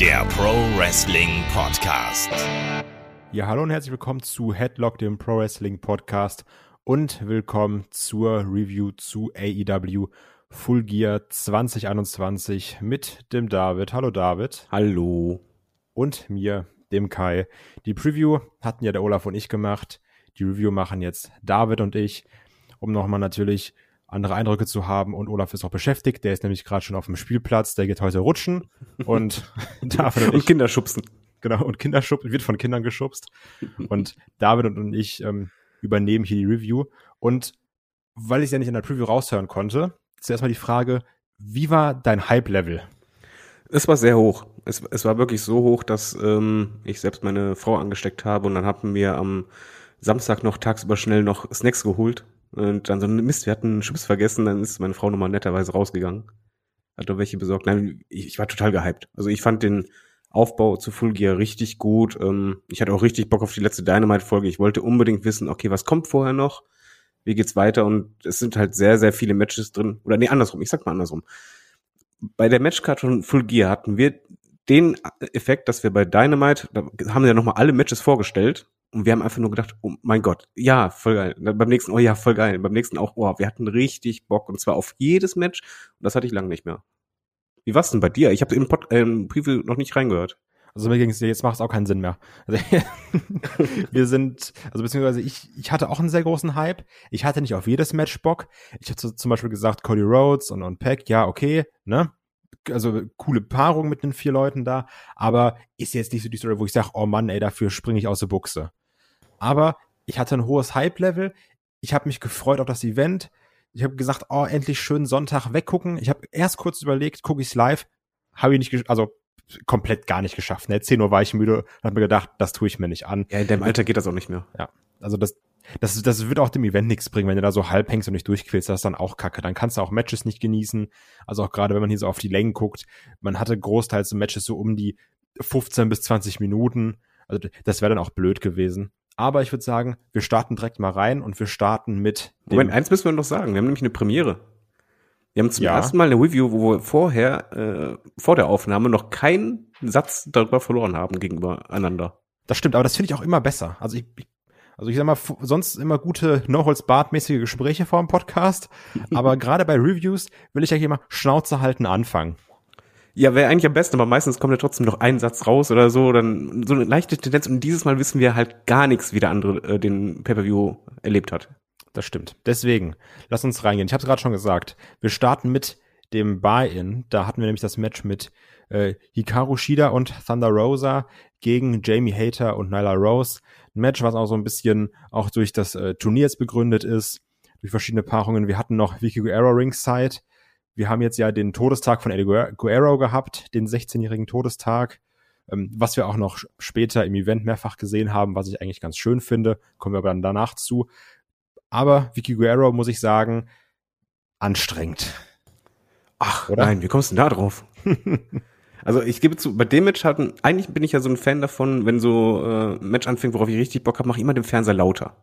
der Pro Wrestling Podcast. Ja, hallo und herzlich willkommen zu Headlock, dem Pro Wrestling Podcast und willkommen zur Review zu AEW Full Gear 2021 mit dem David. Hallo David. Hallo. Und mir, dem Kai. Die Preview hatten ja der Olaf und ich gemacht. Die Review machen jetzt David und ich, um nochmal natürlich andere Eindrücke zu haben. Und Olaf ist auch beschäftigt. Der ist nämlich gerade schon auf dem Spielplatz. Der geht heute rutschen und David und, und Kinder schubsen. Genau, und Kinder schubsen, wird von Kindern geschubst. Und David und ich ähm, übernehmen hier die Review. Und weil ich es ja nicht in der Preview raushören konnte, zuerst mal die Frage, wie war dein Hype-Level? Es war sehr hoch. Es, es war wirklich so hoch, dass ähm, ich selbst meine Frau angesteckt habe und dann haben wir am Samstag noch tagsüber schnell noch Snacks geholt und dann so, Mist, wir hatten Chips vergessen, dann ist meine Frau nochmal netterweise rausgegangen. Hat doch welche besorgt. Nein, ich, ich war total gehypt. Also ich fand den Aufbau zu Full Gear richtig gut. Ähm, ich hatte auch richtig Bock auf die letzte Dynamite-Folge. Ich wollte unbedingt wissen, okay, was kommt vorher noch? Wie geht's weiter? Und es sind halt sehr, sehr viele Matches drin. Oder nee, andersrum. Ich sag mal andersrum. Bei der Matchcard von Full Gear hatten wir den Effekt, dass wir bei Dynamite, da haben wir ja nochmal alle Matches vorgestellt und wir haben einfach nur gedacht, oh mein Gott, ja, voll geil. Beim nächsten, oh ja, voll geil. Beim nächsten auch, oh, wir hatten richtig Bock. Und zwar auf jedes Match. Und das hatte ich lange nicht mehr. Wie war's denn bei dir? Ich habe im, Pod, äh, im Preview noch nicht reingehört. Also mir ging's, jetzt macht es auch keinen Sinn mehr. Also, wir sind, also beziehungsweise ich, ich hatte auch einen sehr großen Hype. Ich hatte nicht auf jedes Match Bock. Ich hatte zum Beispiel gesagt, Cody Rhodes und, und Peck, ja, okay, ne? Also coole Paarung mit den vier Leuten da, aber ist jetzt nicht so die Story, wo ich sage, oh Mann, ey, dafür springe ich aus der Buchse. Aber ich hatte ein hohes Hype-Level. Ich habe mich gefreut auf das Event. Ich habe gesagt, oh, endlich schön Sonntag weggucken. Ich habe erst kurz überlegt, gucke ich's live. Habe ich nicht, also komplett gar nicht geschafft. Ne? 10 Uhr war ich müde und habe mir gedacht, das tue ich mir nicht an. Ja, in deinem Alter geht das auch nicht mehr. Ja, also das, das, das wird auch dem Event nichts bringen, wenn du da so halb hängst und nicht durchquälst, das ist dann auch kacke. Dann kannst du auch Matches nicht genießen. Also auch gerade, wenn man hier so auf die Längen guckt, man hatte großteils Matches so um die 15 bis 20 Minuten. Also das wäre dann auch blöd gewesen. Aber ich würde sagen, wir starten direkt mal rein und wir starten mit. Moment, eins müssen wir noch sagen. Wir haben nämlich eine Premiere. Wir haben zum ja. ersten Mal eine Review, wo wir vorher, äh, vor der Aufnahme noch keinen Satz darüber verloren haben gegenüber einander. Das stimmt, aber das finde ich auch immer besser. Also ich, also ich sag mal, sonst immer gute No-Holz-Bart-mäßige Gespräche vor dem Podcast. aber gerade bei Reviews will ich ja mal Schnauze halten anfangen. Ja, wäre eigentlich am besten, aber meistens kommt ja trotzdem noch ein Satz raus oder so, dann so eine leichte Tendenz. Und dieses Mal wissen wir halt gar nichts, wie der andere äh, den Pay-Per-View erlebt hat. Das stimmt. Deswegen, lass uns reingehen. Ich habe es gerade schon gesagt. Wir starten mit dem Buy-In. Da hatten wir nämlich das Match mit äh, Hikaru Shida und Thunder Rosa gegen Jamie Hater und Nyla Rose. Ein Match, was auch so ein bisschen auch durch das äh, Turnier jetzt begründet ist, durch verschiedene Paarungen. Wir hatten noch Vicky Guerrero ringside wir haben jetzt ja den Todestag von Eddie Guerrero gehabt, den 16-jährigen Todestag, ähm, was wir auch noch später im Event mehrfach gesehen haben, was ich eigentlich ganz schön finde. Kommen wir aber dann danach zu. Aber Vicky Guerrero, muss ich sagen, anstrengend. Ach, Oder? nein, wie kommst du denn da drauf? also ich gebe zu, bei dem Match hatten, eigentlich bin ich ja so ein Fan davon, wenn so äh, Match anfängt, worauf ich richtig Bock habe, mache ich immer den Fernseher lauter.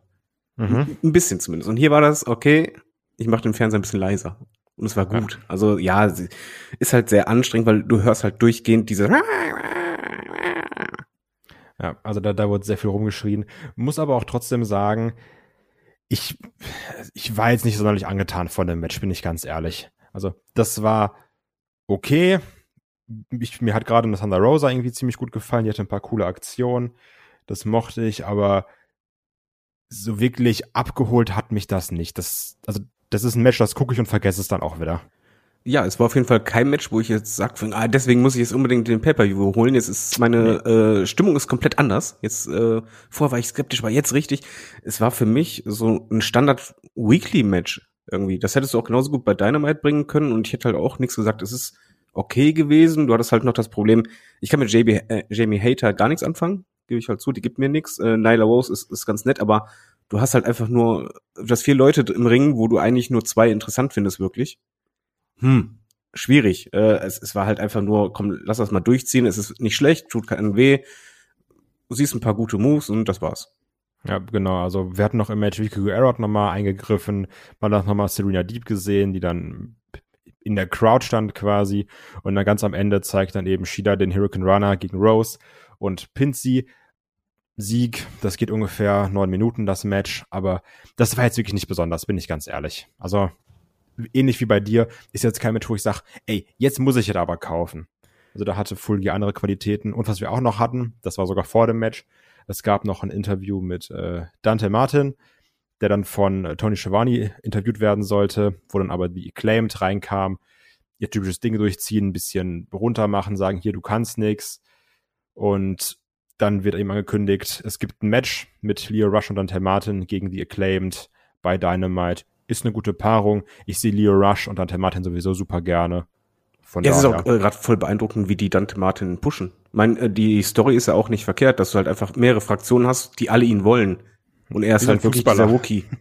Mhm. Ein bisschen zumindest. Und hier war das, okay, ich mache den Fernseher ein bisschen leiser. Und es war gut. Ja. Also ja, ist halt sehr anstrengend, weil du hörst halt durchgehend diese. Ja, also da, da wurde sehr viel rumgeschrien. Muss aber auch trotzdem sagen, ich, ich war jetzt nicht sonderlich angetan von dem Match, bin ich ganz ehrlich. Also, das war okay. Ich, mir hat gerade Thunder Rosa irgendwie ziemlich gut gefallen. Die hatte ein paar coole Aktionen. Das mochte ich, aber so wirklich abgeholt hat mich das nicht. Das, also das ist ein Match, das gucke ich und vergesse es dann auch wieder. Ja, es war auf jeden Fall kein Match, wo ich jetzt sage, ah, deswegen muss ich jetzt unbedingt den Pay-Per-View holen. Jetzt ist meine nee. äh, Stimmung ist komplett anders. Jetzt äh, vorher war ich skeptisch, war jetzt richtig. Es war für mich so ein Standard Weekly Match irgendwie. Das hättest du auch genauso gut bei Dynamite bringen können und ich hätte halt auch nichts gesagt. Es ist okay gewesen. Du hattest halt noch das Problem. Ich kann mit JB, äh, Jamie Hater gar nichts anfangen, gebe ich halt zu. Die gibt mir nichts. Äh, Nyla Rose ist, ist ganz nett, aber du hast halt einfach nur, du hast vier Leute im Ring, wo du eigentlich nur zwei interessant findest, wirklich. Hm, schwierig. Äh, es, es war halt einfach nur, komm, lass das mal durchziehen, es ist nicht schlecht, tut keinen weh. Du siehst ein paar gute Moves und das war's. Ja, genau. Also wir hatten noch im Match Vicky Guerrero nochmal eingegriffen, man hat nochmal Serena Deep gesehen, die dann in der Crowd stand quasi. Und dann ganz am Ende zeigt dann eben Shida den Hurricane Runner gegen Rose und pinnt sie. Sieg, das geht ungefähr neun Minuten, das Match, aber das war jetzt wirklich nicht besonders, bin ich ganz ehrlich. Also, ähnlich wie bei dir, ist jetzt kein Match, wo ich sage, ey, jetzt muss ich es aber kaufen. Also da hatte Fulgi andere Qualitäten. Und was wir auch noch hatten, das war sogar vor dem Match, es gab noch ein Interview mit äh, Dante Martin, der dann von äh, Tony Schiavone interviewt werden sollte, wo dann aber die Acclaimed reinkam, ihr typisches Ding durchziehen, ein bisschen runter machen, sagen, hier, du kannst nix. Und dann wird eben angekündigt, es gibt ein Match mit Leo Rush und Dante Martin gegen die Acclaimed bei Dynamite. Ist eine gute Paarung. Ich sehe Leo Rush und Dante Martin sowieso super gerne. Von ja, es ist auch äh, gerade voll beeindruckend, wie die Dante Martin pushen. Mein, äh, die Story ist ja auch nicht verkehrt, dass du halt einfach mehrere Fraktionen hast, die alle ihn wollen. Und er ist halt wirklich dieser Rookie.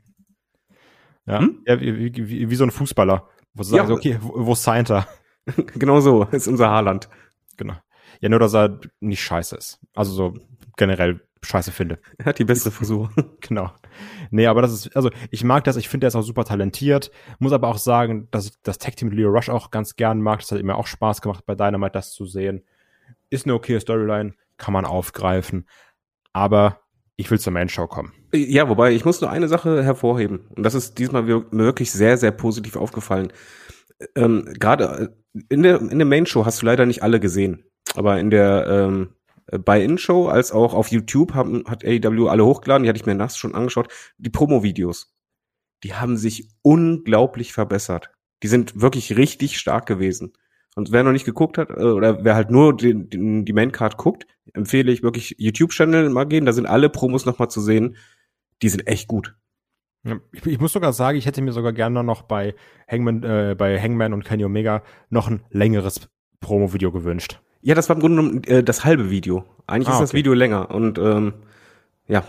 Ja, hm? ja wie, wie, wie, so ein Fußballer. Wo du ja. sagst, okay, wo, wo signed er? genau so, ist unser Haarland. Genau. Ja, nur, dass er nicht scheiße ist. Also so generell scheiße finde. Er hat die beste Frisur. genau. Nee, aber das ist, also ich mag das, ich finde, er ist auch super talentiert. Muss aber auch sagen, dass ich das Tag Team mit Leo Rush auch ganz gern mag. Das hat mir auch Spaß gemacht, bei Dynamite das zu sehen. Ist eine okay Storyline, kann man aufgreifen. Aber ich will zur Main-Show kommen. Ja, wobei, ich muss nur eine Sache hervorheben. Und das ist diesmal wirklich sehr, sehr positiv aufgefallen. Ähm, Gerade in der, in der Main-Show hast du leider nicht alle gesehen. Aber in der ähm, Buy-In-Show als auch auf YouTube haben, hat AEW alle hochgeladen, die hatte ich mir nachts schon angeschaut, die Promo-Videos. Die haben sich unglaublich verbessert. Die sind wirklich richtig stark gewesen. Und wer noch nicht geguckt hat, äh, oder wer halt nur den, den, die Maincard guckt, empfehle ich wirklich YouTube-Channel mal gehen. Da sind alle Promos noch mal zu sehen. Die sind echt gut. Ich, ich, muss sogar sagen, ich hätte mir sogar gerne noch bei Hangman, äh, bei Hangman und Kenny Omega noch ein längeres Promo-Video gewünscht. Ja, das war im Grunde genommen äh, das halbe Video. Eigentlich ah, ist das Video länger und ähm, ja.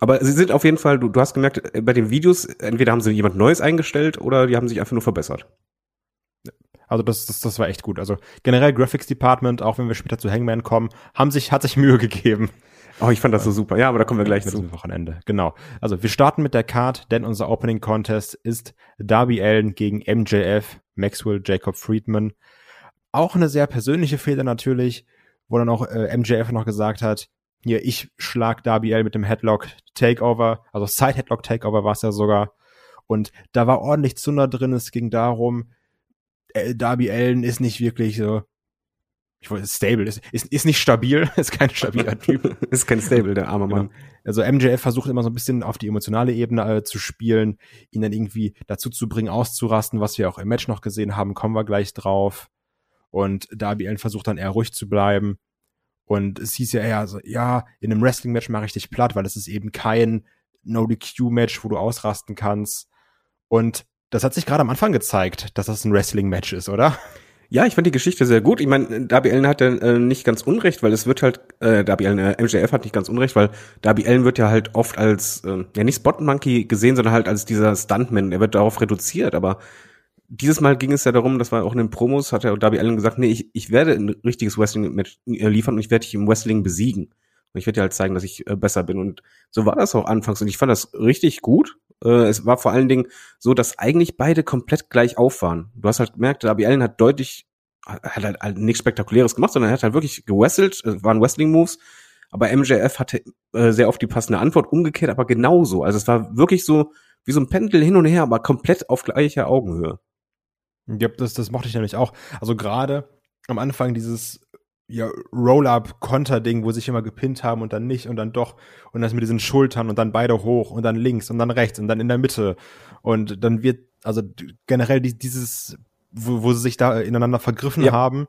Aber sie sind auf jeden Fall, du, du hast gemerkt, äh, bei den Videos, entweder haben sie jemand Neues eingestellt oder die haben sich einfach nur verbessert. Also das, das, das war echt gut. Also generell Graphics Department, auch wenn wir später zu Hangman kommen, haben sich, hat sich Mühe gegeben. Oh, ich fand das so super. Ja, aber da kommen wir gleich zu. Wochenende. Genau. Also wir starten mit der Card, denn unser Opening Contest ist Darby Allen gegen MJF, Maxwell Jacob Friedman. Auch eine sehr persönliche Fehler natürlich, wo dann auch äh, MJF noch gesagt hat, hier, ich schlag Darby mit dem Headlock Takeover, also Side Headlock Takeover war es ja sogar. Und da war ordentlich Zunder drin. Es ging darum, äh, Darby Allen ist nicht wirklich so, ich wollte stable, ist, ist, ist nicht stabil, ist kein stabiler Typ. ist kein stable, der arme Mann. Genau. Also MJF versucht immer so ein bisschen auf die emotionale Ebene äh, zu spielen, ihn dann irgendwie dazu zu bringen, auszurasten, was wir auch im Match noch gesehen haben, kommen wir gleich drauf. Und Darby Allen versucht dann eher ruhig zu bleiben. Und es hieß ja eher so, ja, in einem Wrestling-Match mache ich dich platt, weil es ist eben kein No-DQ-Match, wo du ausrasten kannst. Und das hat sich gerade am Anfang gezeigt, dass das ein Wrestling-Match ist, oder? Ja, ich fand die Geschichte sehr gut. Ich meine, Darby Allen hat ja äh, nicht ganz unrecht, weil es wird halt, äh, Darby Allen, äh, MJF hat nicht ganz unrecht, weil Darby Allen wird ja halt oft als, äh, ja nicht Spot Monkey gesehen, sondern halt als dieser Stuntman. Er wird darauf reduziert, aber dieses Mal ging es ja darum, das war auch in den Promos, hat ja Darby Allen gesagt, nee, ich, ich werde ein richtiges Wrestling-Match äh, liefern und ich werde dich im Wrestling besiegen. Und ich werde dir halt zeigen, dass ich äh, besser bin. Und so war das auch anfangs. Und ich fand das richtig gut. Äh, es war vor allen Dingen so, dass eigentlich beide komplett gleich auf waren. Du hast halt gemerkt, Darby Allen hat deutlich, hat halt, nichts Spektakuläres gemacht, sondern er hat halt wirklich gewrestelt, äh, waren Wrestling-Moves. Aber MJF hatte sehr oft die passende Antwort, umgekehrt, aber genauso. Also es war wirklich so wie so ein Pendel hin und her, aber komplett auf gleicher Augenhöhe. Ja, das, das mochte ich nämlich auch. Also gerade am Anfang dieses ja, Roll-Up-Konter-Ding, wo sich immer gepinnt haben und dann nicht und dann doch und das mit diesen Schultern und dann beide hoch und dann links und dann rechts und dann in der Mitte und dann wird, also generell dieses, wo, wo sie sich da ineinander vergriffen ja. haben,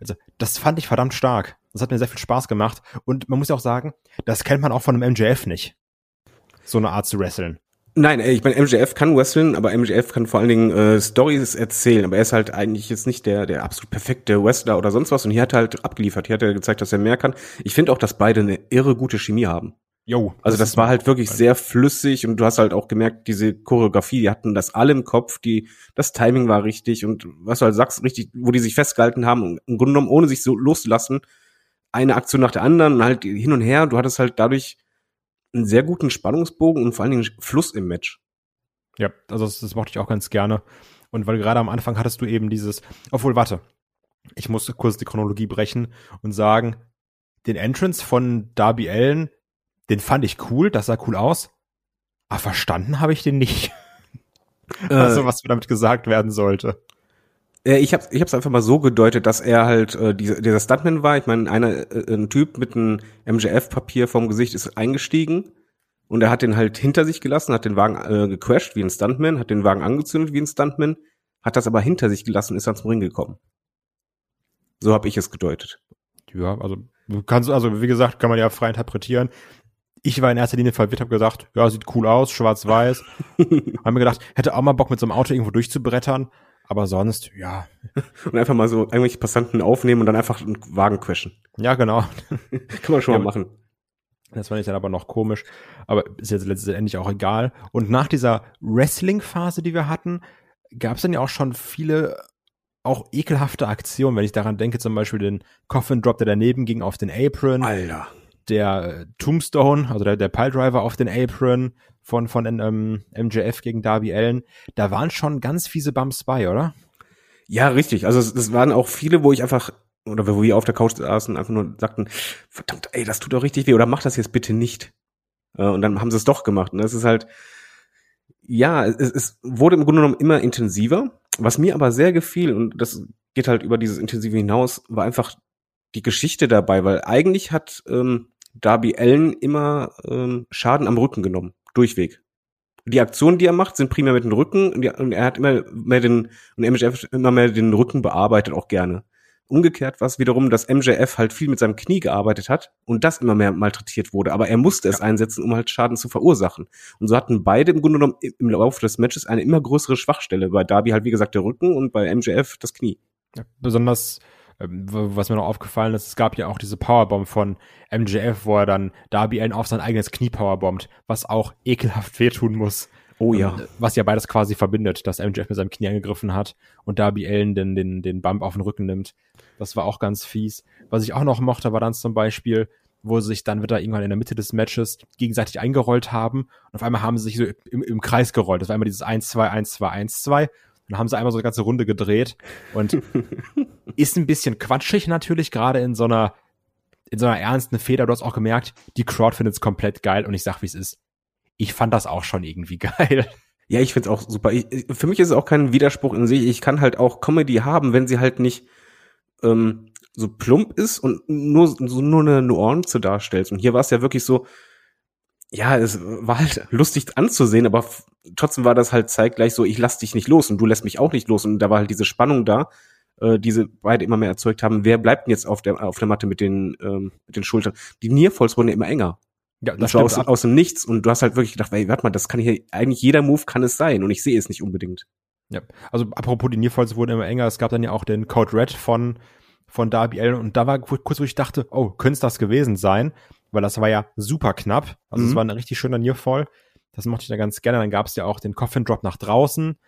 also das fand ich verdammt stark. Das hat mir sehr viel Spaß gemacht und man muss ja auch sagen, das kennt man auch von einem MJF nicht. So eine Art zu wresteln. Nein, ich meine, MJF kann wrestlen, aber MJF kann vor allen Dingen äh, Stories erzählen. Aber er ist halt eigentlich jetzt nicht der, der absolut perfekte Wrestler oder sonst was. Und hier hat er halt abgeliefert. Hier hat er gezeigt, dass er mehr kann. Ich finde auch, dass beide eine irre gute Chemie haben. Jo. Also das, das war halt wirklich sehr flüssig und du hast halt auch gemerkt, diese Choreografie, die hatten das alle im Kopf, die, das Timing war richtig und was du halt sagst, richtig, wo die sich festgehalten haben, im Grunde genommen, ohne sich so loszulassen, eine Aktion nach der anderen, halt hin und her. Du hattest halt dadurch einen sehr guten Spannungsbogen und vor allen Dingen Fluss im Match. Ja, also das, das mochte ich auch ganz gerne. Und weil gerade am Anfang hattest du eben dieses, obwohl, warte, ich muss kurz die Chronologie brechen und sagen, den Entrance von Darby Allen, den fand ich cool, das sah cool aus, aber verstanden habe ich den nicht. Äh, also was damit gesagt werden sollte. Ich habe ich hab's einfach mal so gedeutet, dass er halt äh, dieser, dieser Stuntman war. Ich meine, einer, äh, ein Typ mit einem MJF-Papier vom Gesicht ist eingestiegen und er hat den halt hinter sich gelassen, hat den Wagen äh, gecrashed wie ein Stuntman, hat den Wagen angezündet wie ein Stuntman, hat das aber hinter sich gelassen und ist dann zum Ring gekommen. So habe ich es gedeutet. Ja, also kannst also wie gesagt, kann man ja frei interpretieren. Ich war in erster Linie verwirrt, habe gesagt, ja, sieht cool aus, schwarz-weiß. Haben mir gedacht, hätte auch mal Bock mit so einem Auto irgendwo durchzubrettern, aber sonst, ja. Und einfach mal so irgendwelche Passanten aufnehmen und dann einfach einen Wagen crashen. Ja, genau. kann man schon ja, mal machen. Das fand ich dann aber noch komisch, aber ist jetzt letztendlich auch egal. Und nach dieser Wrestling-Phase, die wir hatten, gab es dann ja auch schon viele auch ekelhafte Aktionen, wenn ich daran denke, zum Beispiel den Coffin Drop, der daneben ging auf den Apron. Alter. Der äh, Tombstone, also der, der Piledriver auf den Apron von, von ähm, MJF gegen Darby Allen. Da waren schon ganz fiese Bumps bei, oder? Ja, richtig. Also es, es waren auch viele, wo ich einfach, oder wo wir auf der Couch saßen, einfach nur sagten, verdammt, ey, das tut doch richtig weh, oder mach das jetzt bitte nicht. Äh, und dann haben sie es doch gemacht. Und das ist halt, ja, es, es wurde im Grunde genommen immer intensiver. Was mir aber sehr gefiel, und das geht halt über dieses Intensive hinaus, war einfach die Geschichte dabei, weil eigentlich hat ähm, Darby Allen immer ähm, Schaden am Rücken genommen, durchweg. Die Aktionen, die er macht, sind primär mit dem Rücken und, er hat immer mehr den und MJF immer mehr den Rücken bearbeitet auch gerne. Umgekehrt war es wiederum, dass MJF halt viel mit seinem Knie gearbeitet hat und das immer mehr malträtiert wurde. Aber er musste ja. es einsetzen, um halt Schaden zu verursachen. Und so hatten beide im Grunde genommen im Laufe des Matches eine immer größere Schwachstelle. Bei Darby halt, wie gesagt, der Rücken und bei MJF das Knie. Ja, besonders was mir noch aufgefallen ist, es gab ja auch diese Powerbomb von MJF, wo er dann Darby Allen auf sein eigenes Knie powerbombt, was auch ekelhaft wehtun muss. Oh ja. Ähm, was ja beides quasi verbindet, dass MJF mit seinem Knie angegriffen hat und Darby Allen den, den, den Bump auf den Rücken nimmt. Das war auch ganz fies. Was ich auch noch mochte, war dann zum Beispiel, wo sie sich dann wieder irgendwann in der Mitte des Matches gegenseitig eingerollt haben und auf einmal haben sie sich so im, im Kreis gerollt. Das war immer dieses 1-2, 1-2, 1-2. Dann haben sie einmal so eine ganze Runde gedreht und ist ein bisschen quatschig natürlich, gerade in so einer in so einer ernsten Feder. Du hast auch gemerkt, die Crowd findet es komplett geil und ich sag, wie es ist ich fand das auch schon irgendwie geil. Ja, ich find's auch super. Ich, für mich ist es auch kein Widerspruch in sich. Ich kann halt auch Comedy haben, wenn sie halt nicht ähm, so plump ist und nur so nur eine Nuance darstellt. Und hier war es ja wirklich so, ja, es war halt lustig anzusehen, aber trotzdem war das halt zeitgleich so, ich lass dich nicht los und du lässt mich auch nicht los. Und da war halt diese Spannung da, äh, diese beide immer mehr erzeugt haben. Wer bleibt denn jetzt auf der, auf der Matte mit den, ähm, mit den Schultern? Die Nearfalls wurden ja immer enger. Ja, das war aus, aus dem Nichts und du hast halt wirklich gedacht, ey, warte mal, das kann hier, eigentlich jeder Move kann es sein und ich sehe es nicht unbedingt. Ja, also apropos die Nearfalls wurden immer enger, es gab dann ja auch den Code Red von, von Darby Allen und da war kurz, wo ich dachte, oh, könnte es das gewesen sein, weil das war ja super knapp, also es mhm. war ein richtig schöner Nearfall, das mochte ich da ganz gerne, dann gab es ja auch den Coffin Drop nach draußen,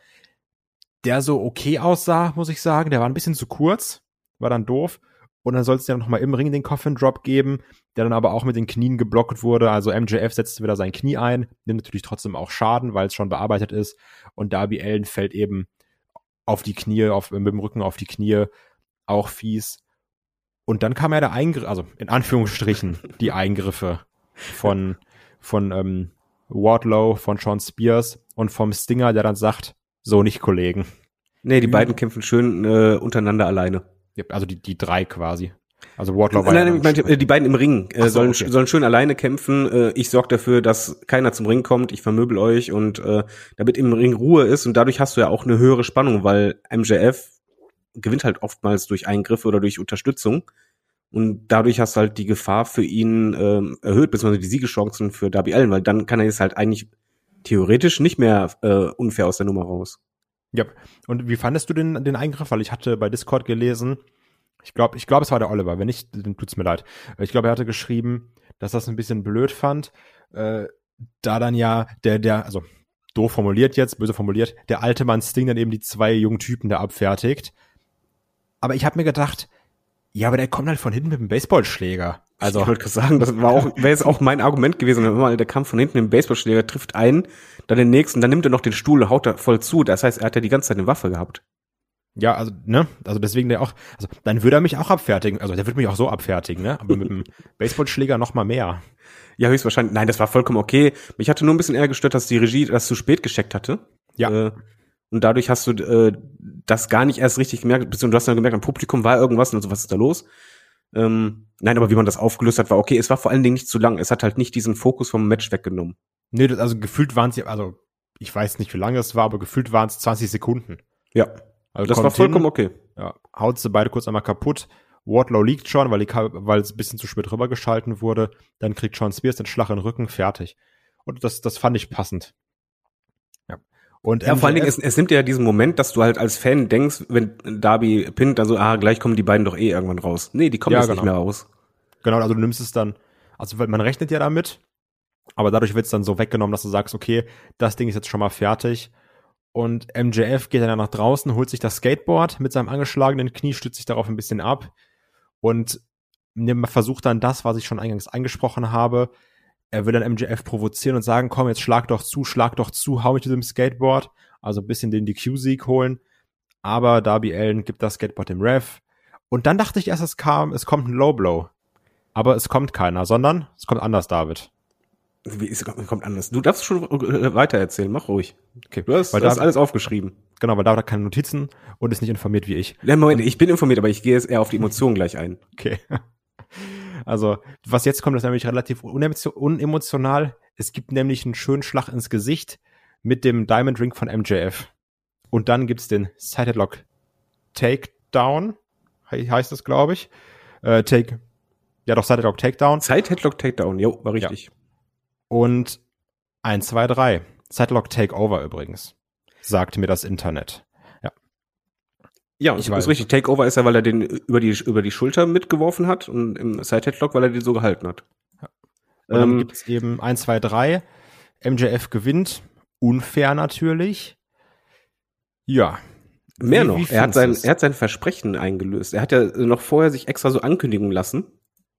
der so okay aussah, muss ich sagen, der war ein bisschen zu kurz, war dann doof und dann soll es ja noch mal im Ring den Coffin Drop geben, der dann aber auch mit den Knien geblockt wurde. Also MJF setzt wieder sein Knie ein, nimmt natürlich trotzdem auch Schaden, weil es schon bearbeitet ist. Und Darby Allen fällt eben auf die Knie, auf, mit dem Rücken auf die Knie, auch fies. Und dann kam ja der Eingriff, also in Anführungsstrichen die Eingriffe von, von ähm, Wardlow, von Sean Spears und vom Stinger, der dann sagt, so nicht, Kollegen. Nee, die beiden kämpfen schön äh, untereinander alleine. Also die, die drei quasi. Also Wardlow war Nein, ja ich meinte, die beiden im Ring äh, so, sollen, okay. sollen schön alleine kämpfen. Äh, ich sorge dafür, dass keiner zum Ring kommt. Ich vermöbel euch und äh, damit im Ring Ruhe ist. Und dadurch hast du ja auch eine höhere Spannung, weil MJF gewinnt halt oftmals durch Eingriffe oder durch Unterstützung. Und dadurch hast du halt die Gefahr für ihn ähm, erhöht, beziehungsweise die Siegeschancen für Darby Allen, weil dann kann er jetzt halt eigentlich theoretisch nicht mehr äh, unfair aus der Nummer raus. Ja. Und wie fandest du den, den Eingriff? Weil ich hatte bei Discord gelesen, ich glaube, ich glaube, es war der Oliver. Wenn nicht, dann tut's mir leid. Ich glaube, er hatte geschrieben, dass das ein bisschen blöd fand, äh, da dann ja der, der, also doof formuliert jetzt, böse formuliert, der alte Mann Sting dann eben die zwei jungen Typen da abfertigt. Aber ich habe mir gedacht, ja, aber der kommt halt von hinten mit dem Baseballschläger. Also, ich wollte sagen, das war auch, wäre jetzt auch mein Argument gewesen, wenn mal der Kampf von hinten den Baseballschläger trifft einen, dann den nächsten, dann nimmt er noch den Stuhl, haut da voll zu. Das heißt, er hat ja die ganze Zeit eine Waffe gehabt. Ja, also, ne, also deswegen der auch, also dann würde er mich auch abfertigen. Also der würde mich auch so abfertigen, ne? Aber mit dem Baseballschläger noch mal mehr. Ja, höchstwahrscheinlich. Nein, das war vollkommen okay. Mich hatte nur ein bisschen eher gestört, dass die Regie das zu spät gescheckt hatte. Ja. Äh, und dadurch hast du äh, das gar nicht erst richtig gemerkt, beziehungsweise du hast dann gemerkt, am Publikum war irgendwas und so, was ist da los? Ähm, nein, aber wie man das aufgelöst hat, war okay. Es war vor allen Dingen nicht zu lang. Es hat halt nicht diesen Fokus vom Match weggenommen. Nee, das, also gefühlt waren es, also ich weiß nicht, wie lange es war, aber gefühlt waren es 20 Sekunden. Ja. Also das war vollkommen hin, okay. Ja, haut sie beide kurz einmal kaputt. Wardlow liegt schon, weil, die, weil es ein bisschen zu spät rübergeschalten wurde. Dann kriegt Sean Spears den Schlag in den Rücken, fertig. Und das, das fand ich passend. Und ja, vor allen Dingen, es, es nimmt ja diesen Moment, dass du halt als Fan denkst, wenn Darby pinnt, dann so, ah, gleich kommen die beiden doch eh irgendwann raus. Nee, die kommen ja, jetzt genau. nicht mehr raus. Genau, also du nimmst es dann, also man rechnet ja damit, aber dadurch wird es dann so weggenommen, dass du sagst, okay, das Ding ist jetzt schon mal fertig und MJF geht dann nach draußen, holt sich das Skateboard mit seinem angeschlagenen Knie, stützt sich darauf ein bisschen ab und versucht dann das, was ich schon eingangs angesprochen habe. Er will dann MJF provozieren und sagen, komm, jetzt schlag doch zu, schlag doch zu, hau mich mit dem Skateboard. Also ein bisschen den DQ-Sieg holen. Aber Darby Allen gibt das Skateboard dem Ref. Und dann dachte ich erst, es kam, es kommt ein Low Blow. Aber es kommt keiner, sondern es kommt anders, David. Wie ist, kommt anders. Du darfst schon äh, weiter erzählen, mach ruhig. Okay. Du hast, weil du hast alles aufgeschrieben. Genau, weil da hat keine Notizen und ist nicht informiert wie ich. Ja, Moment, ich bin informiert, aber ich gehe jetzt eher auf die Emotionen gleich ein. Okay. Also, was jetzt kommt, ist nämlich relativ unemotional. Es gibt nämlich einen schönen Schlag ins Gesicht mit dem Diamond Ring von MJF. Und dann gibt's den Side Headlock Takedown, heißt das, glaube ich. Äh, take, ja doch, Side Headlock Takedown. Side Headlock Takedown, jo, war richtig. Ja. Und 1, 2, 3. Sidelock Takeover übrigens, sagt mir das Internet. Ja. Ich weiß. Ist richtig. Takeover ist ja, weil er den über die, über die Schulter mitgeworfen hat und im Side Headlock, weil er den so gehalten hat. Ja. Und dann ähm, gibt's eben 1, 2, 3. MJF gewinnt. Unfair natürlich. Ja. Mehr wie, noch. Wie er, hat sein, er hat sein Versprechen eingelöst. Er hat ja noch vorher sich extra so ankündigen lassen,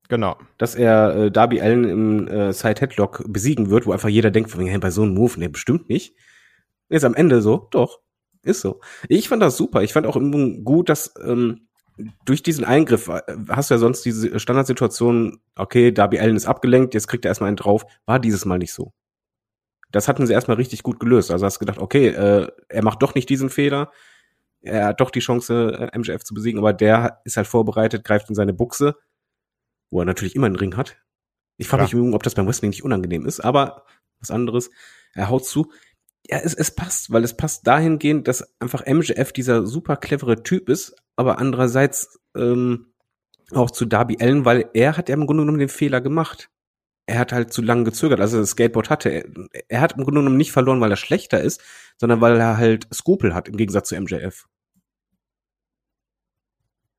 Genau. Dass er äh, Darby Allen im äh, Side Headlock besiegen wird, wo einfach jeder denkt, hey, bei so einem Move, nee, bestimmt nicht. Ist am Ende so, doch, ist so. Ich fand das super. Ich fand auch gut, dass ähm, durch diesen Eingriff äh, hast du ja sonst diese Standardsituation, okay, Darby Allen ist abgelenkt, jetzt kriegt er erstmal einen drauf, war dieses Mal nicht so. Das hatten sie erstmal richtig gut gelöst. Also hast du gedacht, okay, äh, er macht doch nicht diesen Fehler, er hat doch die Chance, äh, MJF zu besiegen, aber der ist halt vorbereitet, greift in seine Buchse wo er natürlich immer einen Ring hat. Ich frage mich, ob das beim Wrestling nicht unangenehm ist, aber was anderes. Er haut zu. Ja, es, es passt, weil es passt dahingehend, dass einfach MJF dieser super clevere Typ ist, aber andererseits ähm, auch zu Darby Allen, weil er hat ja im Grunde genommen den Fehler gemacht. Er hat halt zu lange gezögert, als er das Skateboard hatte. Er, er hat im Grunde genommen nicht verloren, weil er schlechter ist, sondern weil er halt Skrupel hat, im Gegensatz zu MJF.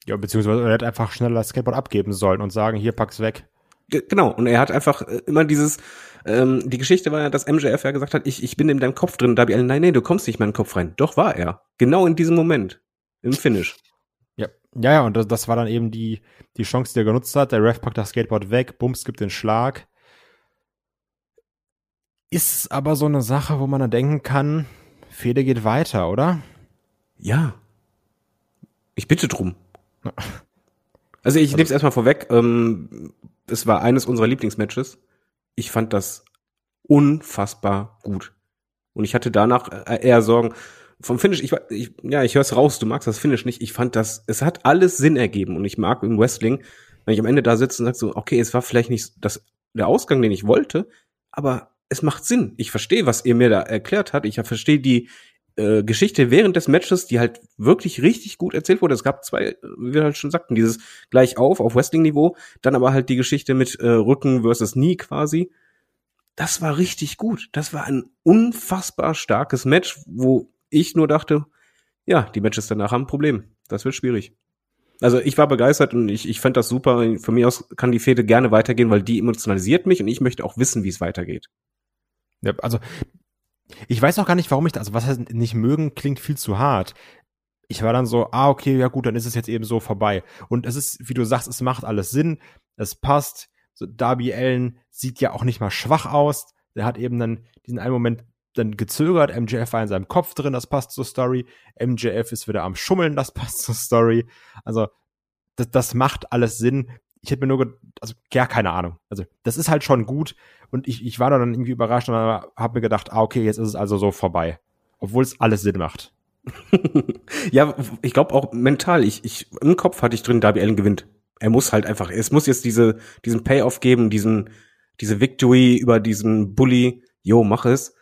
Ja, beziehungsweise er hätte einfach schneller das Skateboard abgeben sollen und sagen, hier pack's weg. Genau, und er hat einfach äh, immer dieses, ähm, die Geschichte war ja, dass MJF ja gesagt hat, ich, ich bin in deinem Kopf drin, da nein, nein, du kommst nicht in meinen Kopf rein. Doch war er. Genau in diesem Moment. Im Finish. Ja, ja, ja, und das, das war dann eben die, die Chance, die er genutzt hat. Der Ref packt das Skateboard weg, Bums gibt den Schlag. Ist aber so eine Sache, wo man dann denken kann, Fede geht weiter, oder? Ja. Ich bitte drum. Also ich nehme es erstmal vorweg. Ähm, es war eines unserer Lieblingsmatches. Ich fand das unfassbar gut. Und ich hatte danach äh, eher Sorgen vom Finish. Ich, ich ja, ich höre es raus. Du magst das Finish nicht. Ich fand das, es hat alles Sinn ergeben. Und ich mag im Wrestling, wenn ich am Ende da sitze und sag so, okay, es war vielleicht nicht das der Ausgang, den ich wollte, aber es macht Sinn. Ich verstehe, was ihr mir da erklärt habt. Ich verstehe die äh, Geschichte während des Matches, die halt wirklich richtig gut erzählt wurde. Es gab zwei, wie wir halt schon sagten, dieses gleich auf, auf Wrestling-Niveau, dann aber halt die Geschichte mit äh, Rücken versus Knie quasi. Das war richtig gut. Das war ein unfassbar starkes Match, wo ich nur dachte, ja, die Matches danach haben ein Problem. Das wird schwierig. Also ich war begeistert und ich, ich fand das super. Von mir aus kann die Fehde gerne weitergehen, weil die emotionalisiert mich und ich möchte auch wissen, wie es weitergeht. Ja, also ich weiß auch gar nicht, warum ich das, also was heißt nicht mögen, klingt viel zu hart. Ich war dann so, ah, okay, ja gut, dann ist es jetzt eben so vorbei. Und es ist, wie du sagst, es macht alles Sinn, es passt. so Darby Allen sieht ja auch nicht mal schwach aus. Der hat eben dann diesen einen Moment dann gezögert. MJF war in seinem Kopf drin, das passt zur Story. MJF ist wieder am Schummeln, das passt zur Story. Also, das, das macht alles Sinn. Ich hätte mir nur, also gar keine Ahnung. Also, das ist halt schon gut. Und ich, ich war da dann irgendwie überrascht und habe mir gedacht, ah, okay, jetzt ist es also so vorbei. Obwohl es alles Sinn macht. ja, ich glaube auch mental. Ich, ich, Im Kopf hatte ich drin, Darby Allen gewinnt. Er muss halt einfach, es muss jetzt diese, diesen Payoff geben, diesen, diese Victory über diesen Bully. Jo, mach es.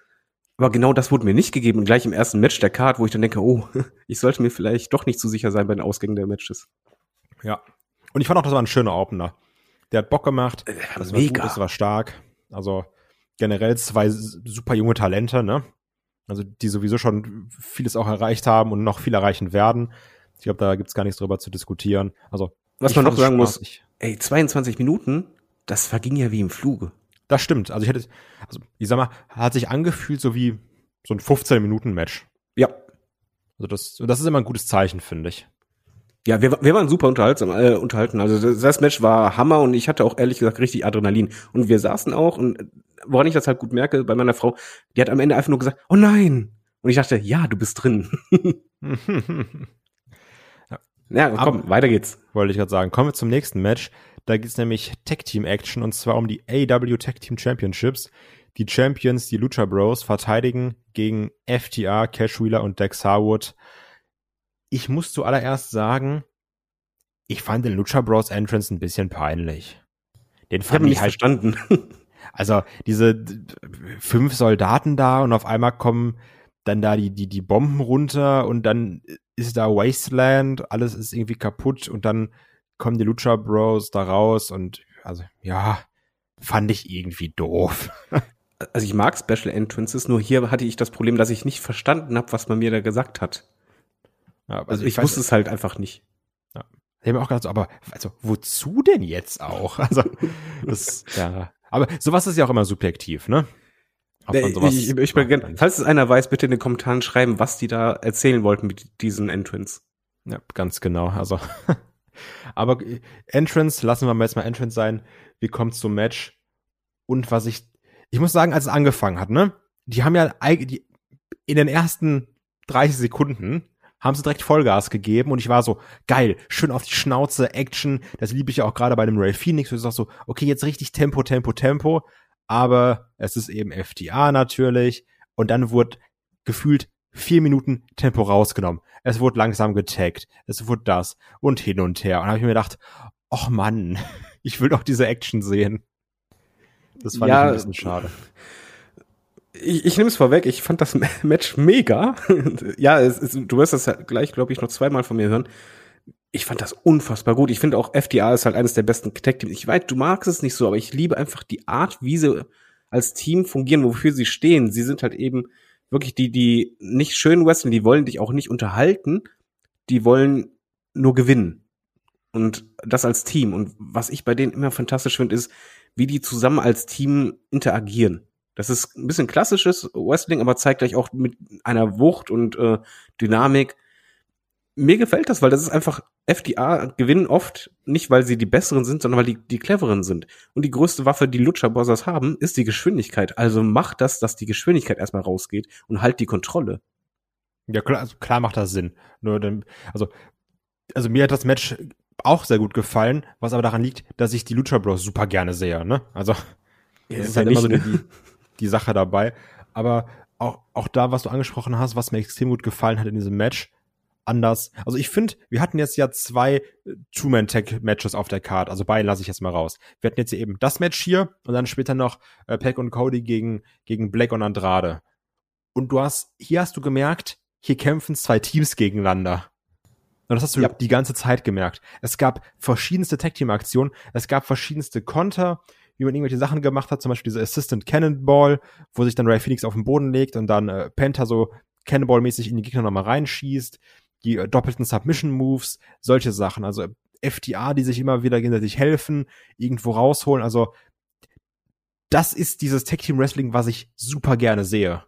Aber genau das wurde mir nicht gegeben, gleich im ersten Match der Card, wo ich dann denke, oh, ich sollte mir vielleicht doch nicht zu sicher sein bei den Ausgängen der Matches. Ja. Und ich fand auch, das war ein schöner Opener. Der hat Bock gemacht. Äh, Das mega. war gut, das war stark. Also generell zwei super junge Talente, ne? Also die sowieso schon vieles auch erreicht haben und noch viel erreichen werden. Ich glaube, da gibt's gar nichts drüber zu diskutieren. Also Was man noch sagen muss, ey, 22 Minuten, das verging ja wie im Fluge. Das stimmt. Also ich hätte, also ich sag mal, hat sich angefühlt so wie so ein 15-Minuten-Match. Ja. Also das, das ist immer ein gutes Zeichen, finde ich. Ja, wir, wir waren super unterhaltsam, äh, unterhalten. Also das, Match war Hammer und ich hatte auch ehrlich gesagt richtig Adrenalin. Und wir saßen auch und woran ich das halt gut merke bei meiner Frau, die hat am Ende einfach nur gesagt, oh nein. Und ich dachte, ja, du bist drin. ja, komm, Aber- weiter geht's. Wollte ich gerade sagen. Kommen wir zum nächsten Match. Da gibt's nämlich Tag Team Action und zwar um die AW Tag Team Championships. Die Champions, die Lucha Bros, verteidigen gegen FTR, Cash Wheeler und Dex Harwood. Ich muss zuallererst sagen, ich fand den Lucha Bros Entrance ein bisschen peinlich. Den Ich fand nicht ich halt verstanden. Also diese fünf Soldaten da und auf einmal kommen dann da die, die, die Bomben runter und dann ist da Wasteland, alles ist irgendwie kaputt und dann kommen die Lucha Bros da raus und also ja, fand ich irgendwie doof. Also ich mag Special Entrances, nur hier hatte ich das Problem, dass ich nicht verstanden habe, was man mir da gesagt hat. Ja, Also ich weiß- wusste es halt einfach nicht. Ich habe mir auch gedacht, so, aber also wozu denn jetzt auch? Also das ja, aber sowas ist ja auch immer subjektiv, ne? Sowas ich, ich bin falls es einer weiß, bitte in den Kommentaren schreiben, was die da erzählen wollten mit diesen Entrance. Ja, ganz genau. Also, aber äh, Entrance, lassen wir mal jetzt mal Entrance sein. Wir kommen zum Match. Und was ich, ich muss sagen, als es angefangen hat, ne, die haben ja die, in den ersten 30 Sekunden haben sie direkt Vollgas gegeben und ich war so, geil, schön auf die Schnauze, Action, das liebe ich ja auch gerade bei dem Ray Phoenix, wo ich sag so, okay, jetzt richtig Tempo, Tempo, Tempo, aber es ist eben FTA natürlich und dann wurde gefühlt vier Minuten Tempo rausgenommen. Es wurde langsam getaggt, es wurde das und hin und her und habe ich mir gedacht, ach Mann, ich will doch diese Action sehen. Das fand Ja, ich ein bisschen schade. Ich, ich nehme es vorweg, ich fand das Match mega. ja, es ist, du wirst das gleich, glaube ich, noch zweimal von mir hören. Ich fand das unfassbar gut. Ich finde auch FDA ist halt eines der besten Tag Teams. Ich weiß, du magst es nicht so, aber ich liebe einfach die Art, wie sie als Team fungieren, wofür sie stehen. Sie sind halt eben wirklich die, die nicht schön wrestlen, die wollen dich auch nicht unterhalten, die wollen nur gewinnen. Und das als Team. Und was ich bei denen immer fantastisch finde, ist, wie die zusammen als Team interagieren. Das ist ein bisschen klassisches Wrestling, aber zeigt gleich auch mit einer Wucht und äh, Dynamik. Mir gefällt das, weil das ist einfach, FDA gewinnen oft nicht, weil sie die Besseren sind, sondern weil die die Cleveren sind. Und die größte Waffe, die Lucha Brothers haben, ist die Geschwindigkeit. Also macht das, dass die Geschwindigkeit erstmal rausgeht und halt die Kontrolle. Ja, klar, also klar macht das Sinn. Nur dann, also, also mir hat das Match auch sehr gut gefallen, was aber daran liegt, dass ich die Lucha Bros super gerne sehe, ne? Also, das ist halt immer so die, die, die Sache dabei. Aber auch, auch da, was du angesprochen hast, was mir extrem gut gefallen hat in diesem Match, anders. Also ich finde, wir hatten jetzt ja zwei äh, Two-Man-Tag-Matches auf der Card. Also beide lasse ich jetzt mal raus. Wir hatten jetzt eben das Match hier und dann später noch äh, Peck und Cody gegen, gegen Black und Andrade. Und du hast, hier hast du gemerkt, hier kämpfen zwei Teams gegeneinander. Und das hast du Ja. die ganze Zeit gemerkt. Es gab verschiedenste Tag-Team-Aktionen, es gab verschiedenste Konter, wie man irgendwelche Sachen gemacht hat, zum Beispiel diese Assistant Cannonball, wo sich dann Ray Phoenix auf den Boden legt und dann äh, Penta so Cannonball-mäßig in die Gegner nochmal reinschießt, die äh, doppelten Submission-Moves, solche Sachen. Also FTA, die sich immer wieder gegenseitig helfen, irgendwo rausholen. Also das ist dieses Tag-Team-Wrestling, was ich super gerne sehe.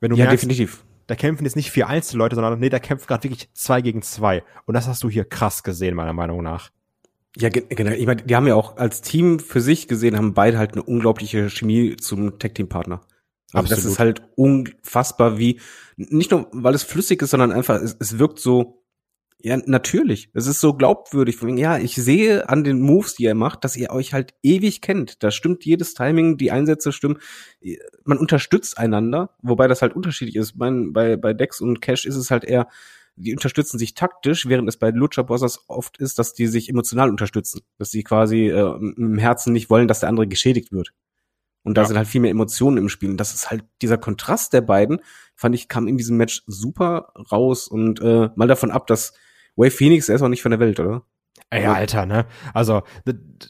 Wenn du ja, merkst, definitiv. da kämpfen jetzt nicht vier Einzelleute, sondern nee, da kämpft gerade wirklich zwei gegen zwei. Und das hast du hier krass gesehen, meiner Meinung nach. Ja, genau. Ich meine, die haben ja auch als Team für sich gesehen, haben beide halt eine unglaubliche Chemie zum Tag-Team-Partner. Also das ist halt unfassbar, wie nicht nur, weil es flüssig ist, sondern einfach, es, es wirkt so, ja, natürlich. Es ist so glaubwürdig. Ja, ich sehe an den Moves, die er macht, dass ihr euch halt ewig kennt. Da stimmt jedes Timing, die Einsätze stimmen. Man unterstützt einander, wobei das halt unterschiedlich ist. Mein, bei, bei Dex und Cash ist es halt eher, die unterstützen sich taktisch, während es bei Lucha Brothers oft ist, dass die sich emotional unterstützen. Dass die quasi äh, im Herzen nicht wollen, dass der andere geschädigt wird. Und da ja. sind halt viel mehr Emotionen im Spiel. Und das ist halt dieser Kontrast der beiden, fand ich, kam in diesem Match super raus. Und äh, mal davon ab, dass Way Phoenix, er ist auch nicht von der Welt, oder? Ey, also Alter, ne? Also,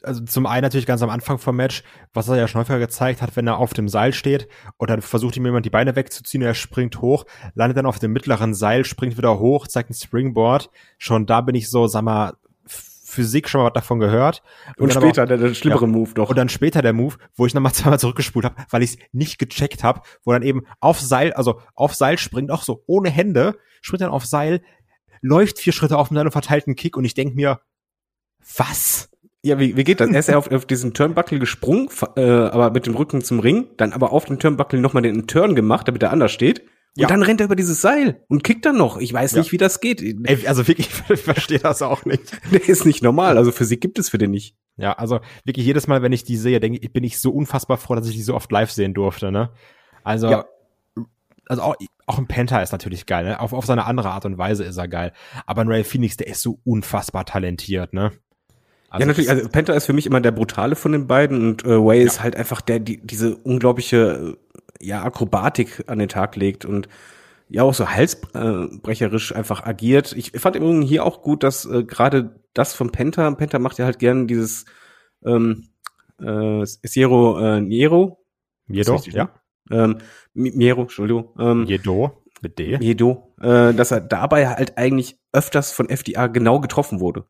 also zum einen natürlich ganz am Anfang vom Match, was er ja schon häufiger gezeigt hat, wenn er auf dem Seil steht und dann versucht ihm jemand die Beine wegzuziehen und er springt hoch, landet dann auf dem mittleren Seil, springt wieder hoch, zeigt ein Springboard. Schon da bin ich so, sag mal, Physik schon mal was davon gehört. Und, und später auch, der, der schlimmere ja, Move doch. Und dann später der Move, wo ich nochmal zweimal zurückgespult habe, weil ich es nicht gecheckt habe, wo dann eben auf Seil, also auf Seil springt, auch so ohne Hände, springt dann auf Seil, läuft vier Schritte auf mit einem verteilten Kick und ich denk mir, was? Ja, wie, wie geht das? Er ist ja auf, auf diesen Turnbuckle gesprungen, äh, aber mit dem Rücken zum Ring, dann aber auf den Turnbuckle nochmal den Turn gemacht, damit er anders steht. Und ja. dann rennt er über dieses Seil und kickt dann noch. Ich weiß ja. nicht, wie das geht. Ey, also wirklich, ich verstehe das auch nicht. Der ist nicht normal. Also Physik gibt es für den nicht. Ja, also wirklich jedes Mal, wenn ich die sehe, denke ich, bin ich so unfassbar froh, dass ich die so oft live sehen durfte. Ne? Also, ja. also auch, auch ein Penta ist natürlich geil. Ne? Auf, auf seine andere Art und Weise ist er geil. Aber ein Ray Phoenix, der ist so unfassbar talentiert. Ne? Also ja, natürlich. Also Penta ist für mich immer der brutale von den beiden und äh, Way ja. ist halt einfach der, die diese unglaubliche ja Akrobatik an den Tag legt und ja auch so halsbrecherisch einfach agiert. Ich fand übrigens hier auch gut, dass äh, gerade das von Penta, Penta macht ja halt gern dieses ähm, äh, Siero äh, Niero. Miedo, ja. Ähm, Miero, Entschuldigung. Ähm, Jedo, mit D. Jedo, äh, dass er dabei halt eigentlich öfters von FDA genau getroffen wurde.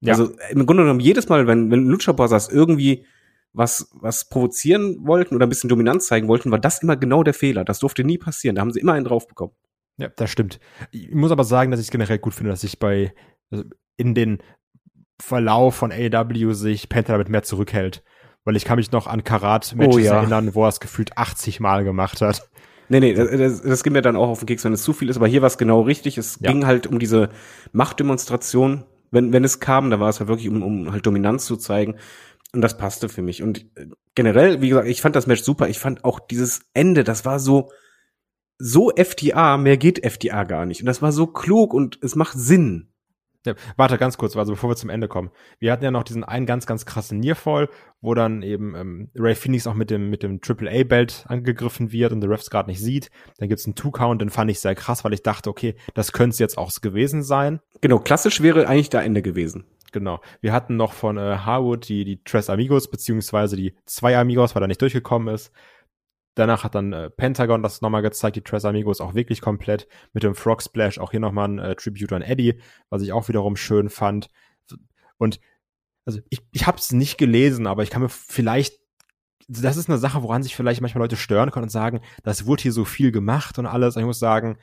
Ja. Also im Grunde genommen jedes Mal, wenn, wenn Lucha Brothers irgendwie was, was provozieren wollten oder ein bisschen Dominanz zeigen wollten, war das immer genau der Fehler. Das durfte nie passieren. Da haben sie immer einen drauf bekommen. Ja, das stimmt. Ich muss aber sagen, dass ich es generell gut finde, dass sich bei also in den Verlauf von AW sich Panther damit mehr zurückhält. Weil ich kann mich noch an Karat-Matches oh, ja. erinnern, wo er es gefühlt 80 Mal gemacht hat. Nee, nee, das, das ging mir dann auch auf den Keks, wenn es zu viel ist, aber hier war es genau richtig. Es ja. ging halt um diese Machtdemonstration. Wenn, wenn es kam, da war es ja wirklich, um, um halt Dominanz zu zeigen. Und das passte für mich. Und äh, generell, wie gesagt, ich fand das Match super. Ich fand auch dieses Ende, das war so, so FDA, mehr geht FDA gar nicht. Und das war so klug und es macht Sinn. Ja, warte ganz kurz, also bevor wir zum Ende kommen. Wir hatten ja noch diesen einen ganz, ganz krassen Nearfall, wo dann eben ähm, Ray Phoenix auch mit dem mit dem Triple A Belt angegriffen wird und der Refs gerade nicht sieht. Dann gibt's einen Two Count, den fand ich sehr krass, weil ich dachte, okay, das könnte jetzt auch gewesen sein. Genau, klassisch wäre eigentlich da Ende gewesen. Genau. Wir hatten noch von äh, Harwood die, die Tres Amigos, beziehungsweise die zwei Amigos, weil er nicht durchgekommen ist. Danach hat dann äh, Pentagon das nochmal gezeigt, die Tres Amigos auch wirklich komplett. Mit dem Frog Splash auch hier nochmal ein äh, Tribute an Eddie, was ich auch wiederum schön fand. Und also ich, ich habe es nicht gelesen, aber ich kann mir vielleicht, das ist eine Sache, woran sich vielleicht manchmal Leute stören können und sagen, das wurde hier so viel gemacht und alles. Ich muss sagen,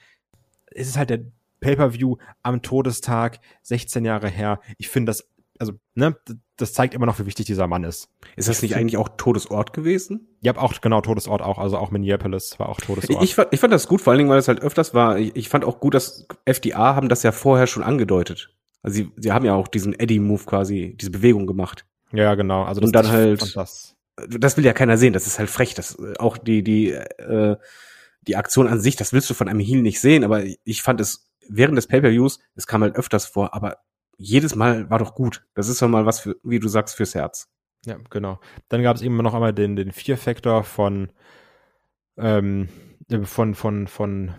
es ist halt der Pay-per-View am Todestag, 16 Jahre her. Ich finde das, also, ne, das zeigt immer noch, wie wichtig dieser Mann ist. Ist das nicht eigentlich auch Todesort gewesen? Ja, auch, genau, Todesort auch. Also auch Minneapolis war auch Todesort. Ich, ich, fand, ich fand das gut, vor allen Dingen, weil es halt öfters war. Ich, ich fand auch gut, dass FDA haben das ja vorher schon angedeutet. Also sie, sie haben ja auch diesen Eddie-Move quasi, diese Bewegung gemacht. Ja, genau. Also das, Und dann halt, das. das will ja keiner sehen. Das ist halt frech. Das auch die die äh, die Aktion an sich, das willst du von einem Heel nicht sehen. Aber ich fand es während des Pay-per-Views, es kam halt öfters vor, aber jedes Mal war doch gut. Das ist doch mal was für, wie du sagst, fürs Herz. Ja, genau. Dann gab es eben noch einmal den, den Vier-Factor von, ähm, von, von, von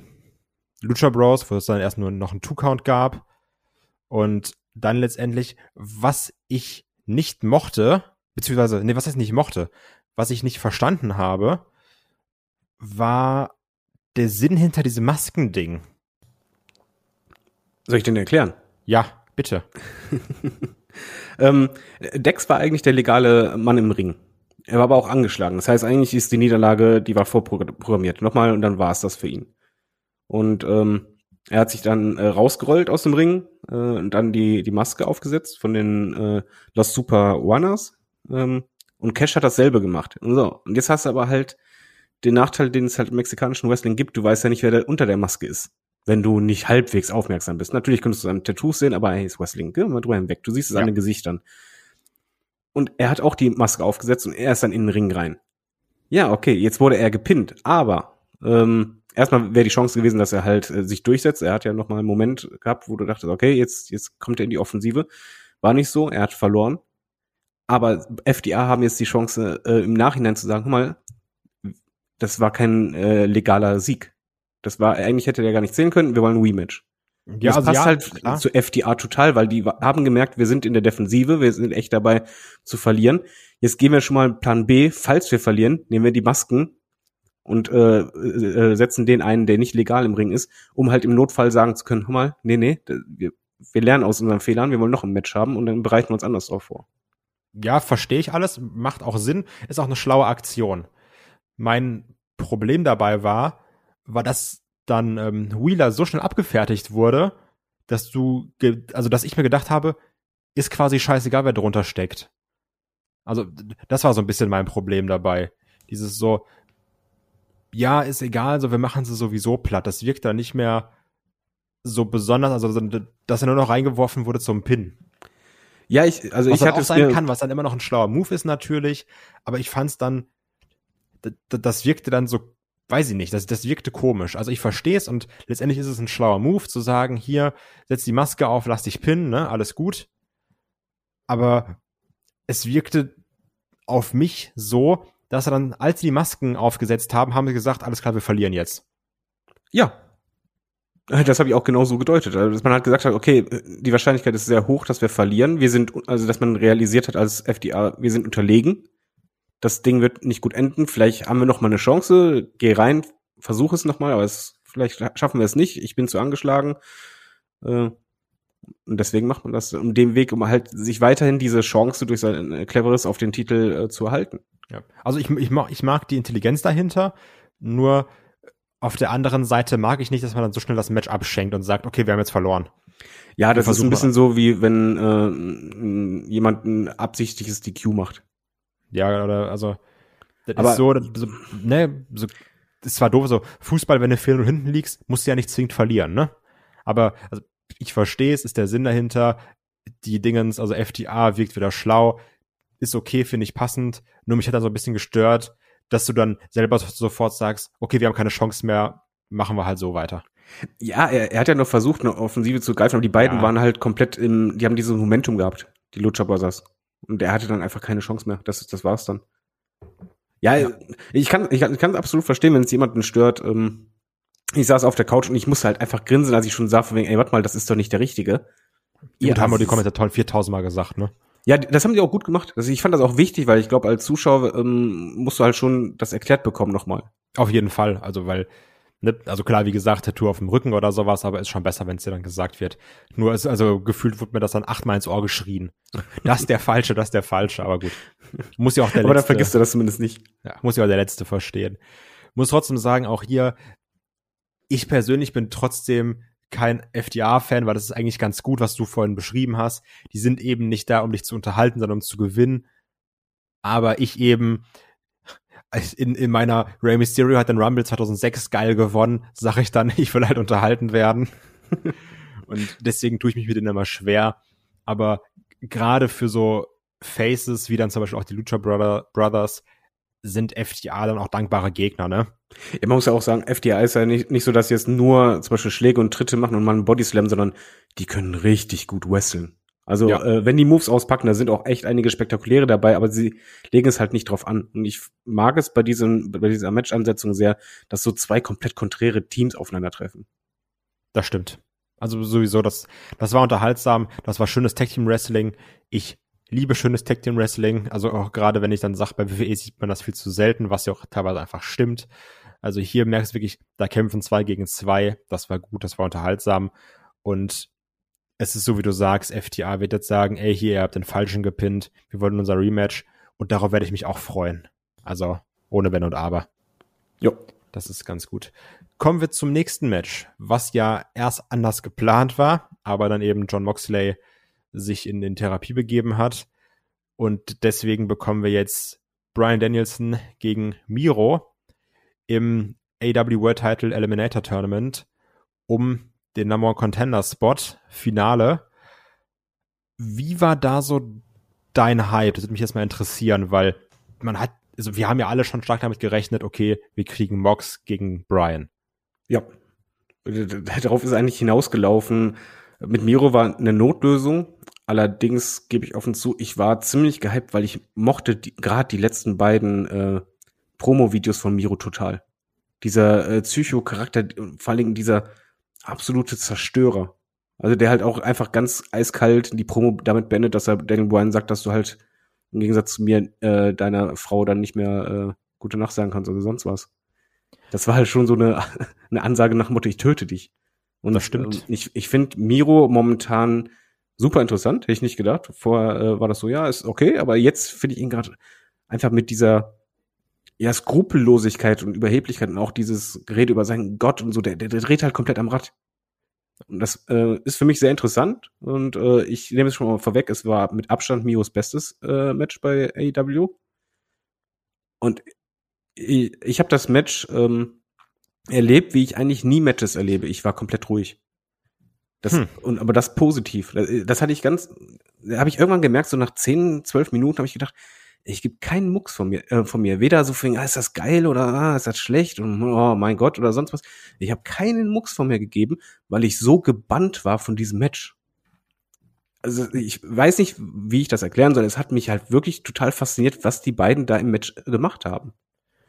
Lucha Bros, wo es dann erst nur noch einen Two-Count gab. Und dann letztendlich, was ich nicht mochte, beziehungsweise, nee, was heißt nicht mochte, was ich nicht verstanden habe, war der Sinn hinter diesem Maskending. Soll ich den erklären? Ja, bitte. ähm, Dex war eigentlich der legale Mann im Ring. Er war aber auch angeschlagen. Das heißt, eigentlich ist die Niederlage, die war vorprogrammiert. Nochmal und dann war es das für ihn. Und ähm, Er hat sich dann äh, rausgerollt aus dem Ring äh, und dann die, die Maske aufgesetzt von den äh, Los Super Runners. Ähm, und Cash hat dasselbe gemacht. Und so. Und jetzt hast du aber halt den Nachteil, den es halt im mexikanischen Wrestling gibt. Du weißt ja nicht, wer da unter der Maske ist. Wenn du nicht halbwegs aufmerksam bist. Natürlich könntest du seine Tattoos sehen, aber hey, ist Wrestling, geh mal drüber hinweg. Du siehst es ja. an den Gesichtern. Und er hat auch die Maske aufgesetzt und er ist dann in den Ring rein. Ja, okay, jetzt wurde er gepinnt, aber ähm, erstmal wäre die Chance gewesen, dass er halt äh, sich durchsetzt. Er hat ja noch mal einen Moment gehabt, wo du dachtest, okay, jetzt, jetzt kommt er in die Offensive. War nicht so, er hat verloren. Aber FDA haben jetzt die Chance, äh, im Nachhinein zu sagen, guck mal, das war kein äh, legaler Sieg. Das war, eigentlich hätte der gar nicht zählen können, wir wollen ein Rematch. Ja, das also passt ja, halt klar. zu FDA total, weil die haben gemerkt, wir sind in der Defensive, wir sind echt dabei zu verlieren. Jetzt gehen wir schon mal Plan B, falls wir verlieren, nehmen wir die Masken und äh, äh, setzen den einen, der nicht legal im Ring ist, um halt im Notfall sagen zu können, hör mal, nee, nee, wir, wir lernen aus unseren Fehlern, wir wollen noch ein Match haben und dann bereiten wir uns anders drauf vor. Ja, verstehe ich alles, macht auch Sinn, ist auch eine schlaue Aktion. Mein Problem dabei war, war, dass dann ähm, Wheeler so schnell abgefertigt wurde, dass du, also dass ich mir gedacht habe, ist quasi scheißegal, wer drunter steckt. Also das war so ein bisschen mein Problem dabei. Dieses so, ja, ist egal, so wir machen sie sowieso platt. Das wirkt da nicht mehr so besonders, also dass er nur noch reingeworfen wurde zum Pin. Ja, ich, also was ich hatte auch sein kann, was dann immer noch ein schlauer Move ist natürlich, aber ich fand es dann, das wirkte dann so, weiß ich nicht, das, das wirkte komisch. Also ich verstehe es und letztendlich ist es ein schlauer Move zu sagen, hier, setz die Maske auf, lass dich pinnen, ne, alles gut. Aber es wirkte auf mich so, dass er dann, als sie die Masken aufgesetzt haben, haben sie gesagt, alles klar, wir verlieren jetzt. Ja. Das habe ich auch genau so gedeutet. Also, dass man halt gesagt hat, okay, die Wahrscheinlichkeit ist sehr hoch, dass wir verlieren. Wir sind, also dass man realisiert hat als FDA, wir sind unterlegen. Das Ding wird nicht gut enden. Vielleicht haben wir noch mal eine Chance. Geh rein, versuch es noch mal, aber es, vielleicht schaffen wir es nicht. Ich bin zu angeschlagen. Äh, und deswegen macht man das um den Weg, um halt sich weiterhin diese Chance durch sein Cleveres auf den Titel äh, zu erhalten. Ja. Also ich, ich, mag, ich mag die Intelligenz dahinter, nur auf der anderen Seite mag ich nicht, dass man dann so schnell das Match abschenkt und sagt, okay, wir haben jetzt verloren. Ja, das ist ein bisschen so, wie wenn äh, jemand ein absichtliches DQ macht. Ja, oder also das Aber, ist so, so, ne, so, ist zwar doof, so Fußball, wenn du 4 hinten liegst, musst du ja nicht zwingend verlieren, ne? Aber also, ich verstehe es, ist der Sinn dahinter. Die Dingens, also FTA wirkt wieder schlau ist okay, finde ich passend. Nur mich hat dann so ein bisschen gestört, dass du dann selber sofort sagst, okay, wir haben keine Chance mehr, machen wir halt so weiter. Ja, er, er hat ja noch versucht, eine Offensive zu greifen, aber die beiden ja. waren halt komplett im, die haben dieses Momentum gehabt, die Lucha Brothers. Und er hatte dann einfach keine Chance mehr. Das, das war's dann. Ja, ja. ich kann, ich kann, ich kann absolut verstehen, wenn es jemanden stört. Ähm, ich saß auf der Couch und ich musste halt einfach grinsen, als ich schon sah, von wegen, ey, warte mal, das ist doch nicht der Richtige. Ja, haben wir die Kommentatoren 4000 Mal gesagt, ne? Ja, das haben die auch gut gemacht. Also ich fand das auch wichtig, weil ich glaube, als Zuschauer ähm, musst du halt schon das erklärt bekommen nochmal. Auf jeden Fall. Also weil, ne, also klar, wie gesagt, Tattoo auf dem Rücken oder sowas, aber ist schon besser, wenn es dir dann gesagt wird. Nur ist, also gefühlt wurde mir das dann achtmal ins Ohr geschrien. Das ist der Falsche, das ist der Falsche, aber gut. Muss ja auch der aber Letzte. Aber dann vergisst du das zumindest nicht. Ja, muss ja auch der Letzte verstehen. Muss trotzdem sagen, auch hier, ich persönlich bin trotzdem kein FDA-Fan, weil das ist eigentlich ganz gut, was du vorhin beschrieben hast. Die sind eben nicht da, um dich zu unterhalten, sondern um zu gewinnen. Aber ich eben in, in meiner Rey Mysterio hat den Rumble 2006 geil gewonnen, sage ich dann, ich will halt unterhalten werden. Und deswegen tue ich mich mit denen immer schwer. Aber gerade für so Faces, wie dann zum Beispiel auch die Lucha Brother, Brothers, sind FDA dann auch dankbare Gegner, ne? Ja, man muss ja auch sagen, FDA ist ja nicht, nicht so, dass sie jetzt nur zum Beispiel Schläge und Tritte machen und mal einen Bodyslam, sondern die können richtig gut wresteln. Also ja. äh, wenn die Moves auspacken, da sind auch echt einige spektakuläre dabei, aber sie legen es halt nicht drauf an. Und ich mag es bei diesem bei dieser Match-Ansetzung sehr, dass so zwei komplett konträre Teams aufeinandertreffen. Das stimmt. Also sowieso, das, das war unterhaltsam, das war schönes Tag Team Wrestling. Ich liebe schönes Tag Team Wrestling. Also auch gerade wenn ich dann sage, bei WWE sieht man das viel zu selten, was ja auch teilweise einfach stimmt. Also hier merkst du wirklich, da kämpfen zwei gegen zwei. Das war gut, das war unterhaltsam. Und es ist so, wie du sagst, FTA wird jetzt sagen, ey, hier, ihr habt den Falschen gepinnt. Wir wollen unser Rematch. Und darauf werde ich mich auch freuen. Also ohne Wenn und Aber. Jo. Das ist ganz gut. Kommen wir zum nächsten Match, was ja erst anders geplant war, aber dann eben John Moxley sich in, in Therapie begeben hat. Und deswegen bekommen wir jetzt Brian Danielson gegen Miro im AW World Title Eliminator Tournament um den Number One Contender Spot Finale. Wie war da so dein Hype? Das würde mich jetzt mal interessieren, weil man hat, also wir haben ja alle schon stark damit gerechnet, okay, wir kriegen Mox gegen Brian. Ja. Darauf ist eigentlich hinausgelaufen. Mit Miro war eine Notlösung. Allerdings gebe ich offen zu, ich war ziemlich gehypt, weil ich mochte gerade die letzten beiden äh, Promo-Videos von Miro total. Dieser äh, Psycho-Charakter, vor allen Dingen dieser absolute Zerstörer. Also der halt auch einfach ganz eiskalt die Promo damit beendet, dass er Daniel Bryan sagt, dass du halt im Gegensatz zu mir äh, deiner Frau dann nicht mehr äh, gute Nacht sagen kannst oder sonst was. Das war halt schon so eine, eine Ansage nach Motto, ich töte dich. Und das stimmt. Ich, ich finde Miro momentan super interessant, hätte ich nicht gedacht. Vorher äh, war das so, ja, ist okay, aber jetzt finde ich ihn gerade einfach mit dieser ja, Skrupellosigkeit und Überheblichkeit und auch dieses Gerede über seinen Gott und so, der, der, der dreht halt komplett am Rad. Und das äh, ist für mich sehr interessant und äh, ich nehme es schon mal vorweg, es war mit Abstand Mios bestes äh, Match bei AEW. Und ich, ich habe das Match ähm, erlebt, wie ich eigentlich nie Matches erlebe. Ich war komplett ruhig. Das, hm. und, aber das positiv. Das, das hatte ich ganz, da habe ich irgendwann gemerkt, so nach 10, 12 Minuten habe ich gedacht, ich gebe keinen Mucks von mir, äh, von mir. Weder so fing, ah, ist das geil oder ah, ist das schlecht und oh mein Gott oder sonst was. Ich habe keinen Mucks von mir gegeben, weil ich so gebannt war von diesem Match. Also ich weiß nicht, wie ich das erklären soll. Es hat mich halt wirklich total fasziniert, was die beiden da im Match gemacht haben.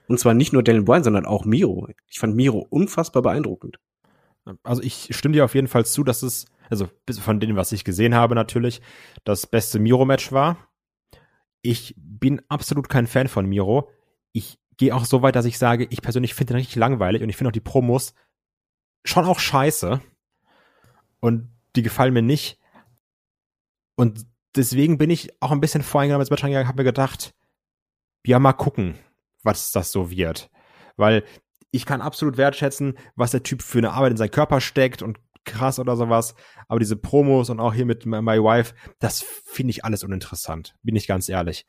Und zwar nicht nur Daniel Bryan, sondern auch Miro. Ich fand Miro unfassbar beeindruckend. Also ich stimme dir auf jeden Fall zu, dass es, also von dem, was ich gesehen habe natürlich, das beste Miro-Match war. Ich bin absolut kein Fan von Miro. Ich gehe auch so weit, dass ich sage, ich persönlich finde ihn richtig langweilig und ich finde auch die Promos schon auch scheiße. Und die gefallen mir nicht. Und deswegen bin ich auch ein bisschen voreingenommen ins Match reingegangen, habe mir gedacht, ja, mal gucken, was das so wird. Weil ich kann absolut wertschätzen, was der Typ für eine Arbeit in seinen Körper steckt und krass oder sowas. Aber diese Promos und auch hier mit My Wife, das finde ich alles uninteressant, bin ich ganz ehrlich.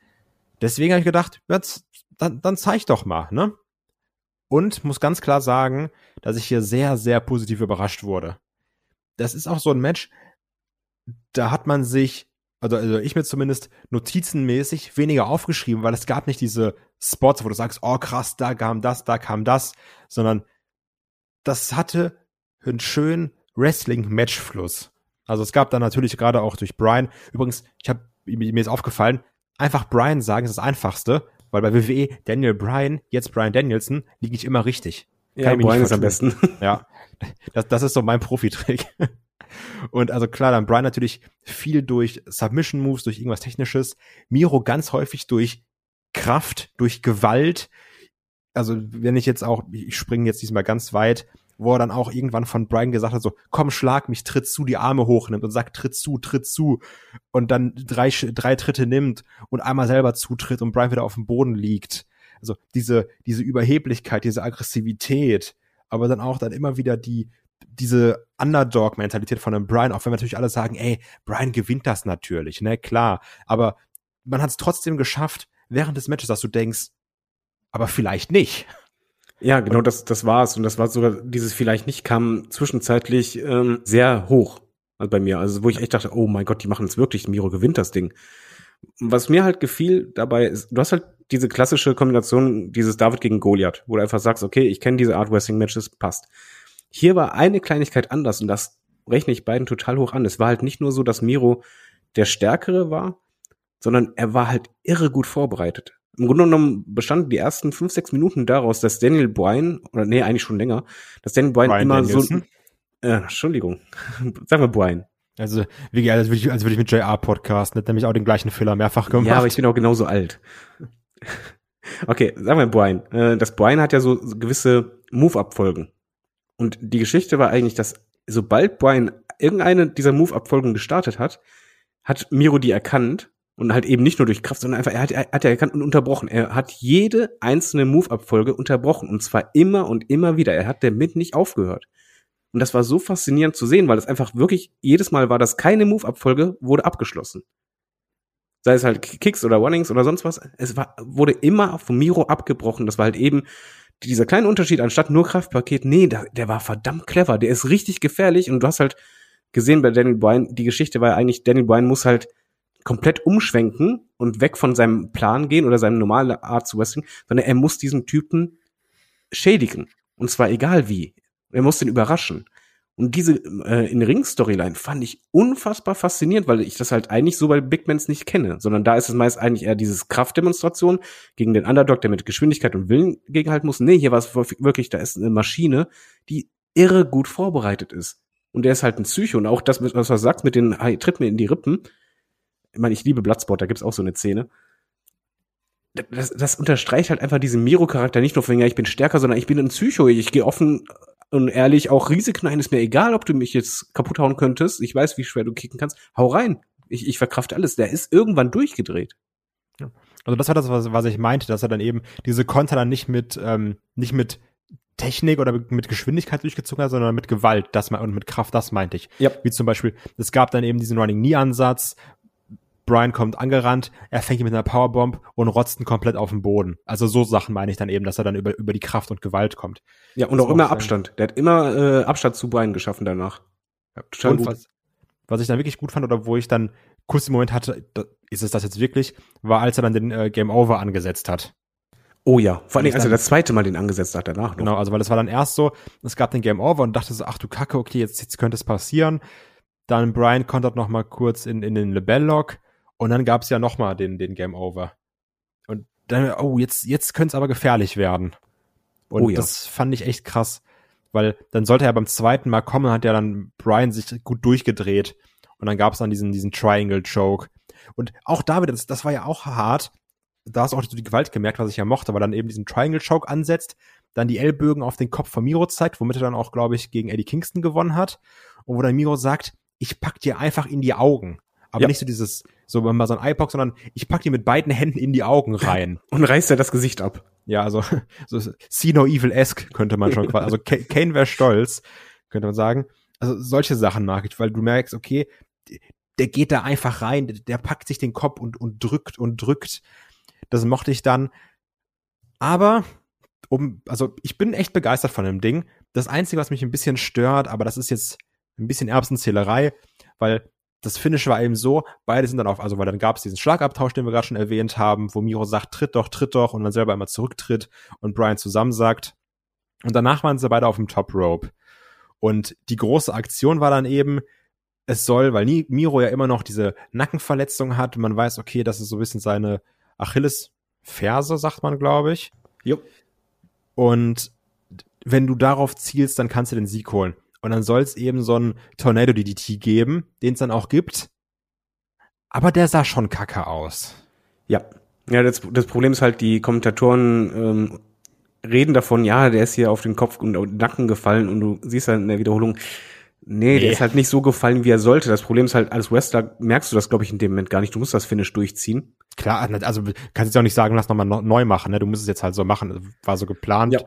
Deswegen habe ich gedacht, jetzt, dann, dann zeig doch mal, ne? Und muss ganz klar sagen, dass ich hier sehr, sehr positiv überrascht wurde. Das ist auch so ein Match, da hat man sich, also, also ich mir zumindest notizenmäßig weniger aufgeschrieben, weil es gab nicht diese Spots, wo du sagst, oh krass, da kam das, da kam das, sondern das hatte einen schönen Wrestling-Matchfluss. Also es gab da natürlich gerade auch durch Brian, übrigens, ich habe mir ist aufgefallen, einfach Brian sagen ist das einfachste, weil bei WWE Daniel Bryan, jetzt Brian Danielson, liege ich immer richtig. Kann ja, Brian ist am besten. Ja, das, das ist so mein Profitrick. Und also klar, dann Brian natürlich viel durch Submission Moves, durch irgendwas Technisches. Miro ganz häufig durch Kraft, durch Gewalt. Also wenn ich jetzt auch, ich springe jetzt diesmal ganz weit, wo er dann auch irgendwann von Brian gesagt hat, so, komm, schlag mich, tritt zu, die Arme hochnimmt und sagt, tritt zu, tritt zu und dann drei, drei Tritte nimmt und einmal selber zutritt und Brian wieder auf dem Boden liegt. Also diese, diese Überheblichkeit, diese Aggressivität, aber dann auch dann immer wieder die, diese Underdog-Mentalität von einem Brian, auch wenn wir natürlich alle sagen, ey, Brian gewinnt das natürlich, ne, klar, aber man hat es trotzdem geschafft, während des Matches, dass du denkst, aber vielleicht nicht. Ja, genau, das, das war's. Und das war sogar, dieses vielleicht nicht kam zwischenzeitlich ähm, sehr hoch also bei mir. Also wo ich echt dachte, oh mein Gott, die machen es wirklich, Miro gewinnt das Ding. Was mir halt gefiel dabei ist, du hast halt diese klassische Kombination, dieses David gegen Goliath, wo du einfach sagst, okay, ich kenne diese Art Wrestling Matches, passt. Hier war eine Kleinigkeit anders und das rechne ich beiden total hoch an. Es war halt nicht nur so, dass Miro der Stärkere war, sondern er war halt irre gut vorbereitet. Im Grunde genommen bestanden die ersten fünf, sechs Minuten daraus, dass Daniel Bryan, oder nee, eigentlich schon länger, dass Daniel Bryan Brian immer Danielson? so. Äh, Entschuldigung. Sagen wir Bryan. Also, wie geil, als würde ich, als würde ich mit JR Podcast, nicht nämlich auch den gleichen Fehler mehrfach gemacht. Ja, aber ich bin auch genauso alt. okay, sagen wir Bryan. Äh, das Bryan hat ja so gewisse Move-Abfolgen. Und die Geschichte war eigentlich, dass sobald Bryan irgendeine dieser Move-Abfolgen gestartet hat, hat Miro die erkannt Und halt eben nicht nur durch Kraft, sondern einfach, er hat, er hat ja erkannt und unterbrochen. Er hat jede einzelne Move-Abfolge unterbrochen. Und zwar immer und immer wieder. Er hat damit nicht aufgehört. Und das war so faszinierend zu sehen, weil das einfach wirklich, jedes Mal war das keine Move-Abfolge, wurde abgeschlossen. Sei es halt Kicks oder Runnings oder sonst was. Es war, wurde immer von Miro abgebrochen. Das war halt eben dieser kleine Unterschied, anstatt nur Kraftpaket, nee, der, der war verdammt clever. Der ist richtig gefährlich. Und du hast halt gesehen bei Daniel Bryan, die Geschichte war ja eigentlich, Daniel Bryan muss halt komplett umschwenken und weg von seinem Plan gehen oder seinem normalen Art zu Wrestling, sondern er muss diesen Typen schädigen. Und zwar egal wie. Er muss den überraschen. Und diese äh, In-Ring-Storyline fand ich unfassbar faszinierend, weil ich das halt eigentlich so bei Big Mans nicht kenne, sondern da ist es meist eigentlich eher dieses Kraftdemonstration gegen den Underdog, der mit Geschwindigkeit und Willen gegenhalten muss. Nee, hier war es wirklich, da ist eine Maschine, die irre gut vorbereitet ist. Und der ist halt ein Psycho. Und auch das, was du sagst mit den, hey, tritt mir in die Rippen, ich meine, ich liebe Bloodsport, da gibt's auch so eine Szene. Das, das unterstreicht halt einfach diesen Miro-Charakter nicht nur von, ja, ich bin stärker, sondern ich bin ein Psycho. Ich gehe offen und ehrlich auch Risiken ein. Ist mir egal, ob du mich jetzt kaputt hauen könntest. Ich weiß, wie schwer du kicken kannst. Hau rein. Ich, ich verkraft alles. Der ist irgendwann durchgedreht. Ja. Also das war das, was, was ich meinte, dass er dann eben diese Konter dann nicht mit, ähm, nicht mit Technik oder mit Geschwindigkeit durchgezogen hat, sondern mit Gewalt, das und mit Kraft, das meinte ich. Ja. Wie zum Beispiel, es gab dann eben diesen Running Knee Ansatz, Brian kommt angerannt, er fängt ihn mit einer Powerbomb und rotzt ihn komplett auf den Boden. Also so Sachen meine ich dann eben, dass er dann über, über die Kraft und Gewalt kommt. Ja, und auch immer auch Abstand. Der hat immer äh, Abstand zu Brian geschaffen danach. Ja, total und gut. Was, was ich dann wirklich gut fand oder wo ich dann kurz im Moment hatte, da, ist es das jetzt wirklich, war als er dann den äh, Game Over angesetzt hat. Oh ja, vor allem als er das zweite Mal den angesetzt hat danach noch. Genau, also weil das war dann erst so, es gab den Game Over und dachte so, ach du Kacke, okay, jetzt, jetzt könnte es passieren. Dann Brian kontert noch mal kurz in, in den Lebell-Lock und dann gab es ja noch mal den, den Game Over. Und dann, oh, jetzt, jetzt könnte es aber gefährlich werden. Und oh ja. das fand ich echt krass, weil dann sollte er beim zweiten Mal kommen, hat ja dann Brian sich gut durchgedreht. Und dann gab es dann diesen, diesen Triangle Choke. Und auch David, das, das war ja auch hart. Da hast du auch die Gewalt gemerkt, was ich ja mochte, weil dann eben diesen Triangle Choke ansetzt, dann die Ellbögen auf den Kopf von Miro zeigt, womit er dann auch, glaube ich, gegen Eddie Kingston gewonnen hat. Und wo dann Miro sagt, ich pack dir einfach in die Augen. Aber ja. nicht so dieses, so mal so ein iPod, sondern ich pack dir mit beiden Händen in die Augen rein. Und reißt er das Gesicht ab. Ja, also so See No Evil-esque könnte man schon quasi. Also Kane wäre stolz, könnte man sagen. Also solche Sachen mag ich, weil du merkst, okay, der geht da einfach rein, der packt sich den Kopf und, und drückt und drückt. Das mochte ich dann. Aber, um, also ich bin echt begeistert von dem Ding. Das Einzige, was mich ein bisschen stört, aber das ist jetzt ein bisschen Erbsenzählerei, weil das Finish war eben so, beide sind dann auf, also weil dann gab es diesen Schlagabtausch, den wir gerade schon erwähnt haben, wo Miro sagt, tritt doch, tritt doch und dann selber einmal zurücktritt und Brian zusammen sagt. Und danach waren sie beide auf dem Top Rope. Und die große Aktion war dann eben, es soll, weil Miro ja immer noch diese Nackenverletzung hat, man weiß, okay, das ist so ein bisschen seine Achillesferse, sagt man, glaube ich. Jo. Und wenn du darauf zielst, dann kannst du den Sieg holen. Und dann soll es eben so ein Tornado DDT geben, den es dann auch gibt. Aber der sah schon kacke aus. Ja. Ja, das, das Problem ist halt, die Kommentatoren ähm, reden davon, ja, der ist hier auf den Kopf und den Nacken gefallen und du siehst dann in der Wiederholung, nee, nee, der ist halt nicht so gefallen, wie er sollte. Das Problem ist halt, als Wrestler merkst du das, glaube ich, in dem Moment gar nicht. Du musst das Finish durchziehen. Klar, also kannst jetzt auch nicht sagen, lass nochmal neu machen, ne? Du musst es jetzt halt so machen. War so geplant. Ja.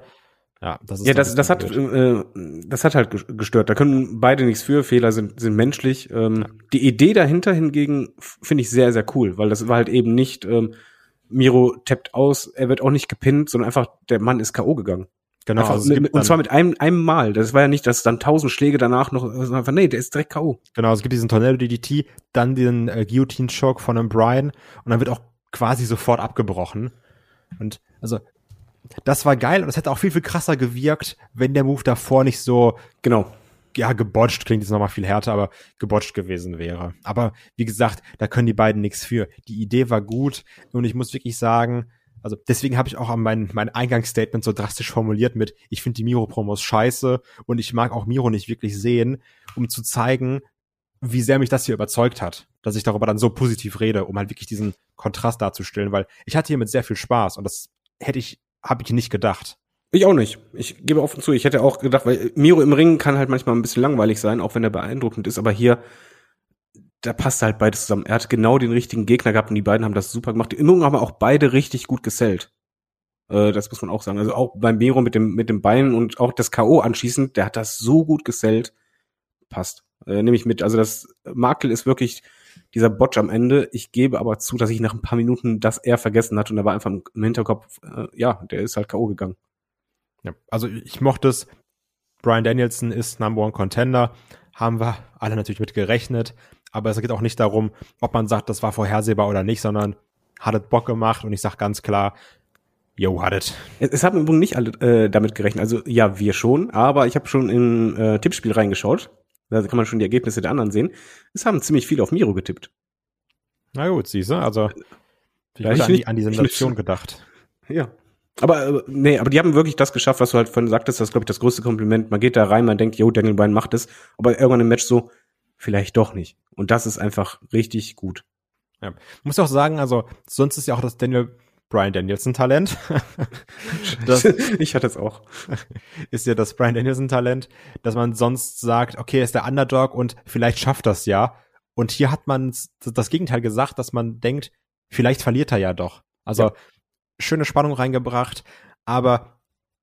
Ja, das ist ja das, das hat äh, das hat halt gestört. Da können beide nichts für. Fehler sind sind menschlich. Ähm, ja. Die Idee dahinter hingegen finde ich sehr sehr cool, weil das war halt eben nicht ähm, Miro tappt aus, er wird auch nicht gepinnt, sondern einfach der Mann ist KO gegangen. Genau. Einfach, also mit, und zwar mit einem, einem Mal. Das war ja nicht, dass dann tausend Schläge danach noch, einfach, nee, der ist direkt K.O. Genau, es gibt diesen Tornado DDT, dann den äh, Guillotine Shock von einem Brian und dann wird auch quasi sofort abgebrochen. Und also das war geil und es hätte auch viel, viel krasser gewirkt, wenn der Move davor nicht so, genau, ja, gebotcht, klingt jetzt nochmal viel härter, aber gebotcht gewesen wäre. Aber wie gesagt, da können die beiden nichts für. Die Idee war gut und ich muss wirklich sagen, also deswegen habe ich auch mein, mein Eingangsstatement so drastisch formuliert mit, ich finde die Miro-Promos scheiße und ich mag auch Miro nicht wirklich sehen, um zu zeigen, wie sehr mich das hier überzeugt hat, dass ich darüber dann so positiv rede, um halt wirklich diesen Kontrast darzustellen, weil ich hatte hiermit sehr viel Spaß und das hätte ich habe ich nicht gedacht. Ich auch nicht. Ich gebe offen zu, ich hätte auch gedacht, weil Miro im Ring kann halt manchmal ein bisschen langweilig sein, auch wenn er beeindruckend ist, aber hier, da passt halt beides zusammen. Er hat genau den richtigen Gegner gehabt und die beiden haben das super gemacht. Die Übungen haben auch beide richtig gut gesellt. Äh, das muss man auch sagen. Also auch beim Miro mit dem, mit dem Bein und auch das K.O. anschließend, der hat das so gut gesellt. Passt. Äh, nehme ich mit. Also das Makel ist wirklich dieser Botch am Ende. Ich gebe aber zu, dass ich nach ein paar Minuten das eher vergessen hatte und da war einfach im Hinterkopf, äh, ja, der ist halt K.O. gegangen. Ja, also ich mochte es. Brian Danielson ist Number One Contender. Haben wir alle natürlich mit gerechnet. Aber es geht auch nicht darum, ob man sagt, das war vorhersehbar oder nicht, sondern hat es Bock gemacht und ich sag ganz klar, yo, hat es. Es haben übrigens nicht alle äh, damit gerechnet. Also ja, wir schon, aber ich habe schon im äh, Tippspiel reingeschaut. Da kann man schon die Ergebnisse der anderen sehen. Es haben ziemlich viele auf Miro getippt. Na gut, siehst du, also ich habe an, die, an die Sensation gedacht. Ja. Aber äh, nee, aber die haben wirklich das geschafft, was du halt vorhin sagtest, das ist, glaube ich, das größte Kompliment. Man geht da rein, man denkt, yo, Daniel Bryan macht es, aber irgendwann im Match so, vielleicht doch nicht. Und das ist einfach richtig gut. Ja. Muss auch sagen, also sonst ist ja auch das Daniel Brian Danielson Talent. das, ich hatte es auch. Ist ja das Brian Danielson Talent, dass man sonst sagt, okay, er ist der Underdog und vielleicht schafft das ja. Und hier hat man das Gegenteil gesagt, dass man denkt, vielleicht verliert er ja doch. Also ja. schöne Spannung reingebracht, aber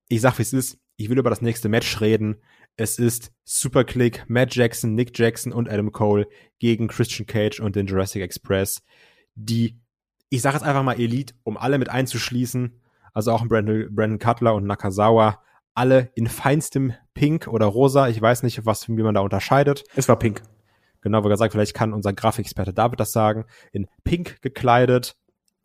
ich sag, wie es ist, ich will über das nächste Match reden. Es ist Superclick, Matt Jackson, Nick Jackson und Adam Cole gegen Christian Cage und den Jurassic Express, die, ich sage jetzt einfach mal Elite, um alle mit einzuschließen, also auch Brandon, Brandon Cutler und Nakazawa, alle in feinstem Pink oder Rosa. Ich weiß nicht, was, wie man da unterscheidet. Es war Pink. Genau, wie gesagt, vielleicht kann unser Grafikexperte David das sagen. In Pink gekleidet.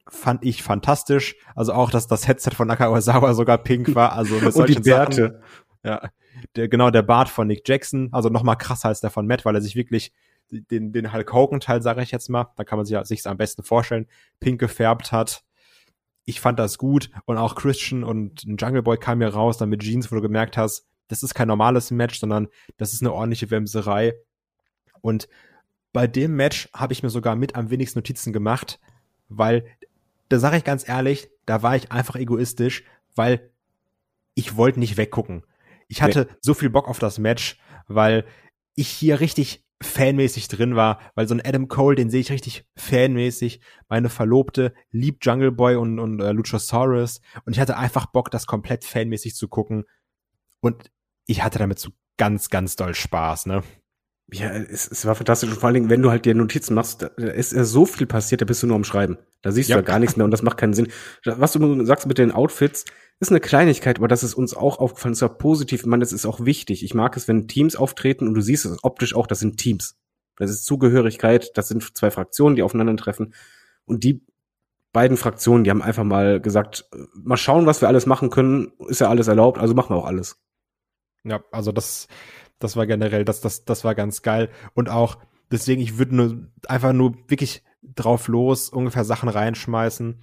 Fand ich fantastisch. Also auch, dass das Headset von Nakazawa sogar pink war. Also mit und die Bärte. Sachen. Ja, der, genau der Bart von Nick Jackson, also noch mal krasser als der von Matt, weil er sich wirklich den, den Hulk Hogan Teil, sage ich jetzt mal, da kann man sich sich am besten vorstellen, pink gefärbt hat. Ich fand das gut und auch Christian und Jungle Boy kam hier raus, dann mit Jeans, wo du gemerkt hast, das ist kein normales Match, sondern das ist eine ordentliche Wemserei. Und bei dem Match habe ich mir sogar mit am wenigsten Notizen gemacht, weil da sage ich ganz ehrlich, da war ich einfach egoistisch, weil ich wollte nicht weggucken. Ich hatte nee. so viel Bock auf das Match, weil ich hier richtig fanmäßig drin war, weil so ein Adam Cole, den sehe ich richtig fanmäßig. Meine Verlobte liebt Jungle Boy und, und äh, Luchasaurus und ich hatte einfach Bock, das komplett fanmäßig zu gucken und ich hatte damit so ganz, ganz doll Spaß, ne? Ja, es, es war fantastisch. vor allen Dingen, wenn du halt dir Notizen machst, da ist ja so viel passiert, da bist du nur am Schreiben. Da siehst ja. du ja gar nichts mehr und das macht keinen Sinn. Was du sagst mit den Outfits, ist eine Kleinigkeit, aber das ist uns auch aufgefallen. Das war positiv. Ich meine, das ist auch wichtig. Ich mag es, wenn Teams auftreten und du siehst es optisch auch, das sind Teams. Das ist Zugehörigkeit, das sind zwei Fraktionen, die aufeinandertreffen. Und die beiden Fraktionen, die haben einfach mal gesagt, mal schauen, was wir alles machen können. Ist ja alles erlaubt, also machen wir auch alles. Ja, also das, das war generell, das, das, das war ganz geil. Und auch, deswegen, ich würde nur einfach nur wirklich drauf los, ungefähr Sachen reinschmeißen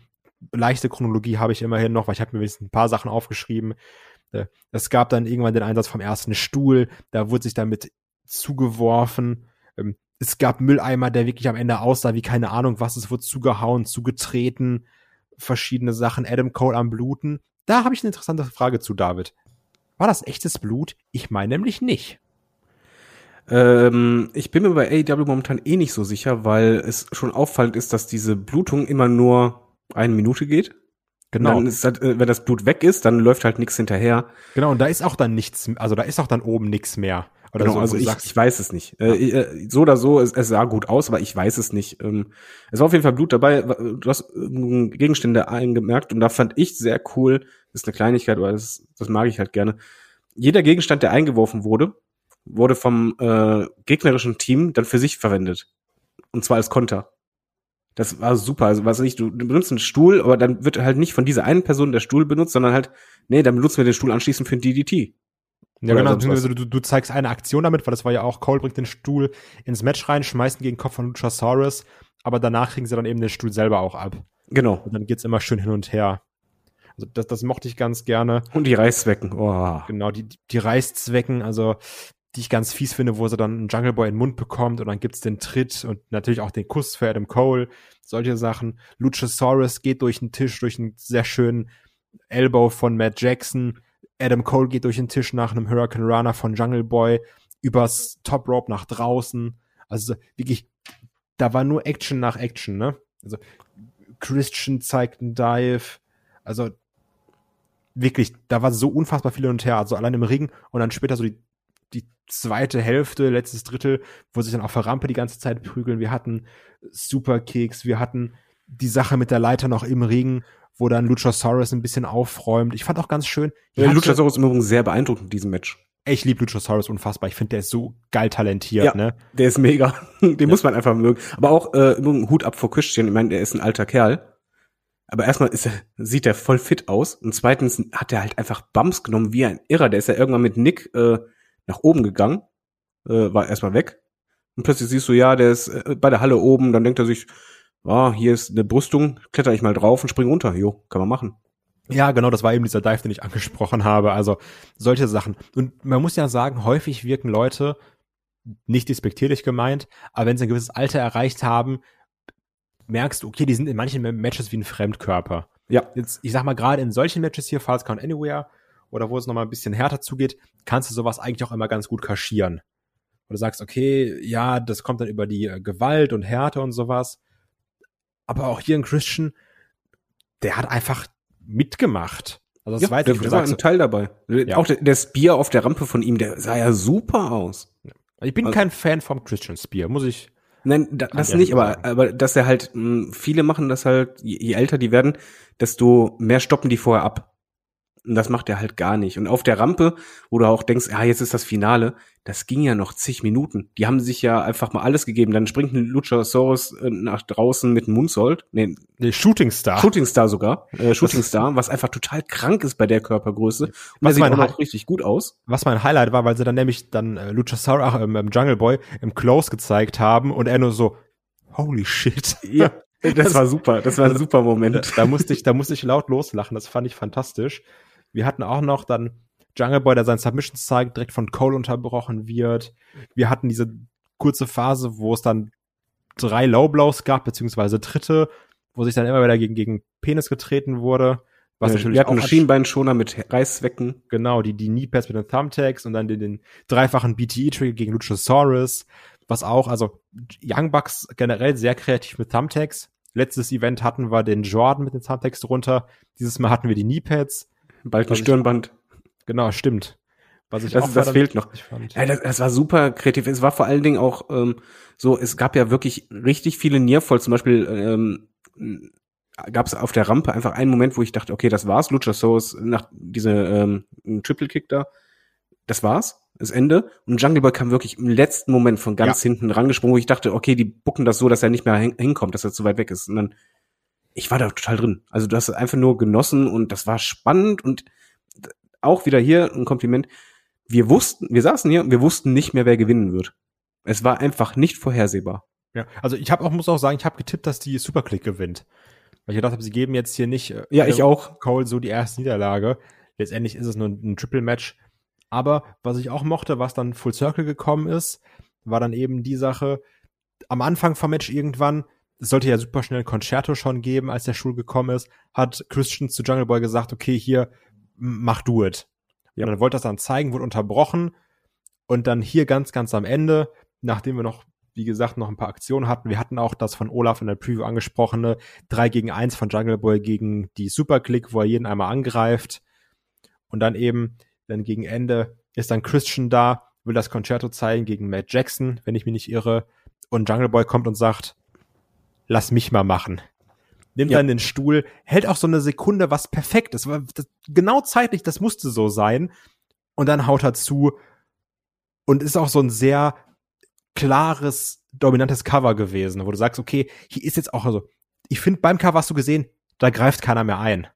leichte Chronologie habe ich immerhin noch, weil ich habe mir ein paar Sachen aufgeschrieben. Äh, es gab dann irgendwann den Einsatz vom ersten Stuhl, da wurde sich damit zugeworfen. Ähm, es gab Mülleimer, der wirklich am Ende aussah wie keine Ahnung was, es wurde zugehauen, zugetreten, verschiedene Sachen, Adam Cole am Bluten. Da habe ich eine interessante Frage zu, David. War das echtes Blut? Ich meine nämlich nicht. Ähm, ich bin mir bei AEW momentan eh nicht so sicher, weil es schon auffallend ist, dass diese Blutung immer nur eine Minute geht. Genau. Dann ist halt, wenn das Blut weg ist, dann läuft halt nichts hinterher. Genau, und da ist auch dann nichts, also da ist auch dann oben nichts mehr. Oder genau, so, also ich, ich weiß es nicht. Ja. Äh, äh, so oder so, es, es sah gut aus, aber ich weiß es nicht. Ähm, es war auf jeden Fall Blut dabei. Du hast äh, Gegenstände eingemerkt und da fand ich sehr cool, das ist eine Kleinigkeit, aber das, das mag ich halt gerne. Jeder Gegenstand, der eingeworfen wurde, wurde vom äh, gegnerischen Team dann für sich verwendet. Und zwar als Konter. Das war super. Also was nicht, du, du benutzt einen Stuhl, aber dann wird halt nicht von dieser einen Person der Stuhl benutzt, sondern halt, nee, dann benutzen wir den Stuhl anschließend für ein DDT. Ja, genau, du, du zeigst eine Aktion damit, weil das war ja auch, Cole bringt den Stuhl ins Match rein, schmeißt ihn gegen den Kopf von Luchasaurus, aber danach kriegen sie dann eben den Stuhl selber auch ab. Genau. Und dann geht's immer schön hin und her. Also das, das mochte ich ganz gerne. Und die Reißzwecken, oh. Genau, die, die Reißzwecken, also die ich ganz fies finde, wo sie dann einen Jungle Boy in den Mund bekommt und dann gibt's den Tritt und natürlich auch den Kuss für Adam Cole, solche Sachen. Luchasaurus geht durch den Tisch, durch einen sehr schönen Elbow von Matt Jackson. Adam Cole geht durch den Tisch nach einem Hurricane Runner von Jungle Boy übers Top Rope nach draußen. Also wirklich da war nur Action nach Action, ne? Also Christian zeigt einen Dive, also wirklich, da war so unfassbar viel hin und her, also allein im Ring und dann später so die, die zweite Hälfte, letztes Drittel, wo sich dann auf der Rampe die ganze Zeit prügeln. Wir hatten Superkicks, wir hatten die Sache mit der Leiter noch im Ring, wo dann Luchasaurus ein bisschen aufräumt. Ich fand auch ganz schön. Ja, Luchasaurus im Übrigen sehr beeindruckend in diesem Match. Ich liebe Luchasaurus unfassbar. Ich finde, der ist so geil talentiert, ja, ne? Der ist mega. Den ja. muss man einfach mögen. Aber auch äh, Hut ab vor Christian. Ich meine, der ist ein alter Kerl. Aber erstmal ist er, sieht er voll fit aus. Und zweitens hat er halt einfach Bums genommen wie ein Irrer. Der ist ja irgendwann mit Nick äh, nach oben gegangen. Äh, war erstmal weg. Und plötzlich siehst du, ja, der ist äh, bei der Halle oben. Dann denkt er sich, ah, hier ist eine Brüstung, kletter ich mal drauf und spring runter. Jo, kann man machen. Ja, genau, das war eben dieser Dive, den ich angesprochen habe. Also solche Sachen. Und man muss ja sagen, häufig wirken Leute nicht despektierlich gemeint, aber wenn sie ein gewisses Alter erreicht haben, merkst du, okay, die sind in manchen Matches wie ein Fremdkörper. Ja. Jetzt, ich sag mal, gerade in solchen Matches hier, Falls Count Anywhere, oder wo es nochmal ein bisschen härter zugeht, kannst du sowas eigentlich auch immer ganz gut kaschieren. Oder sagst, okay, ja, das kommt dann über die äh, Gewalt und Härte und sowas. Aber auch hier ein Christian, der hat einfach mitgemacht. Also das ja, weiß der, ich, war ein Teil dabei. Ja. Auch der, der Spear auf der Rampe von ihm, der sah ja super aus. Ich bin also, kein Fan vom Christian Spear, muss ich. Nein, da, das nicht, aber, aber dass er halt, mh, viele machen das halt, je, je älter die werden, desto mehr stoppen die vorher ab. Und das macht er halt gar nicht. Und auf der Rampe, wo du auch denkst, ja, jetzt ist das Finale, das ging ja noch zig Minuten. Die haben sich ja einfach mal alles gegeben. Dann springt ein Luchasaurus äh, nach draußen mit einem Moonsault. Nee, nee Shooting Star. Shooting Star sogar. Äh, Shooting Star, was einfach total krank ist bei der Körpergröße. Und was sieht auch noch richtig gut aus. Was mein Highlight war, weil sie dann nämlich dann äh, Luchasaurus, ach, im, im Jungle Boy im Close gezeigt haben und er nur so, holy shit. Ja. Das, das war super, das war ein super Moment. Da, da musste ich, da musste ich laut loslachen, das fand ich fantastisch. Wir hatten auch noch dann Jungle Boy, der seinen Submissions zeigt, direkt von Cole unterbrochen wird. Wir hatten diese kurze Phase, wo es dann drei Low Blows gab, beziehungsweise dritte, wo sich dann immer wieder gegen, gegen Penis getreten wurde. Was ja, natürlich wir hatten auch Schienbeinschoner mit Reißzwecken. Genau, die, die Kneepads mit den Thumbtacks und dann den, den dreifachen BTE-Trigger gegen Luchasaurus. Was auch, also Young Bucks generell sehr kreativ mit Thumbtacks. Letztes Event hatten wir den Jordan mit den Thumbtacks drunter. Dieses Mal hatten wir die Kneepads. Bald ein Stirnband. Genau, stimmt. Was ich das, das fehlt noch. Ja, das, das war super kreativ. Es war vor allen Dingen auch ähm, so, es gab ja wirklich richtig viele Nearfalls. Zum Beispiel ähm, gab es auf der Rampe einfach einen Moment, wo ich dachte, okay, das war's. Luchasaurus nach diese ähm, Triple Kick da, das war's, das Ende. Und Jungle Boy kam wirklich im letzten Moment von ganz ja. hinten rangesprungen, wo ich dachte, okay, die bucken das so, dass er nicht mehr hinkommt, dass er zu weit weg ist. Und dann ich war da total drin. Also du hast einfach nur genossen und das war spannend und auch wieder hier ein Kompliment. Wir wussten, wir saßen hier und wir wussten nicht mehr, wer gewinnen wird. Es war einfach nicht vorhersehbar. Ja, also ich habe auch muss auch sagen, ich habe getippt, dass die Superclick gewinnt. Weil ich gedacht habe, sie geben jetzt hier nicht äh, ja, ich auch Cole so die erste Niederlage. Letztendlich ist es nur ein, ein Triple Match. Aber was ich auch mochte, was dann Full Circle gekommen ist, war dann eben die Sache am Anfang vom Match irgendwann es sollte ja super schnell ein Concerto schon geben, als der Stuhl gekommen ist, hat Christian zu Jungle Boy gesagt, okay, hier, mach du es. Ja. Und dann wollte das dann zeigen, wurde unterbrochen und dann hier ganz, ganz am Ende, nachdem wir noch, wie gesagt, noch ein paar Aktionen hatten, wir hatten auch das von Olaf in der Preview angesprochene 3 gegen 1 von Jungle Boy gegen die Superclick, wo er jeden einmal angreift und dann eben, dann gegen Ende ist dann Christian da, will das Concerto zeigen gegen Matt Jackson, wenn ich mich nicht irre, und Jungle Boy kommt und sagt, lass mich mal machen. Nimmt ja. dann den Stuhl, hält auch so eine Sekunde, was perfekt ist. Das, genau zeitlich, das musste so sein. Und dann haut er zu. Und ist auch so ein sehr klares, dominantes Cover gewesen, wo du sagst, okay, hier ist jetzt auch, also, ich finde, beim Cover hast du gesehen, da greift keiner mehr ein.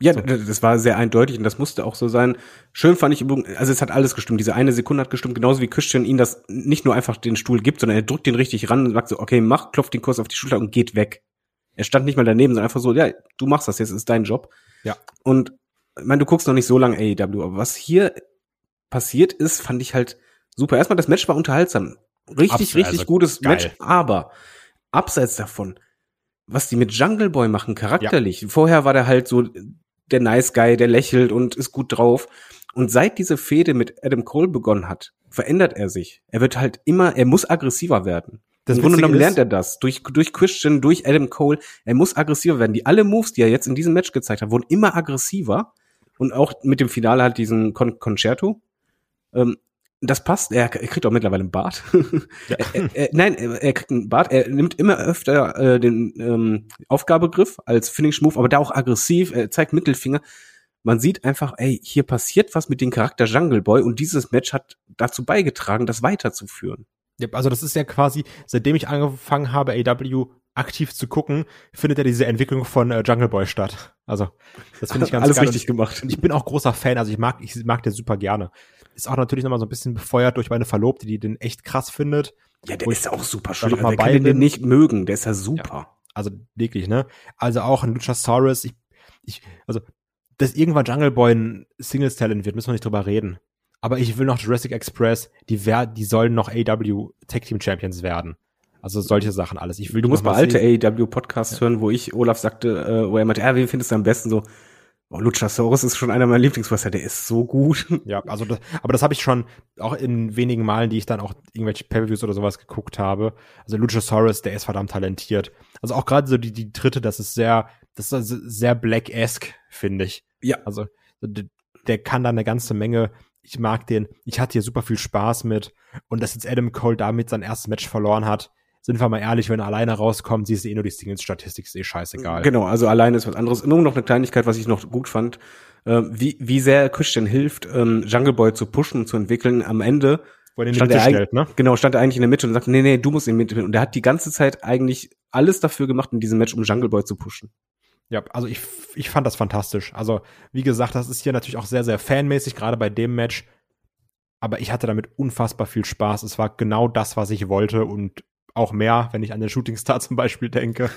Ja, so. das war sehr eindeutig und das musste auch so sein. Schön fand ich also es hat alles gestimmt. Diese eine Sekunde hat gestimmt, genauso wie Christian ihn das nicht nur einfach den Stuhl gibt, sondern er drückt den richtig ran und sagt so, okay, mach, klopft den Kurs auf die Schulter und geht weg. Er stand nicht mal daneben, sondern einfach so, ja, du machst das jetzt, ist dein Job. Ja. Und ich meine, du guckst noch nicht so lange AEW, aber was hier passiert ist, fand ich halt super. Erstmal, das Match war unterhaltsam. Richtig, Absolut, richtig also gutes geil. Match, aber abseits davon, was die mit Jungle Boy machen, charakterlich. Ja. Vorher war der halt so der Nice Guy, der lächelt und ist gut drauf. Und seit diese Fehde mit Adam Cole begonnen hat, verändert er sich. Er wird halt immer, er muss aggressiver werden. Das Im Grunde genommen lernt er das. Durch, durch Christian, durch Adam Cole. Er muss aggressiver werden. Die alle Moves, die er jetzt in diesem Match gezeigt hat, wurden immer aggressiver. Und auch mit dem Finale halt diesen Con Concerto. Ähm, das passt. Er, kriegt auch mittlerweile einen Bart. Ja. er, er, nein, er, kriegt einen Bart. Er nimmt immer öfter äh, den ähm, Aufgabegriff als Finish Move, aber da auch aggressiv. Er zeigt Mittelfinger. Man sieht einfach, ey, hier passiert was mit dem Charakter Jungle Boy und dieses Match hat dazu beigetragen, das weiterzuführen. Ja, also das ist ja quasi, seitdem ich angefangen habe, AW aktiv zu gucken, findet ja diese Entwicklung von äh, Jungle Boy statt. Also, das finde ich ganz Alles geil. richtig gemacht. Und ich bin auch großer Fan, also ich mag, ich mag den super gerne. Ist auch natürlich nochmal so ein bisschen befeuert durch meine Verlobte, die den echt krass findet. Ja, der ist auch super schön. Wer kann den nicht mögen? Der ist ja super. Ja, also wirklich, ne? Also auch ein Luchasaurus, ich, ich, also, dass irgendwann Jungle Boy ein Singles-Talent wird, müssen wir nicht drüber reden. Aber ich will noch Jurassic Express, die, wer, die sollen noch AW Tag Team Champions werden. Also solche Sachen alles. Ich will du musst mal alte AEW Podcasts ja. hören, wo ich Olaf sagte, äh, wo er meinte, ja, wen findest du am besten so? Oh, Luchasaurus ist schon einer meiner Lieblingswrestler, der ist so gut. Ja, also das, aber das habe ich schon auch in wenigen Malen, die ich dann auch irgendwelche Pay-Per-Views oder sowas geguckt habe. Also Luchasaurus, der ist verdammt talentiert. Also auch gerade so die die dritte, das ist sehr das ist sehr black-esque, finde ich. Ja. Also der kann da eine ganze Menge ich mag den, ich hatte hier super viel Spaß mit und dass jetzt Adam Cole damit sein erstes Match verloren hat, sind wir mal ehrlich, wenn er alleine rauskommt, siehst du eh nur die Singles-Statistik, ist eh scheißegal. Genau, also alleine ist was anderes. Nur noch eine Kleinigkeit, was ich noch gut fand, äh, wie, wie sehr Christian hilft, ähm, Jungle Boy zu pushen, zu entwickeln. Am Ende er stand er stellt, ne? Genau, stand er eigentlich in der Mitte und sagt, nee, nee, du musst der Mitte. Und er hat die ganze Zeit eigentlich alles dafür gemacht in diesem Match, um Jungle Boy zu pushen. Ja, also ich, ich fand das fantastisch. Also, wie gesagt, das ist hier natürlich auch sehr, sehr fanmäßig, gerade bei dem Match. Aber ich hatte damit unfassbar viel Spaß. Es war genau das, was ich wollte und auch mehr, wenn ich an den Shooting Star zum Beispiel denke.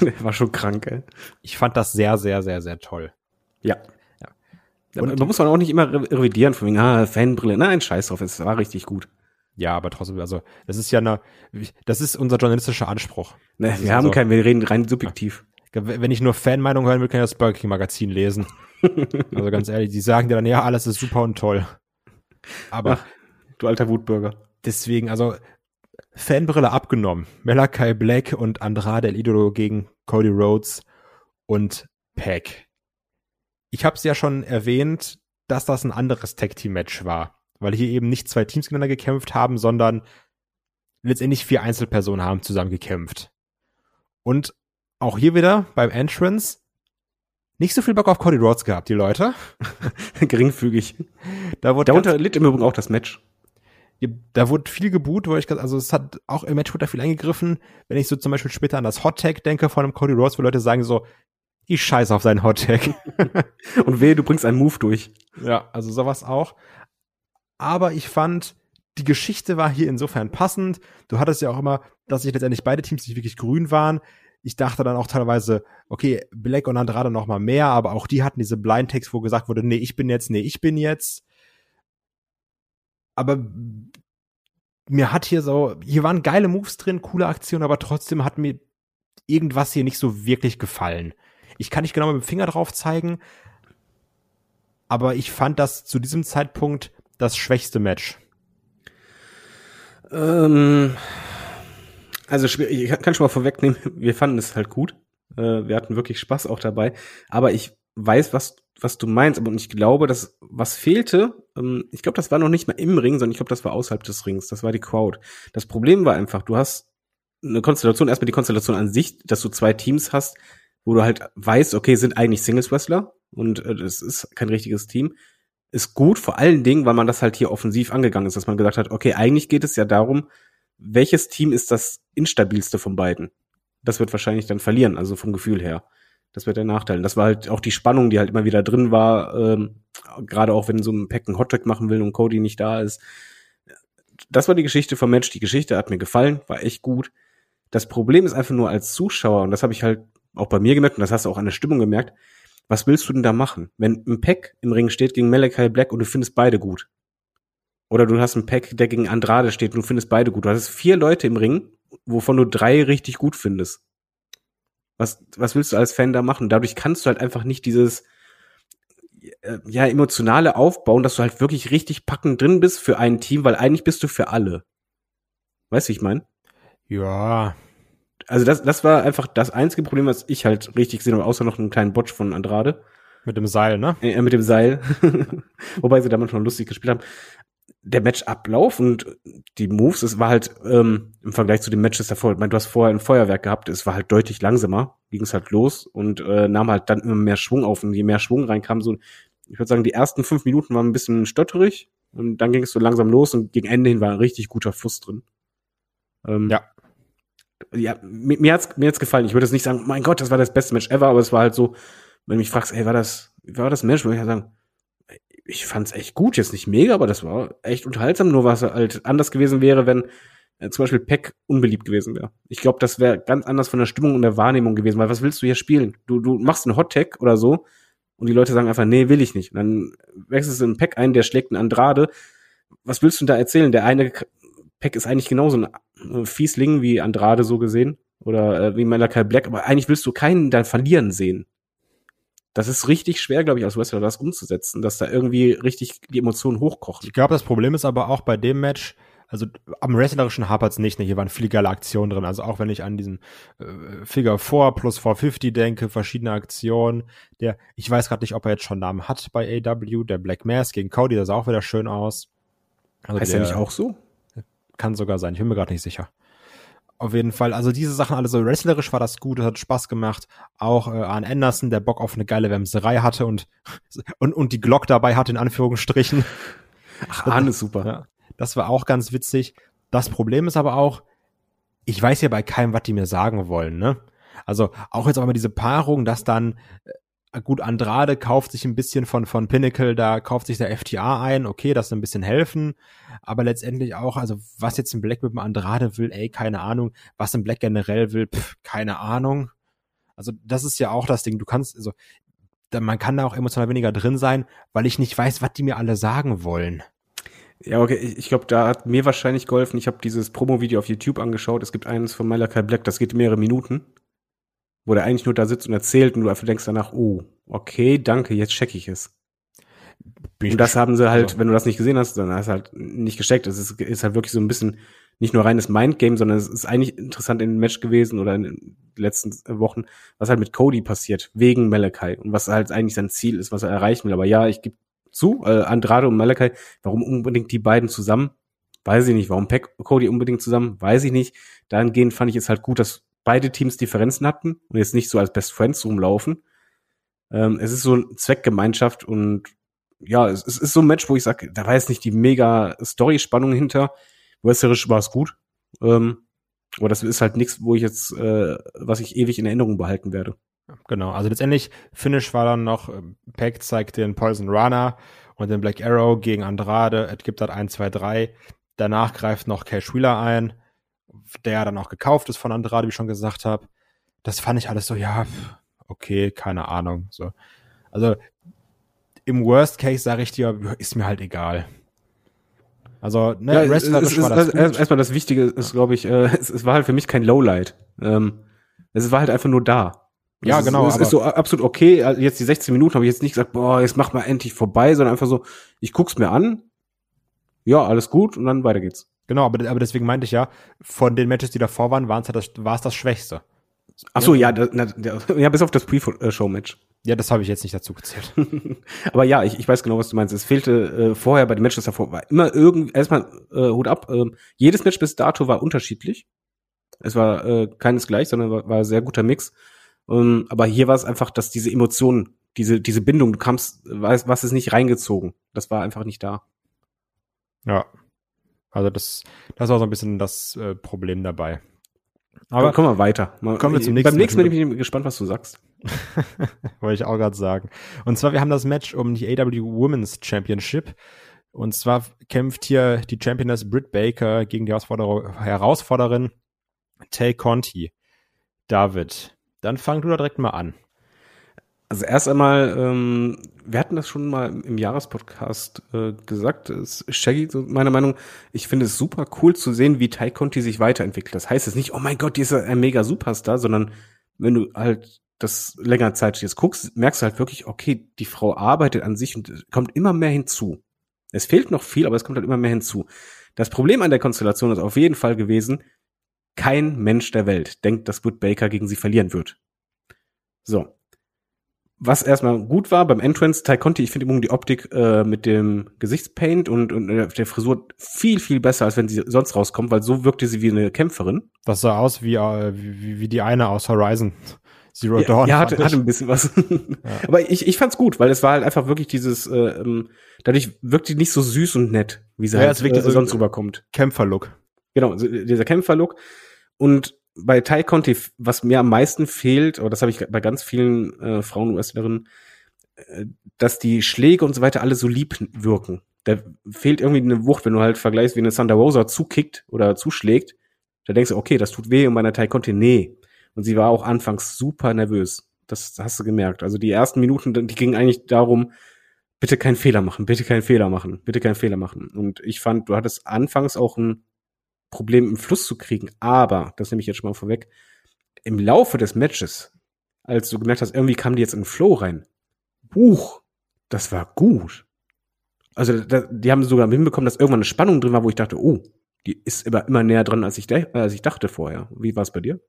Der war schon krank, ey. Ich fand das sehr, sehr, sehr, sehr toll. Ja. ja. Und man muss man auch nicht immer revidieren von wegen, ah, Fanbrille. Nein, scheiß drauf, es war richtig gut. Ja, aber trotzdem, also, das ist ja eine, das ist unser journalistischer Anspruch. Ne, wir haben also, keinen, wir reden rein subjektiv. Wenn ich nur Fanmeinung hören will, kann ich das Burger King Magazin lesen. also ganz ehrlich, die sagen dir dann, ja, alles ist super und toll. Aber Ach, du alter Wutbürger. Deswegen, also Fanbrille abgenommen. Malachi Black und Andrade El Idolo gegen Cody Rhodes und Pack. Ich habe es ja schon erwähnt, dass das ein anderes Tag Team Match war, weil hier eben nicht zwei Teams gegeneinander gekämpft haben, sondern letztendlich vier Einzelpersonen haben zusammen gekämpft. Und auch hier wieder beim Entrance nicht so viel Bock auf Cody Rhodes gehabt, die Leute. Geringfügig. Da wurde Darunter litt im Übrigen auch das Match. Da wurde viel geboot, wo ich also es hat auch im Match wurde da viel eingegriffen. Wenn ich so zum Beispiel später an das Hot Tag denke von einem Cody Rhodes, wo Leute sagen so, ich scheiße auf seinen Hot Tag. Und wehe, du bringst einen Move durch. Ja, also sowas auch. Aber ich fand, die Geschichte war hier insofern passend. Du hattest ja auch immer, dass sich letztendlich beide Teams nicht wirklich grün waren ich dachte dann auch teilweise, okay, Black und Andrade noch mal mehr, aber auch die hatten diese Blind Text, wo gesagt wurde, nee, ich bin jetzt, nee, ich bin jetzt. Aber mir hat hier so, hier waren geile Moves drin, coole Aktionen, aber trotzdem hat mir irgendwas hier nicht so wirklich gefallen. Ich kann nicht genau mit dem Finger drauf zeigen, aber ich fand das zu diesem Zeitpunkt das schwächste Match. Ähm, also ich kann schon mal vorwegnehmen, wir fanden es halt gut. Äh, wir hatten wirklich Spaß auch dabei. Aber ich weiß, was, was du meinst. Aber ich glaube, dass was fehlte, ähm, ich glaube, das war noch nicht mal im Ring, sondern ich glaube, das war außerhalb des Rings. Das war die Crowd. Das Problem war einfach, du hast eine Konstellation, erstmal die Konstellation an sich, dass du zwei Teams hast, wo du halt weißt, okay, sind eigentlich Singles-Wrestler und äh, das ist kein richtiges Team. Ist gut, vor allen Dingen, weil man das halt hier offensiv angegangen ist, dass man gesagt hat, okay, eigentlich geht es ja darum, welches Team ist das instabilste von beiden? Das wird wahrscheinlich dann verlieren, also vom Gefühl her. Das wird der Nachteil. Das war halt auch die Spannung, die halt immer wieder drin war, ähm, gerade auch wenn so ein Pack einen Hotdog machen will und Cody nicht da ist. Das war die Geschichte vom Match. Die Geschichte hat mir gefallen, war echt gut. Das Problem ist einfach nur als Zuschauer, und das habe ich halt auch bei mir gemerkt, und das hast du auch an der Stimmung gemerkt, was willst du denn da machen? Wenn ein Pack im Ring steht gegen Malachi Black und du findest beide gut, oder du hast einen Pack, der gegen Andrade steht und du findest beide gut. Du hast vier Leute im Ring, wovon du drei richtig gut findest. Was, was willst du als Fan da machen? Dadurch kannst du halt einfach nicht dieses äh, ja emotionale aufbauen, dass du halt wirklich richtig packend drin bist für ein Team, weil eigentlich bist du für alle. Weißt du, wie ich meine? Ja. Also das, das war einfach das einzige Problem, was ich halt richtig gesehen habe, außer noch einen kleinen Botch von Andrade. Mit dem Seil, ne? Äh, mit dem Seil. Wobei sie damit schon lustig gespielt haben. Der Matchablauf und die Moves, es war halt ähm, im Vergleich zu den Matches davor, ich meine, du hast vorher ein Feuerwerk gehabt, es war halt deutlich langsamer, ging es halt los und äh, nahm halt dann immer mehr Schwung auf und je mehr Schwung reinkam, so, ich würde sagen, die ersten fünf Minuten waren ein bisschen stotterig und dann ging es so langsam los und gegen Ende hin war ein richtig guter Fluss drin. Ähm, Ja. Ja, mir, mir hat's mir hat's gefallen. Ich würde jetzt nicht sagen, mein Gott, das war das beste Match ever, aber es war halt so, wenn du mich fragst, ey, war das, wie war das Match, würde ich halt sagen, ich fand's echt gut, jetzt nicht mega, aber das war echt unterhaltsam, nur was halt anders gewesen wäre, wenn äh, zum Beispiel Peck unbeliebt gewesen wäre. Ich glaube, das wäre ganz anders von der Stimmung und der Wahrnehmung gewesen, weil was willst du hier spielen? Du, du machst einen Hot Tag oder so und die Leute sagen einfach, nee, will ich nicht. Und dann wechselst du einen Peck ein, der schlägt einen Andrade. Was willst du da erzählen? Der eine Peck ist eigentlich genauso ein äh, Fiesling wie Andrade so gesehen oder äh, wie Malachi Black, aber eigentlich willst du keinen dann verlieren sehen. Das ist richtig schwer, glaube ich, als Wrestler das umzusetzen, dass da irgendwie richtig die Emotionen hochkochen. Ich glaube, das Problem ist aber auch bei dem Match, also am Wrestlerischen hapert's nicht, ne? Hier waren viele geile Aktionen drin. Also auch wenn ich an diesen äh, Figure 4 plus 450 denke, verschiedene Aktionen. Der, ich weiß gerade nicht, ob er jetzt schon Namen hat bei AW, der Black Mass gegen Cody, das sah auch wieder schön aus. Also Heißt der, ja nicht auch so? Kann sogar sein, ich bin mir gerade nicht sicher. Auf jeden Fall, also diese Sachen alle so wrestlerisch war das gut, das hat Spaß gemacht. Auch äh, Arn Anderson, der Bock auf eine geile Wemserei hatte und, und, und die Glock dabei hatte, in Anführungsstrichen. Ach, Arne ist super. Ja, das war auch ganz witzig. Das Problem ist aber auch, ich weiß ja bei keinem, was die mir sagen wollen, ne? Also auch jetzt auch immer diese Paarung, dass dann äh, gut Andrade kauft sich ein bisschen von von Pinnacle, da kauft sich der FTA ein, okay, das ist ein bisschen helfen, aber letztendlich auch, also was jetzt ein Black mit dem Andrade will, ey, keine Ahnung, was ein Black generell will, pff, keine Ahnung. Also das ist ja auch das Ding, du kannst also man kann da auch emotional weniger drin sein, weil ich nicht weiß, was die mir alle sagen wollen. Ja, okay, ich, ich glaube, da hat mir wahrscheinlich geholfen. Ich habe dieses Promo-Video auf YouTube angeschaut. Es gibt eines von Malachi Black, das geht mehrere Minuten, wo der eigentlich nur da sitzt und erzählt und du einfach denkst danach, oh, okay, danke, jetzt check ich es. Und das haben sie halt, also- wenn du das nicht gesehen hast, dann hast du halt nicht gesteckt. Es ist, ist halt wirklich so ein bisschen nicht nur reines Mindgame, sondern es ist eigentlich interessant in dem Match gewesen oder in den letzten Wochen, was halt mit Cody passiert, wegen Malachi und was halt eigentlich sein Ziel ist, was er erreichen will. Aber ja, ich gebe zu, äh, Andrade und Malachi, warum unbedingt die beiden zusammen? Weiß ich nicht. Warum Peck Cody unbedingt zusammen? Weiß ich nicht. Dahingehend fand ich es halt gut, dass beide Teams Differenzen hatten und jetzt nicht so als Best Friends rumlaufen. Ähm, es ist so eine Zweckgemeinschaft und ja, es, es ist so ein Match, wo ich sage, da war jetzt nicht die mega Story-Spannung hinter. Wrestlerisch war es gut. Ähm, aber das ist halt nichts, wo ich jetzt, äh, was ich ewig in Erinnerung behalten werde. Genau, also letztendlich Finish war dann noch, äh, Peck zeigt den Poison Runner und den Black Arrow gegen Andrade, es gibt halt 1, 2, 3. Danach greift noch Cash Wheeler ein, der dann auch gekauft ist von Andrade, wie ich schon gesagt habe. Das fand ich alles so, ja, okay, keine Ahnung. So. Also im Worst Case sage ich dir, ist mir halt egal. Also, ne, Ja, es, es, wrestlerisch es, war das es, erstmal das Wichtige ist, glaube ich, äh, es, es war halt für mich kein Lowlight. Ähm, es war halt einfach nur da. Ja, es genau, Ist, es ist so absolut okay. Also Jetzt die 16 Minuten habe ich jetzt nicht gesagt, boah, jetzt mach mal endlich vorbei, sondern einfach so, ich guck's mir an. Ja, alles gut und dann weiter geht's. Genau, aber, aber deswegen meinte ich ja, von den Matches, die davor waren, waren's halt das, war es das Schwächste. Ach so, ja, da, na, der, ja, bis auf das Pre-Show-Match. Ja, das habe ich jetzt nicht dazu gezählt. Aber ja, ich, ich weiß genau, was du meinst. Es fehlte äh, vorher bei den Matches davor, war immer irgendwie, erstmal äh, Hut ab, ähm, jedes Match bis dato war unterschiedlich. Es war äh, keines gleich, sondern war, war ein sehr guter Mix. Ähm, aber hier war es einfach, dass diese Emotionen, diese, diese Bindung, du kamst, was, was ist nicht reingezogen. Das war einfach nicht da. Ja. Also das, das war so ein bisschen das äh, Problem dabei. Aber kommen wir weiter. Mal, Kommen wir zum Beim nächsten nächsten Mal Match. bin ich gespannt, was du sagst. wollte ich auch gerade sagen. Und zwar, wir haben das Match um die AW Women's Championship. Und zwar kämpft hier die Championess Britt Baker gegen die Herausforderer, Herausforderin Tay Conti. David, dann fang du da direkt mal an. Also erst einmal, ähm, wir hatten das schon mal im Jahrespodcast äh, gesagt, Shaggy, so meiner Meinung, ich finde es super cool zu sehen, wie Tai Conti sich weiterentwickelt. Das heißt jetzt nicht, oh mein Gott, die ist ein mega Superstar, sondern wenn du halt das länger Zeit jetzt guckst, merkst du halt wirklich, okay, die Frau arbeitet an sich und kommt immer mehr hinzu. Es fehlt noch viel, aber es kommt halt immer mehr hinzu. Das Problem an der Konstellation ist auf jeden Fall gewesen, Kein Mensch der Welt denkt, dass Britt Baker gegen sie verlieren wird. So. Was erstmal gut war beim Entrance, Ty Conti, ich finde die Optik äh, mit dem Gesichtspaint und, und der Frisur viel, viel besser, als wenn sie sonst rauskommt, weil so wirkte sie wie eine Kämpferin. Das sah aus wie, äh, wie, wie die eine aus Horizon. Zero ja, Dawn. Ja, hatte, hatte ein bisschen was. ja. Aber ich, ich fand's gut, weil es war halt einfach wirklich dieses, äh, ähm, dadurch wirkt die nicht so süß und nett, wie sie ja, halt wirklich, äh, sonst rüberkommt. Kämpferlook. Genau, dieser Kämpferlook. Und bei Tai Conti, was mir am meisten fehlt, aber das habe ich bei ganz vielen äh, Frauen-Wrestlerinnen, äh, dass die Schläge und so weiter alle so lieb wirken. Da fehlt irgendwie eine Wucht, wenn du halt vergleichst, wie eine Thunder Rosa zukickt oder zuschlägt. Da denkst du, okay, das tut weh und bei einer Tai Conti, nee. Und sie war auch anfangs super nervös. Das hast du gemerkt. Also die ersten Minuten, die gingen eigentlich darum, bitte keinen Fehler machen, bitte keinen Fehler machen, bitte keinen Fehler machen. Und ich fand, du hattest anfangs auch ein Problem im Fluss zu kriegen. Aber, das nehme ich jetzt schon mal vorweg, im Laufe des Matches, als du gemerkt hast, irgendwie kamen die jetzt in den Flow rein. Buch, das war gut. Also, da, die haben sogar hinbekommen, dass irgendwann eine Spannung drin war, wo ich dachte, oh, die ist immer, immer näher dran, als ich, als ich dachte vorher. Wie war es bei dir?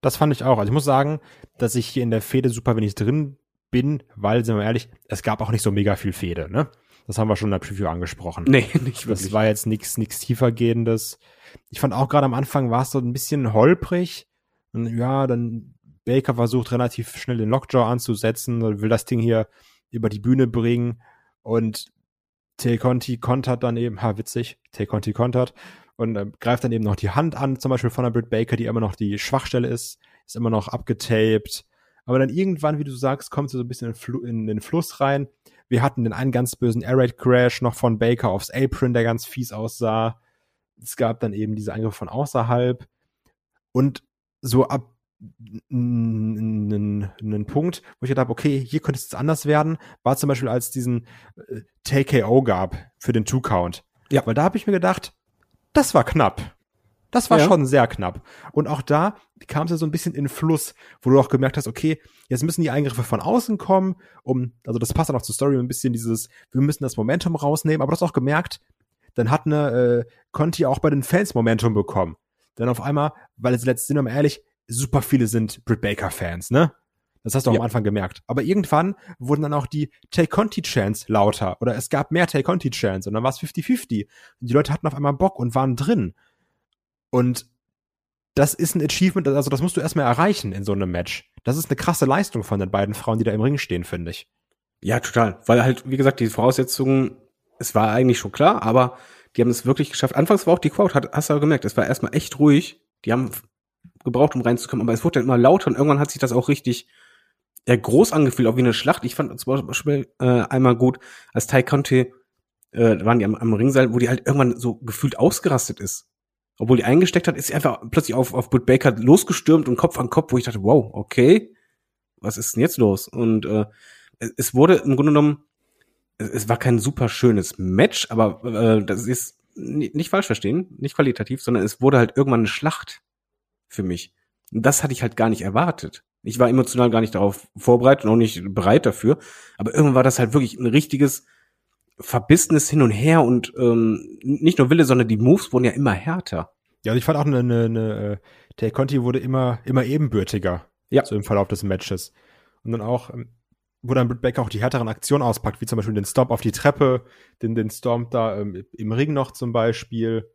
Das fand ich auch. Also ich muss sagen, dass ich hier in der Fehde super wenig drin bin, weil, sind wir ehrlich, es gab auch nicht so mega viel Fehde, ne? Das haben wir schon in der Preview angesprochen. Nee, nicht wirklich. Das war jetzt nichts nichts tiefergehendes. Ich fand auch gerade am Anfang war es so ein bisschen holprig. Und ja, dann Baker versucht relativ schnell den Lockjaw anzusetzen und will das Ding hier über die Bühne bringen. Und Tay Conti kontert dann eben, ha, witzig, Tay Conti kontert und äh, greift dann eben noch die Hand an, zum Beispiel von der Britt Baker, die immer noch die Schwachstelle ist, ist immer noch abgetaped. Aber dann irgendwann, wie du sagst, kommt sie so ein bisschen in, in den Fluss rein. Wir hatten den einen ganz bösen Air Raid Crash noch von Baker aufs Apron, der ganz fies aussah. Es gab dann eben diese Angriffe von außerhalb. Und so ab einen Punkt, wo ich gedacht habe, okay, hier könnte es jetzt anders werden, war zum Beispiel, als diesen äh, TKO gab für den Two-Count. Ja. Weil da habe ich mir gedacht, das war knapp. Das war ja. schon sehr knapp. Und auch da kam es ja so ein bisschen in Fluss, wo du auch gemerkt hast, okay, jetzt müssen die Eingriffe von außen kommen, um, also das passt dann auch zur Story ein bisschen dieses, wir müssen das Momentum rausnehmen, aber du hast auch gemerkt, dann hat eine äh, Conti auch bei den Fans Momentum bekommen. Dann auf einmal, weil es letztendlich, sind wir ehrlich, super viele sind Britt Baker Fans, ne? Das hast du ja. am Anfang gemerkt. Aber irgendwann wurden dann auch die Tay Conti Chants lauter oder es gab mehr Tay Conti Chants und dann war es 50-50. Und die Leute hatten auf einmal Bock und waren drin. Und das ist ein Achievement, also das musst du erstmal erreichen in so einem Match. Das ist eine krasse Leistung von den beiden Frauen, die da im Ring stehen, finde ich. Ja, total. Weil halt, wie gesagt, die Voraussetzungen, es war eigentlich schon klar, aber die haben es wirklich geschafft. Anfangs war auch die Crowd, hast du gemerkt, es war erstmal echt ruhig. Die haben gebraucht, um reinzukommen, aber es wurde dann immer lauter und irgendwann hat sich das auch richtig ja, groß angefühlt, auch wie eine Schlacht. Ich fand zum Beispiel äh, einmal gut, als Tai Conte äh, waren die am, am Ringseil, wo die halt irgendwann so gefühlt ausgerastet ist. Obwohl die eingesteckt hat, ist sie einfach plötzlich auf, auf Britt Baker losgestürmt und Kopf an Kopf, wo ich dachte, wow, okay, was ist denn jetzt los? Und äh, es wurde im Grunde genommen, es, es war kein super schönes Match, aber äh, das ist nicht, falsch verstehen, nicht qualitativ, sondern es wurde halt irgendwann eine Schlacht für mich. Und das hatte ich halt gar nicht erwartet. Ich war emotional gar nicht darauf vorbereitet und auch nicht bereit dafür. Aber irgendwann war das halt wirklich ein richtiges verbissenes Hin und Her und ähm, nicht nur Wille, sondern die Moves wurden ja immer härter. Ja, also ich fand auch eine, eine, eine äh, der Conti wurde immer, immer ebenbürtiger. Ja. So im Verlauf des Matches. Und dann auch, ähm, wo dann Britt Baker auch die härteren Aktionen auspackt, wie zum Beispiel den Stomp auf die Treppe, den, den Stomp da ähm, im Ring noch zum Beispiel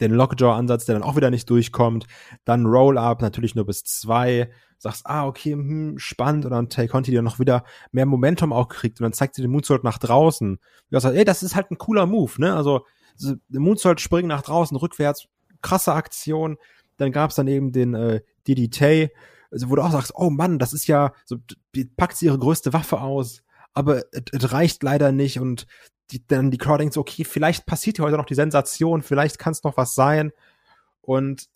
den Lockjaw-Ansatz, der dann auch wieder nicht durchkommt, dann Roll-Up, natürlich nur bis zwei, sagst, ah, okay, hm, spannend, und dann Tay Conti, der noch wieder mehr Momentum auch kriegt, und dann zeigt sie den Moonsault nach draußen. Du sagst, ey, das ist halt ein cooler Move, ne, also, Moonsault springen nach draußen, rückwärts, krasse Aktion, dann gab's dann eben den, äh, DDT, also, wo du auch sagst, oh Mann, das ist ja, so, packt sie ihre größte Waffe aus, aber es reicht leider nicht und die, dann die Crowd denkt so, okay, vielleicht passiert hier heute noch die Sensation, vielleicht kann es noch was sein. Und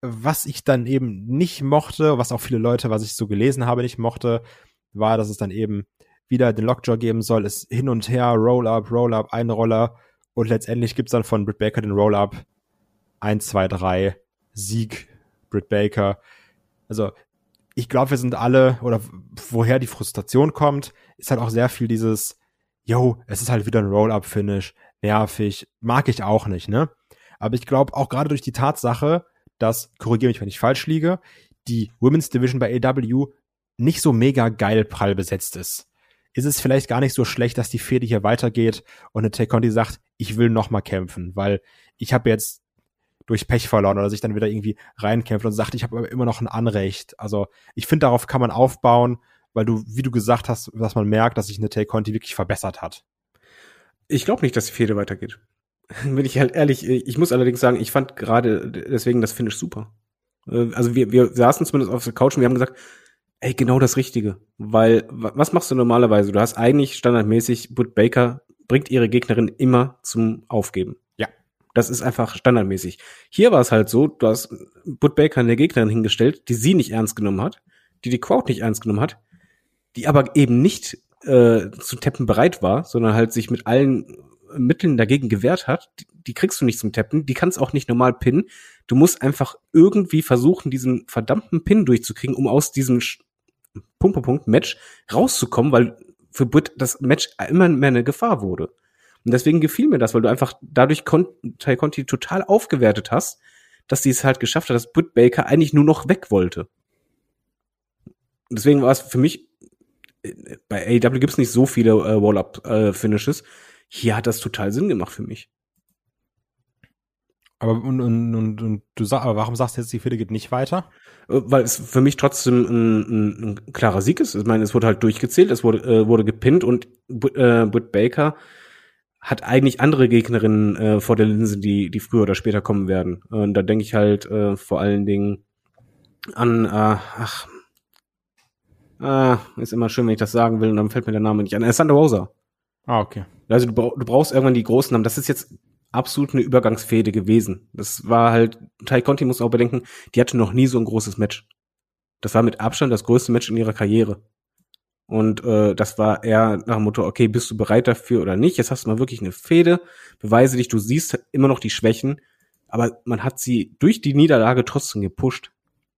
was ich dann eben nicht mochte, was auch viele Leute, was ich so gelesen habe, nicht mochte, war, dass es dann eben wieder den Lockjaw geben soll, ist hin und her, Roll-Up, Roll-Up, ein Roller und letztendlich gibt's dann von Britt Baker den Roll-Up 1, 2, 3, Sieg, Britt Baker. Also ich glaube, wir sind alle, oder woher die Frustration kommt, ist halt auch sehr viel dieses, yo, es ist halt wieder ein Roll-Up-Finish, nervig, mag ich auch nicht, ne? Aber ich glaube auch gerade durch die Tatsache, dass, korrigiere mich, wenn ich falsch liege, die Women's Division bei AW nicht so mega geil prall besetzt ist. Ist es vielleicht gar nicht so schlecht, dass die Fehde hier weitergeht und eine Tay Conti sagt, ich will noch mal kämpfen, weil ich habe jetzt durch Pech verloren oder sich dann wieder irgendwie reinkämpft und sagt, ich habe aber immer noch ein Anrecht. Also ich finde, darauf kann man aufbauen, weil du, wie du gesagt hast, dass man merkt, dass sich eine Tay Conti wirklich verbessert hat. Ich glaube nicht, dass die Fehde weitergeht. Bin ich halt ehrlich, ich muss allerdings sagen, ich fand gerade deswegen das Finish super. Äh, also wir, wir saßen zumindest auf der Couch und wir haben gesagt, ey, genau das Richtige. Weil, was machst du normalerweise? Du hast eigentlich standardmäßig, Bud Baker bringt ihre Gegnerin immer zum Aufgeben. Ja. Das ist einfach standardmäßig. Hier war es halt so, du hast Bud Baker eine Gegnerin hingestellt, die sie nicht ernst genommen hat, die die Crowd nicht ernst genommen hat, die aber eben nicht äh, zu tappen bereit war, sondern halt sich mit allen Mitteln dagegen gewehrt hat, die, die kriegst du nicht zum Tappen, die kannst auch nicht normal pinnen. Du musst einfach irgendwie versuchen, diesen verdammten Pin durchzukriegen, um aus diesem Punkt, Punkt, Punkt, Match rauszukommen, weil für Britt das Match immer mehr eine Gefahr wurde. Und deswegen gefiel mir das, weil du einfach dadurch Con Tay Conti total aufgewertet hast, dass sie es halt geschafft hat, dass Britt Baker eigentlich nur noch weg wollte. Deswegen war es für mich, bei AEW gibt es nicht so viele äh, Wall-Up-Finishes. Äh, Hier hat das total Sinn gemacht für mich. Aber und, und, und, und du sag, aber warum sagst du jetzt, die Fehde geht nicht weiter? Äh, weil es für mich trotzdem ein, ein, ein klarer Sieg ist. Ich meine, es wurde halt durchgezählt, es wurde, äh, wurde gepinnt und äh, Britt Baker hat eigentlich andere Gegnerinnen äh, vor der Linse, die, die früher oder später kommen werden. Und da denke ich halt äh, vor allen Dingen an, äh, ach, ah, ist immer schön, wenn ich das sagen will, und dann fällt mir der Name nicht an. Alessandra Rosa. Ah, okay. Also du, du brauchst irgendwann die großen Namen. Das ist jetzt absolut eine Übergangsfehde gewesen. Das war halt, Tai Conti muss auch bedenken, die hatte noch nie so ein großes Match. Das war mit Abstand das größte Match in ihrer Karriere. Und äh, das war eher nach dem Motto, okay, bist du bereit dafür oder nicht? Jetzt hast du mal wirklich eine Fehde, beweise dich, du siehst immer noch die Schwächen, aber man hat sie durch die Niederlage trotzdem gepusht.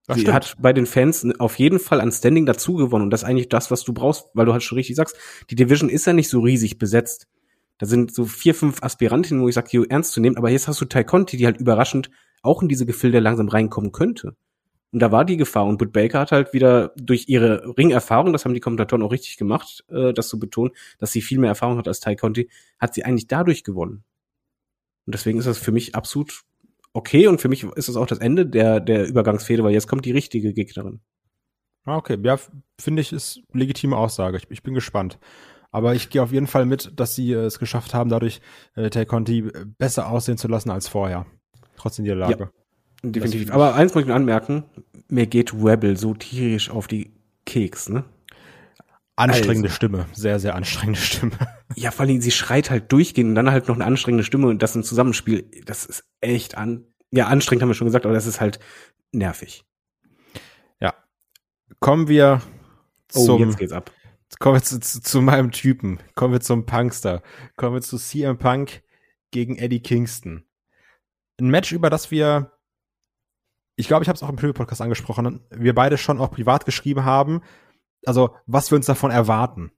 Das sie stimmt. hat bei den Fans auf jeden Fall an Standing dazu gewonnen und das ist eigentlich das, was du brauchst, weil du halt schon richtig sagst, die Division ist ja nicht so riesig besetzt. Da sind so vier, fünf Aspirantinnen, wo ich sage, ernst zu nehmen, aber jetzt hast du Tai Conti, die halt überraschend auch in diese Gefilde langsam reinkommen könnte. Und da war die Gefahr. Und Britt Baker hat halt wieder durch ihre Ringerfahrung, das haben die Kommentatoren auch richtig gemacht, äh, das zu betonen, dass sie viel mehr Erfahrung hat als Tai Conti, hat sie eigentlich dadurch gewonnen. Und deswegen ist das für mich absolut okay und für mich ist das auch das Ende der, der Übergangsfehde, weil jetzt kommt die richtige Gegnerin. Ah, okay. Ja, finde ich, ist legitime Aussage. Ich, ich bin gespannt. Aber ich gehe auf jeden Fall mit, dass sie äh, es geschafft haben, dadurch äh, Tay Conti besser aussehen zu lassen als vorher. Trotzdem die Lage. Ja, definitiv. Aber eins muss ich nur anmerken, mir geht Rebel so tierisch auf die Keks, ne? Anstrengende also. Stimme, sehr, sehr anstrengende Stimme. Ja, vor allem, sie schreit halt durchgehend und dann halt noch eine anstrengende Stimme und das im Zusammenspiel, das ist echt an, ja, anstrengend haben wir schon gesagt, aber das ist halt nervig. Ja. Kommen wir oh, zum, jetzt geht's ab. Kommen wir zu, zu, zu meinem Typen. Kommen wir zum Punkster. Kommen wir zu CM Punk gegen Eddie Kingston. Ein Match, über das wir, ich glaube, ich habe es auch im Preview-Podcast angesprochen, wir beide schon auch privat geschrieben haben, also was wir uns davon erwarten.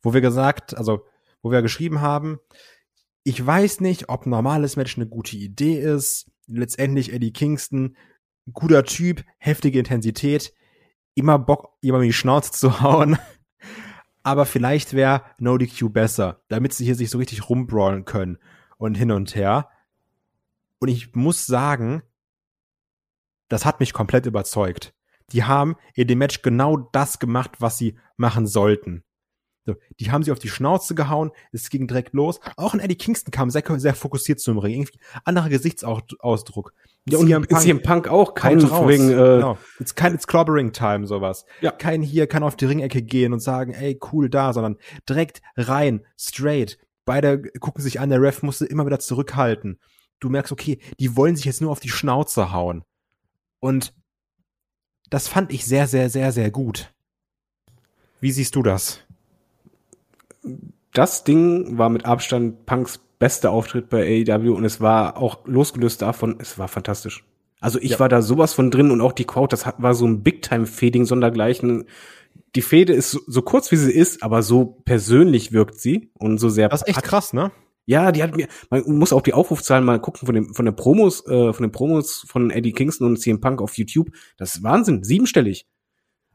Wo wir gesagt, also wo wir geschrieben haben, ich weiß nicht, ob normales Match eine gute Idee ist. Letztendlich Eddie Kingston, guter Typ, heftige Intensität, immer Bock, jemandem die Schnauze zu hauen aber vielleicht wäre No DQ besser, damit sie hier sich so richtig rumbrawlen können und hin und her. Und ich muss sagen, das hat mich komplett überzeugt. Die haben in dem Match genau das gemacht, was sie machen sollten. So, die haben sie auf die Schnauze gehauen, es ging direkt los. Auch in Eddie Kingston kam sehr, sehr fokussiert zum Ring. Irgendwie anderer Gesichtsausdruck. Ja, und CM Punk, CM Punk auch kein wegen, äh, genau. It's kein It's Clobbering Time, sowas. Ja. Kein hier kann auf die Ringecke gehen und sagen, ey, cool da, sondern direkt rein, straight. Beide gucken sich an, der Ref musste immer wieder zurückhalten. Du merkst, okay, die wollen sich jetzt nur auf die Schnauze hauen. Und das fand ich sehr, sehr, sehr, sehr gut. Wie siehst du das? das Ding war mit Abstand Punks bester Auftritt bei AEW und es war auch losgelöst davon, es war fantastisch. Also ich ja. war da sowas von drin und auch die Crowd, das war so ein Big-Time-Fading sondergleichen. Die Fehde ist so, so, kurz wie sie ist, aber so persönlich wirkt sie und so sehr. Das ist echt krass, ne? Ja, die hat mir, man muss auch die Aufrufzahlen mal gucken von dem, von der Promos, äh, von den Promos von Eddie Kingston und CM Punk auf YouTube. Das ist Wahnsinn, siebenstellig.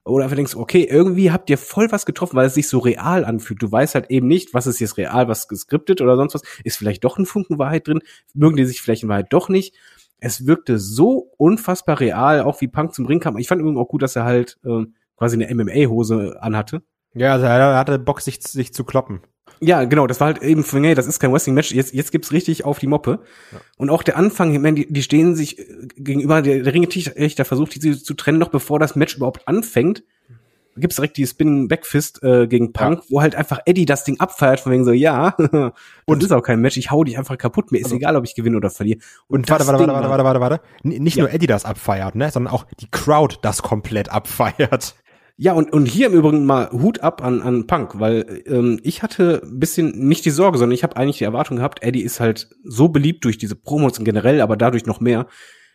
Oder einfach denkst, okay, irgendwie habt ihr voll was getroffen, weil es sich so real anfühlt. Du weißt halt eben nicht, was ist jetzt real, was geskriptet oder sonst was. Ist vielleicht doch ein Funken Wahrheit drin? Mögen die sich vielleicht in Wahrheit doch nicht? Es wirkte so unfassbar real, auch wie Punk zum Ring kam. Ich fand übrigens auch gut, dass er halt äh, quasi eine MMA-Hose anhatte. Ja, also er hatte Bock, sich, sich zu kloppen. Ja, genau, das war halt eben, nee, das ist kein Wrestling-Match, jetzt, jetzt gibt's richtig auf die Moppe. Ja. Und auch der Anfang, ich meine, die, die stehen sich äh, gegenüber, der, der Ringrichter versucht, die zu trennen, noch bevor das Match überhaupt anfängt. Gibt's direkt die Spinning Backfist äh, gegen Punk, ja. wo halt einfach Eddie das Ding abfeiert, von wegen so, ja, und das ist auch kein Match, ich hau dich einfach kaputt, mir ist also, egal, ob ich gewinne oder verliere. Und, und warte, warte, warte, warte, warte, warte, warte, nicht ja. nur Eddie das abfeiert, ne, sondern auch die Crowd das komplett abfeiert. Ja, und, und hier im Übrigen mal Hut ab an, an Punk, weil ähm, ich hatte ein bisschen nicht die Sorge, sondern ich habe eigentlich die Erwartung gehabt, Eddie ist halt so beliebt durch diese Promos und generell, aber dadurch noch mehr,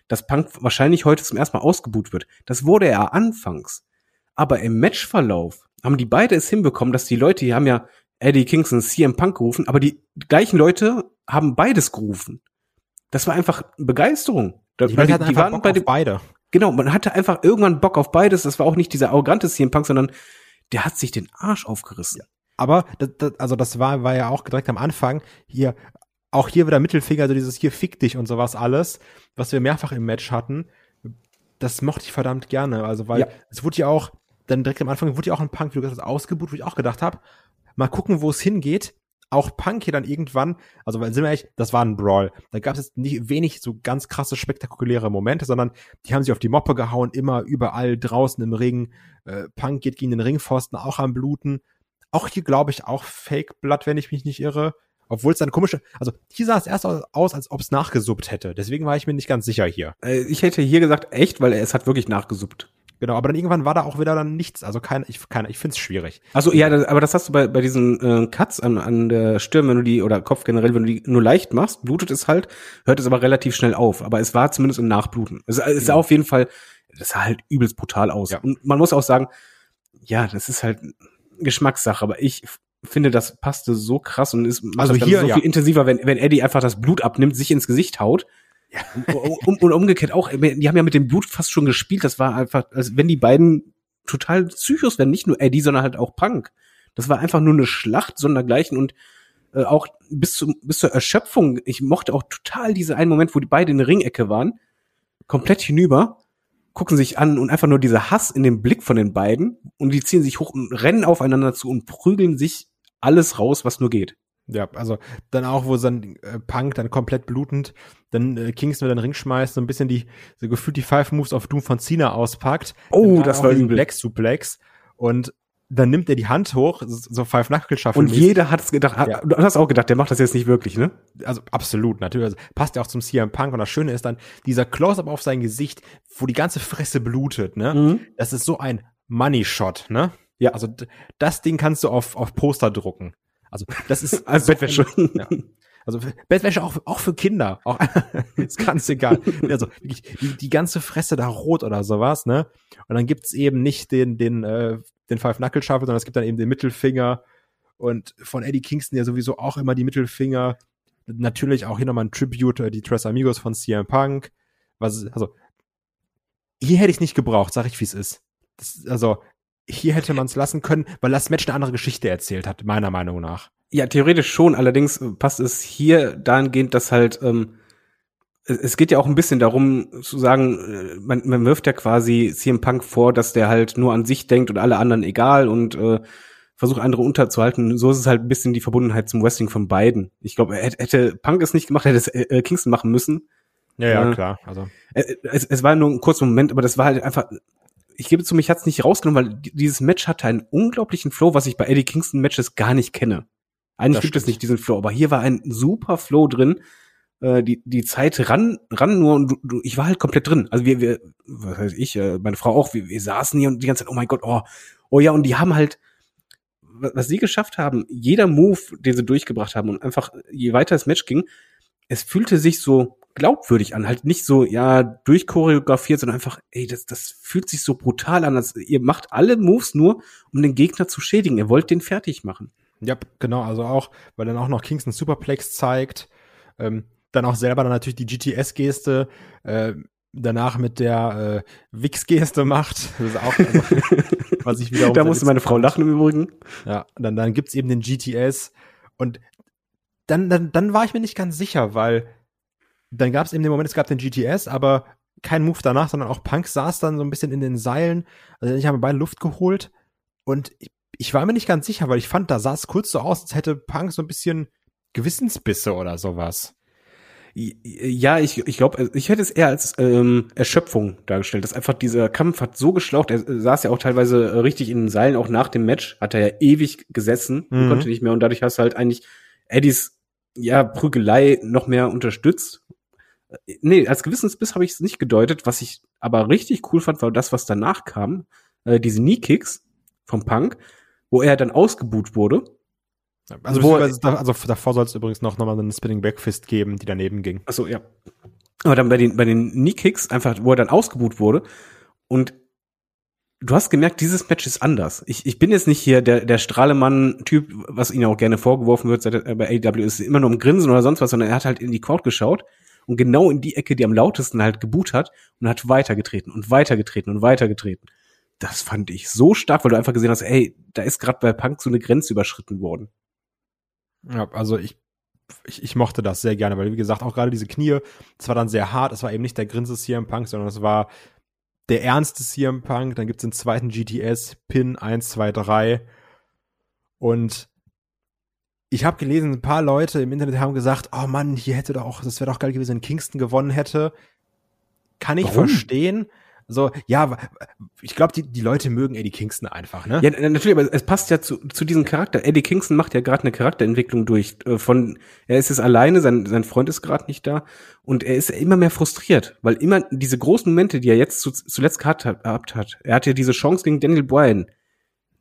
dass Punk wahrscheinlich heute zum ersten Mal ausgebuht wird. Das wurde er anfangs. Aber im Matchverlauf haben die beide es hinbekommen, dass die Leute, die haben ja Eddie Kingston CM Punk gerufen, aber die gleichen Leute haben beides gerufen. Das war einfach Begeisterung. Die, die, die waren Bock bei beide. Genau, man hatte einfach irgendwann Bock auf beides. Das war auch nicht dieser arrogante CM Punk, sondern der hat sich den Arsch aufgerissen. Ja. Aber das, das, also das war, war ja auch direkt am Anfang hier, auch hier wieder Mittelfinger, also dieses hier fick dich und sowas alles, was wir mehrfach im Match hatten. Das mochte ich verdammt gerne. Also, weil ja. es wurde ja auch, dann direkt am Anfang wurde ja auch ein Punk, wie du gesagt hast, ausgebucht, wo ich auch gedacht habe, mal gucken, wo es hingeht auch Punk hier dann irgendwann, also weil sind wir ehrlich, das war ein Brawl. Da gab es jetzt nicht wenig so ganz krasse spektakuläre Momente, sondern die haben sich auf die Moppe gehauen, immer überall draußen im Ring. Äh, Punk geht gegen den Ringpfosten auch am Bluten. Auch hier glaube ich auch Fake Blood, wenn ich mich nicht irre. Obwohl es dann komische, also hier sah es erst aus, als ob es nachgesuppt hätte. Deswegen war ich mir nicht ganz sicher hier. Äh, ich hätte hier gesagt echt, weil es hat wirklich nachgesuppt. Genau, aber dann irgendwann war da auch wieder dann nichts. Also kein, ich, kein, ich finde es schwierig. Also ja, das, aber das hast du bei, bei diesen äh, Cuts an, an der Stirn, wenn du die, oder Kopf generell, wenn du die nur leicht machst, blutet es halt, hört es aber relativ schnell auf. Aber es war zumindest ein Nachbluten. Es, es sah auf jeden Fall, das sah halt übelst brutal aus. Ja. Und man muss auch sagen, ja, das ist halt Geschmackssache, aber ich finde, das passte so krass und ist also hier so ja. viel intensiver, wenn, wenn Eddie einfach das Blut abnimmt, sich ins Gesicht haut ja. Und, und umgekehrt auch, die haben ja mit dem Blut fast schon gespielt. Das war einfach, als wenn die beiden total Psychos wären, nicht nur Eddie, sondern halt auch Punk. Das war einfach nur eine Schlacht sondergleichen und äh, auch bis, zum, bis zur Erschöpfung. Ich mochte auch total diese einen Moment, wo die beide in der Ringecke waren, komplett hinüber, gucken sich an und einfach nur dieser Hass in dem Blick von den beiden und die ziehen sich hoch und rennen aufeinander zu und prügeln sich alles raus, was nur geht. Ja, also dann auch, wo dann äh, Punk dann komplett blutend, dann äh, Kingston den Ring schmeißt, so ein bisschen die, so gefühlt die Five Moves auf Doom von Cena auspackt. Oh, das war übel. Black Suplex und dann nimmt er die Hand hoch, so Five Knuckle Shuffle. Und jeder hat es gedacht, ja. du hast auch gedacht, der macht das jetzt nicht wirklich, ne? Also absolut, natürlich. Also, passt ja auch zum CM Punk und das Schöne ist dann dieser Close-up auf sein Gesicht, wo die ganze Fresse blutet, ne? Mhm. Das ist so ein Money Shot, ne? Ja. Also das Ding kannst du auf, auf Poster drucken. Also das ist als Bettwäsche. Ja. Also Bettwäsche auch, auch für Kinder. Auch, ist ganz egal. Also die, die ganze Fresse da rot oder sowas, ne? Und dann gibt's eben nicht den, den, äh, den Five Knuckle Shuffle, sondern es gibt dann eben den Mittelfinger. Und von Eddie Kingston ja sowieso auch immer die Mittelfinger. Natürlich auch hier nochmal ein Tribute, die Tres Amigos von CM Punk. Was, also, hier hätte ich nicht gebraucht, sag ich, wie es ist. Das, also, hier hätte man es lassen können, weil das Match eine andere Geschichte erzählt hat, meiner Meinung nach. Ja, theoretisch schon. Allerdings passt es hier dahingehend, dass halt ähm, es geht ja auch ein bisschen darum zu sagen, äh, man, man wirft ja quasi CM Punk vor, dass der halt nur an sich denkt und alle anderen egal und äh, versucht andere unterzuhalten. So ist es halt ein bisschen die Verbundenheit zum Wrestling von beiden. Ich glaube, hätte Punk es nicht gemacht, hätte es äh, Kingston machen müssen. Ja, ja, äh, klar. Also äh, es, es war nur ein kurzer Moment, aber das war halt einfach ich gebe zu, mich hat's nicht rausgenommen, weil dieses Match hatte einen unglaublichen Flow, was ich bei Eddie Kingston Matches gar nicht kenne. Eigentlich das gibt stimmt. es nicht diesen Flow, aber hier war ein super Flow drin. Äh, die, die Zeit ran, ran nur und du, du, ich war halt komplett drin. Also wir, wir, was heißt ich, äh, meine Frau auch, wir, wir saßen hier und die ganze Zeit, oh mein Gott, oh, oh ja, und die haben halt, was sie geschafft haben, jeder Move, den sie durchgebracht haben und einfach, je weiter das Match ging, es fühlte sich so glaubwürdig an. Halt nicht so, ja, durchchoreografiert, sondern einfach, ey, das, das fühlt sich so brutal an. Als, ihr macht alle Moves nur, um den Gegner zu schädigen. Ihr wollt den fertig machen. Ja, genau, also auch, weil dann auch noch Kingston Superplex zeigt, ähm, dann auch selber dann natürlich die GTS-Geste, äh, danach mit der äh, Wix-Geste macht. Das ist auch, also, was ich wiederum. da musste meine Frau lachen im Übrigen. Ja, dann, dann gibt's eben den GTS und dann, dann, dann war ich mir nicht ganz sicher, weil dann gab's eben den Moment, es gab den GTS, aber kein Move danach, sondern auch Punk saß dann so ein bisschen in den Seilen. Also ich habe beide Luft geholt und ich, ich war mir nicht ganz sicher, weil ich fand, da sah es kurz so aus, als hätte Punk so ein bisschen Gewissensbisse oder sowas. Ja, ich, ich glaube, ich hätte es eher als ähm, Erschöpfung dargestellt. Dass einfach dieser Kampf hat so geschlaucht. Er saß ja auch teilweise äh, richtig in den Seilen, auch nach dem Match hat er ja ewig gesessen mhm. und konnte nicht mehr. Und dadurch hast du halt eigentlich Eddies ja Prügelei noch mehr unterstützt. Äh, nee, als Gewissensbiss habe ich es nicht gedeutet. Was ich aber richtig cool fand, war das, was danach kam. Äh, diese Knee-Kicks vom Punk, wo er dann ausgebuht wurde also, wo, also davor soll es übrigens noch, noch mal einen Spinning Backfist geben, die daneben ging. Achso, ja. Aber dann bei den, bei den Knee-Kicks, einfach, wo er dann ausgebuht wurde und du hast gemerkt, dieses Match ist anders. Ich, ich bin jetzt nicht hier der, der Strahlemann-Typ, was ihm auch gerne vorgeworfen wird, seit er bei AEW ist, immer nur im Grinsen oder sonst was, sondern er hat halt in die Crowd geschaut und genau in die Ecke, die am lautesten halt geboot hat und hat weitergetreten und weitergetreten und weitergetreten. Das fand ich so stark, weil du einfach gesehen hast, ey, da ist gerade bei Punk so eine Grenze überschritten worden. Ja, also ich, ich, ich mochte das sehr gerne, weil wie gesagt, auch gerade diese Knie, es war dann sehr hart, es war eben nicht der Grinse CM Punk, sondern es war der ernste CM Punk, dann gibt's den zweiten GTS, Pin 1, 2, 3 und ich habe gelesen, ein paar Leute im Internet haben gesagt, oh Mann, hier hätte doch auch, das wäre doch geil gewesen, wenn Kingston gewonnen hätte. Kann ich Warum? verstehen, so, ja, ich glaube, die, die Leute mögen Eddie Kingston einfach, ne? Ja, natürlich, aber es passt ja zu, zu diesem Charakter. Eddie Kingston macht ja gerade eine Charakterentwicklung durch. Äh, von, er ist jetzt alleine, sein, sein Freund ist gerade nicht da und er ist immer mehr frustriert, weil immer diese großen Momente, die er jetzt zu, zuletzt gehabt hat, er hatte diese Chance gegen Daniel Bryan,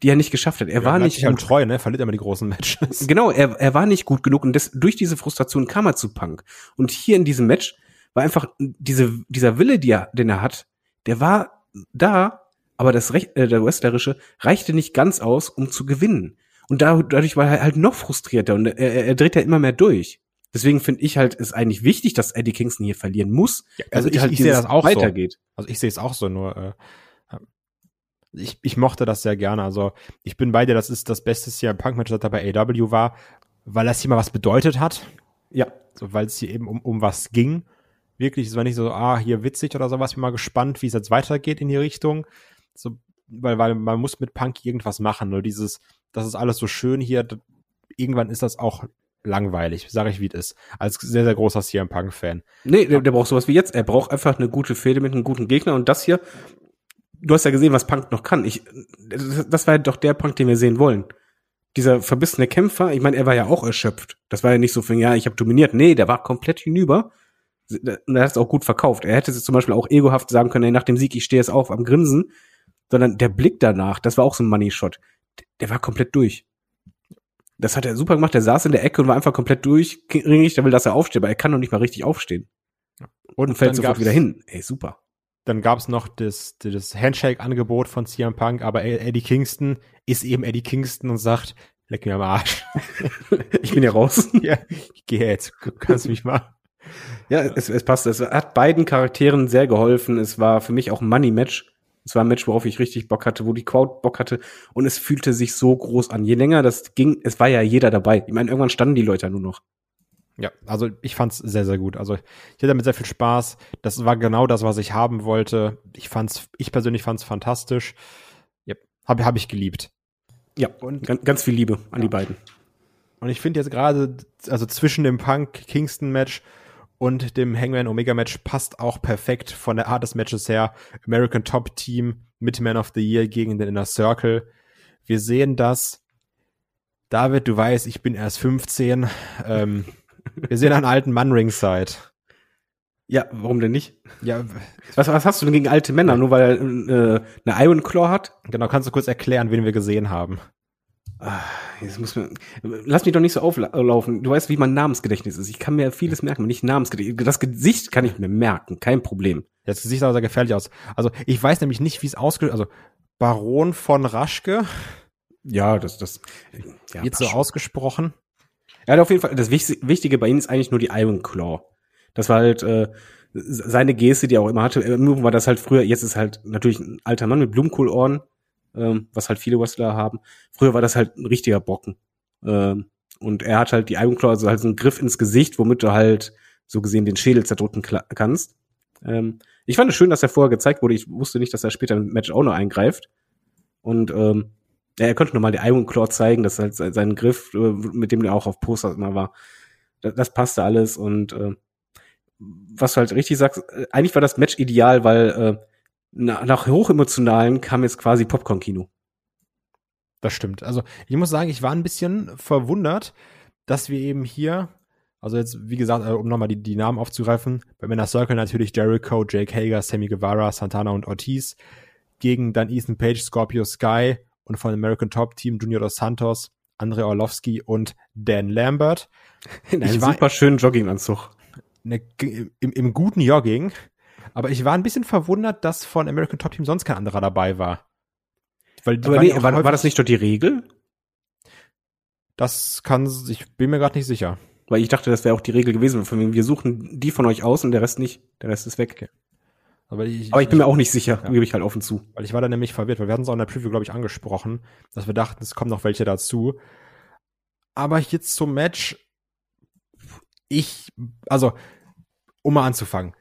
die er nicht geschafft hat. Er ja, war nicht gut. treu, ne? Verliert immer die großen Matches. Genau, er, er war nicht gut genug und das, durch diese Frustration kam er zu Punk. Und hier in diesem Match war einfach diese, dieser Wille, die er, den er hat, der war da, aber das Rech äh, der Wrestlerische reichte nicht ganz aus, um zu gewinnen. Und da, dadurch war er halt noch frustrierter und er, er, er dreht ja immer mehr durch. Deswegen finde ich halt, ist eigentlich wichtig, dass Eddie Kingston hier verlieren muss. Ja, also ich, halt ich sehe das auch weitergeht. so. Also ich sehe es auch so, nur äh, ich, ich mochte das sehr gerne. Also ich bin bei dir, das ist das beste CM Punk Match, das da bei AW war, weil das hier mal was bedeutet hat. Ja. So, weil es hier eben um, um was ging wirklich, es war nicht so, ah, hier witzig oder sowas, bin mal gespannt, wie es jetzt weitergeht in die Richtung. So, weil, weil man muss mit Punk irgendwas machen. Nur dieses, das ist alles so schön hier, irgendwann ist das auch langweilig, sage ich wie es ist. Als sehr, sehr großer CM Punk-Fan. Nee, der, der braucht sowas wie jetzt. Er braucht einfach eine gute Fehde mit einem guten Gegner und das hier, du hast ja gesehen, was Punk noch kann. Ich, das war doch der Punk, den wir sehen wollen. Dieser verbissene Kämpfer, ich meine, er war ja auch erschöpft. Das war ja nicht so von, ja, ich habe dominiert. Nee, der war komplett hinüber und er hat es auch gut verkauft. Er hätte es zum Beispiel auch egohaft sagen können, ey, nach dem Sieg, ich stehe jetzt auf am Grinsen, sondern der Blick danach, das war auch so ein Money-Shot. Der war komplett durch. Das hat er super gemacht. Der saß in der Ecke und war einfach komplett durch. Ringig, der will, dass er aufsteht, aber er kann noch nicht mal richtig aufstehen. Und fällt sofort wieder hin. Ey, super. Dann gab's noch das, das Handshake-Angebot von CM Punk, aber Eddie Kingston ist eben Eddie Kingston und sagt, leck mir am Arsch. ich bin ja raus. ja, ich gehe jetzt. Kannst mich mal. Ja, es, es passt. Es hat beiden Charakteren sehr geholfen. Es war für mich auch ein Money-Match. Es war ein Match, worauf ich richtig Bock hatte, wo die Crowd Bock hatte. Und es fühlte sich so groß an. Je länger das ging, es war ja jeder dabei. Ich meine, irgendwann standen die Leute nur noch. Ja, also ich fand's sehr, sehr gut. Also ich hatte damit sehr viel Spaß. Das war genau das, was ich haben wollte. Ich fand's, ich persönlich fand's fantastisch. Ja, habe hab ich geliebt. Ja, und ganz, ganz viel Liebe an ja. die beiden. Und ich finde jetzt gerade, also zwischen dem Punk-Kingston-Match und dem Hangman Omega Match passt auch perfekt von der Art des Matches her. American Top Team mit Man of the Year gegen den Inner Circle. Wir sehen das. David, du weißt, ich bin erst 15. Ähm, wir sehen einen alten Mann Ringside. Ja, warum denn nicht? Ja, was, was hast du denn gegen alte Männer? Nur weil er äh, eine Iron Claw hat? Genau, kannst du kurz erklären, wen wir gesehen haben? Ah, jetzt muss man, lass mich doch nicht so auflaufen. Du weißt, wie mein Namensgedächtnis ist. Ich kann mir vieles merken, aber nicht Namensgedächtnis. Das Gesicht kann ich mir merken, kein Problem. Das Gesicht sah sehr gefährlich aus. Also ich weiß nämlich nicht, wie es ausgelöst, also Baron von Raschke. Ja, das, das, ja, Jetzt so schon. ausgesprochen. Er hat auf jeden Fall, das Wichtige bei ihm ist eigentlich nur die Iron Claw. Das war halt, äh, seine Geste, die er auch immer hatte. Nur war das halt früher, jetzt ist halt natürlich ein alter Mann mit Blumenkohlohren, ähm, was halt viele Wrestler haben. Früher war das halt ein richtiger Brocken. Ähm, und er hat halt die Iron Claw, also halt so einen Griff ins Gesicht, womit du halt so gesehen den Schädel zerdrücken kannst. Ähm, ich fand es schön, dass er vorher gezeigt wurde. Ich wusste nicht, dass er später im Match auch noch eingreift. Und ähm, er könnte nochmal die Iron Claw zeigen, das ist halt sein Griff, äh, mit dem er auch auf Posters immer war. Das, das passte alles und äh, was du halt richtig sagst, äh, eigentlich war das Match ideal, weil äh, nach, nach hochemotionalen kam jetzt quasi Popcorn-Kino. Das stimmt. Also ich muss sagen, ich war ein bisschen verwundert, dass wir eben hier, also jetzt, wie gesagt, äh, um nochmal die, die Namen aufzugreifen, bei Männer Circle natürlich Jericho, Jake Hager, Sammy Guevara, Santana und Ortiz, gegen dann Ethan Page, Scorpio Sky und von American Top Team Junior Dos Santos, Andrei Orlovsky und Dan Lambert. In einem super schönen Jogginganzug eine, im, im guten Jogging. Aber ich war ein bisschen verwundert, dass von American Top Team sonst kein anderer dabei war. Weil Aber nee, war, war das nicht doch die Regel? Das kann, ich bin mir gerade nicht sicher. Weil ich dachte, das wäre auch die Regel gewesen. Wir suchen die von euch aus und der Rest nicht. Der Rest ist weg. Okay. Aber ich, Aber ich bin mir auch nicht sicher, ja. gebe ich halt offen zu. Weil ich war da nämlich verwirrt, weil wir hatten es auch in der Preview, glaube ich, angesprochen, dass wir dachten, es kommen noch welche dazu. Aber jetzt zum Match, ich, also, um mal anzufangen.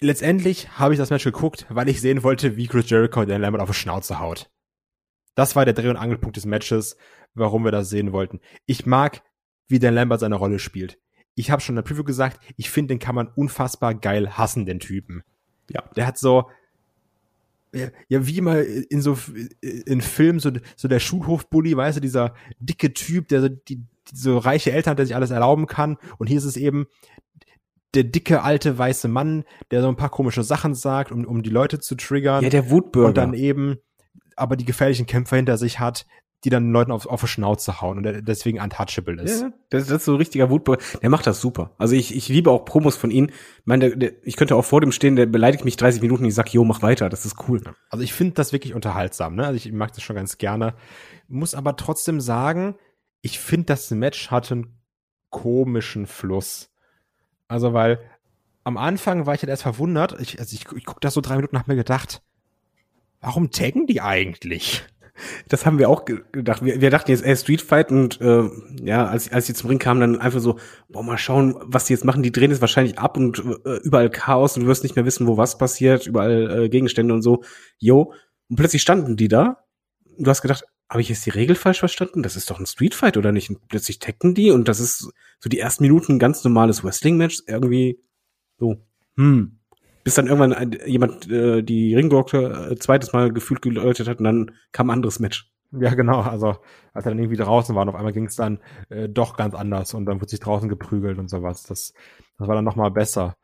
Letztendlich habe ich das Match geguckt, weil ich sehen wollte, wie Chris Jericho den Lambert auf die Schnauze haut. Das war der Dreh- und Angelpunkt des Matches, warum wir das sehen wollten. Ich mag, wie Dan Lambert seine Rolle spielt. Ich habe schon in der Preview gesagt, ich finde, den kann man unfassbar geil hassen, den Typen. Ja, der hat so, ja, wie immer in so in Filmen so, so der Schulhofbully, weißt du, dieser dicke Typ, der so die, so reiche Eltern hat, der sich alles erlauben kann. Und hier ist es eben der dicke alte weiße Mann, der so ein paar komische Sachen sagt, um, um die Leute zu triggern. Ja, der Wutbürger. Und dann eben aber die gefährlichen Kämpfer hinter sich hat, die dann Leuten auf, auf die Schnauze hauen und der deswegen untouchable ist. Ja, das, das ist so ein richtiger Wutbürger. Der macht das super. Also ich, ich liebe auch Promos von ihm. Ich meine, der, der, ich könnte auch vor dem stehen, der beleidigt mich 30 Minuten und ich sag, jo, mach weiter, das ist cool. Also ich finde das wirklich unterhaltsam, ne? Also ich mag das schon ganz gerne. Muss aber trotzdem sagen, ich finde, das Match hatte einen komischen Fluss. Also, weil am Anfang war ich halt erst verwundert. Ich, also ich, ich guck da so drei Minuten nach mir gedacht, warum taggen die eigentlich? Das haben wir auch gedacht. Wir, wir dachten jetzt, ey, Street Fight und äh, ja, als, als sie zum Ring kamen, dann einfach so, boah, mal schauen, was die jetzt machen. Die drehen es wahrscheinlich ab und äh, überall Chaos und du wirst nicht mehr wissen, wo was passiert, überall äh, Gegenstände und so. Jo. Und plötzlich standen die da. Du hast gedacht, habe ich jetzt die Regel falsch verstanden? Das ist doch ein Street Fight, oder nicht? Und plötzlich tacken die und das ist so die ersten Minuten ein ganz normales Wrestling-Match. Irgendwie so, hm, bis dann irgendwann ein, jemand äh, die Ringglocke äh, zweites Mal gefühlt geläutet hat und dann kam ein anderes Match. Ja, genau. Also als er dann irgendwie draußen war, und auf einmal ging es dann äh, doch ganz anders und dann wurde sich draußen geprügelt und sowas. Das, das war dann noch mal besser.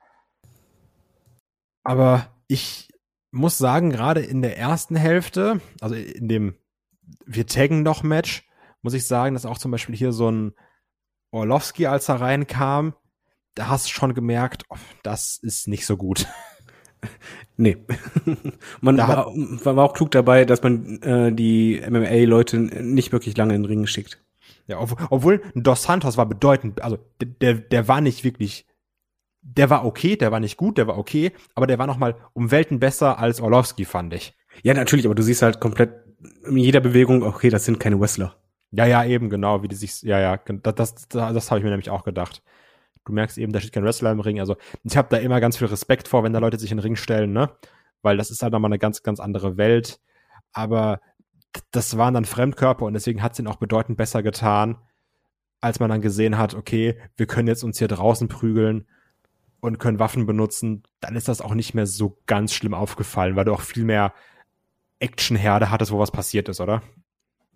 Aber ich muss sagen, gerade in der ersten Hälfte, also in dem wir taggen noch Match, muss ich sagen, dass auch zum Beispiel hier so ein Orlowski, als er reinkam, da hast du schon gemerkt, oh, das ist nicht so gut. Nee. man da war, war, auch klug dabei, dass man äh, die MMA-Leute nicht wirklich lange in den Ring schickt. Ja, ob, obwohl Dos Santos war bedeutend, also der, der war nicht wirklich, der war okay, der war nicht gut, der war okay, aber der war noch mal um Welten besser als Orlowski, fand ich. Ja, natürlich, aber du siehst halt komplett in jeder Bewegung, okay, das sind keine Wrestler. Ja, ja, eben, genau, wie die sich, ja, ja, das, das, das, das habe ich mir nämlich auch gedacht. Du merkst eben, da steht kein Wrestler im Ring. Also ich habe da immer ganz viel Respekt vor, wenn da Leute sich in den Ring stellen, ne? Weil das ist halt nochmal eine ganz, ganz andere Welt. Aber das waren dann Fremdkörper und deswegen hat es ihnen auch bedeutend besser getan, als man dann gesehen hat, okay, wir können jetzt uns hier draußen prügeln und können Waffen benutzen, dann ist das auch nicht mehr so ganz schlimm aufgefallen, weil du auch viel mehr Actionherde hattest, wo was passiert ist, oder?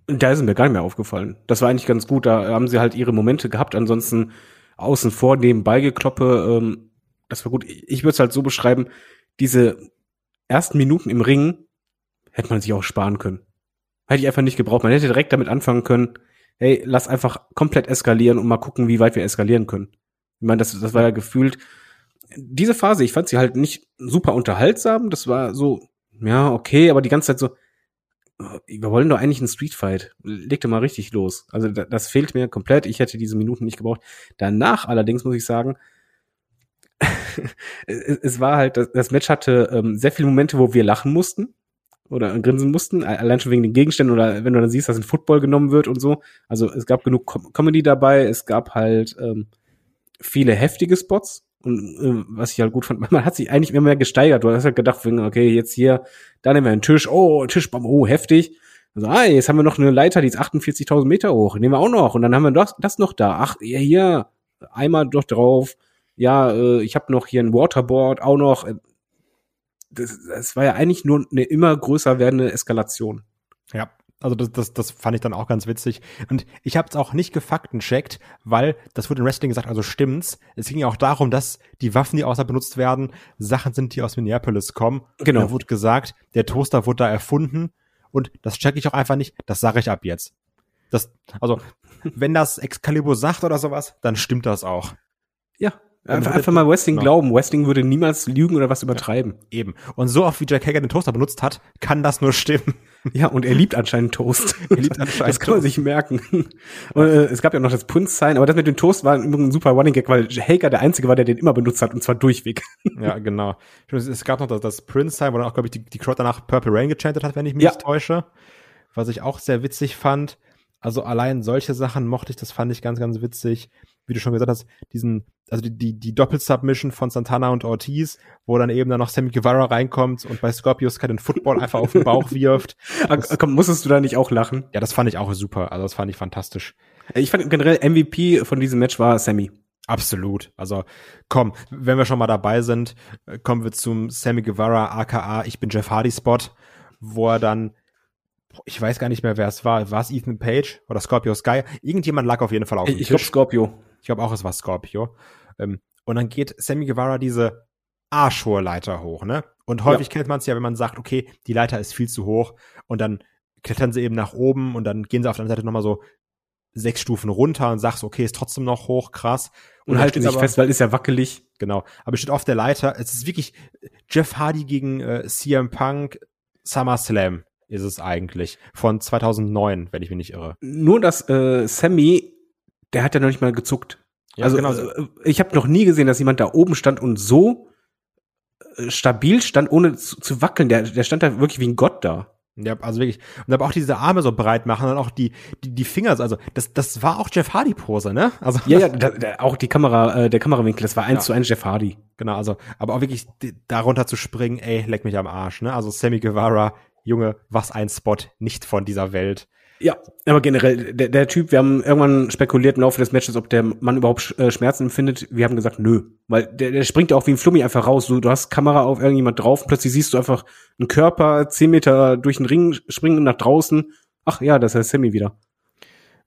Da ist mir gar nicht mehr aufgefallen. Das war eigentlich ganz gut. Da haben sie halt ihre Momente gehabt. Ansonsten außen vor nebenbei gekloppe. Ähm, das war gut. Ich würde es halt so beschreiben, diese ersten Minuten im Ring hätte man sich auch sparen können. Hätte ich einfach nicht gebraucht. Man hätte direkt damit anfangen können, hey, lass einfach komplett eskalieren und mal gucken, wie weit wir eskalieren können. Ich meine, das, das war ja gefühlt, diese Phase, ich fand sie halt nicht super unterhaltsam. Das war so, ja, okay, aber die ganze Zeit so, wir wollen doch eigentlich einen Streetfight. Leg doch mal richtig los. Also das fehlt mir komplett. Ich hätte diese Minuten nicht gebraucht. Danach allerdings muss ich sagen, es war halt, das Match hatte ähm, sehr viele Momente, wo wir lachen mussten oder grinsen mussten, allein schon wegen den Gegenständen oder wenn du dann siehst, dass ein Football genommen wird und so. Also es gab genug Com Comedy dabei, es gab halt ähm, viele heftige Spots und äh, was ich halt gut fand, man hat sich eigentlich immer mehr gesteigert. Du hast halt gedacht, okay, jetzt hier, da nehmen wir einen Tisch, oh, Tischbaum, oh, heftig. Also, ah, jetzt haben wir noch eine Leiter, die ist 48.000 Meter hoch, nehmen wir auch noch. Und dann haben wir das, das noch da. Ach, ja, hier, einmal doch drauf. Ja, äh, ich habe noch hier ein Waterboard, auch noch. Das, das war ja eigentlich nur eine immer größer werdende Eskalation. Ja, also das, das, das fand ich dann auch ganz witzig. Und ich habe es auch nicht gefaktencheckt, weil das wurde im Wrestling gesagt, also stimmt's. Es ging ja auch darum, dass die Waffen, die außer benutzt werden, Sachen sind, die aus Minneapolis kommen. Genau. Und da wurde gesagt, der Toaster wurde da erfunden. Und das check ich auch einfach nicht. Das sage ich ab jetzt. Das, also, wenn das Excalibur sagt oder sowas, dann stimmt das auch. Ja, Einfach, einfach mal Wrestling genau. glauben. Wrestling würde niemals lügen oder was übertreiben. Ja, eben. Und so oft wie Jack Hager den Toaster benutzt hat, kann das nur stimmen. Ja, und er liebt anscheinend Toast. er liebt anscheinend Das kann man sich merken. Und, äh, es gab ja noch das Prince-Sign, aber das mit dem Toast war ein super Running Gag, weil Hager der Einzige war, der den immer benutzt hat, und zwar durchweg. Ja, genau. Es gab noch das, das Prince-Sign, wo dann auch, glaube ich, die, die Crowd danach Purple Rain gechantet hat, wenn ich mich ja. nicht täusche. Was ich auch sehr witzig fand. Also allein solche Sachen mochte ich, das fand ich ganz, ganz witzig wie du schon gesagt hast, diesen, also die, die, die Doppelsubmission von Santana und Ortiz, wo dann eben dann noch Sammy Guevara reinkommt und bei Scorpius den Football einfach auf den Bauch wirft. Ah, das, Komm, musstest du da nicht auch lachen? Ja, das fand ich auch super. Also das fand ich fantastisch. Ich fand generell MVP von diesem Match war Sammy. Absolut. Also komm, wenn wir schon mal dabei sind, äh, kommen wir zum Sammy Guevara, aka Ich bin Jeff Hardy Spot, wo er dann ich weiß gar nicht mehr, wer es war. War es Ethan Page oder Scorpio Sky? Irgendjemand lag auf jeden Fall auf dem ich, Ich glaube Scorpio. Ich glaube auch, es war Scorpio. Ähm, und dann geht Sammy Guevara diese arschhohe Leiter hoch, ne? Und häufig ja. kennt man es ja, wenn man sagt, okay, die Leiter ist viel zu hoch und dann klettern sie eben nach oben und dann gehen sie auf der anderen Seite nochmal so sechs Stufen runter und sagst, okay, ist trotzdem noch hoch, krass. Und, und halten sich fest, weil ist ja wackelig. Genau. Aber steht auf der Leiter. Es ist wirklich Jeff Hardy gegen äh, CM Punk SummerSlam ist es eigentlich. Von 2009, wenn ich mich nicht irre. Nur, dass äh, Sammy der hat ja noch nicht mal gezuckt. Ja, also genau. Äh, ich habe noch nie gesehen, dass jemand da oben stand und so äh, stabil stand, ohne zu, zu wackeln. Der, der stand da wirklich wie ein Gott da. Ja, also wirklich. Und aber auch diese Arme so breit machen und auch die, die, die Finger, also das, das war auch Jeff Hardy Pose, ne? Also ja, ja, da, da, auch die Kamera, äh, der Kamerawinkel, das war eins ja. zu eins Jeff Hardy. Genau, also, aber auch wirklich darunter zu springen, ey, leck mich am Arsch, ne? Also Sammy Guevara, Junge, was ein Spot, nicht von dieser Welt. Ja, aber generell, der, der Typ, wir haben irgendwann spekuliert im Laufe des Matches, ob der Mann überhaupt äh, Schmerzen empfindet. Wir haben gesagt, nö. Weil der, der springt ja auch wie ein Flummi einfach raus. Du, du hast Kamera auf irgendjemand drauf, plötzlich siehst du einfach einen Körper zehn Meter durch den Ring springen nach draußen. Ach ja, das ist Sammy wieder.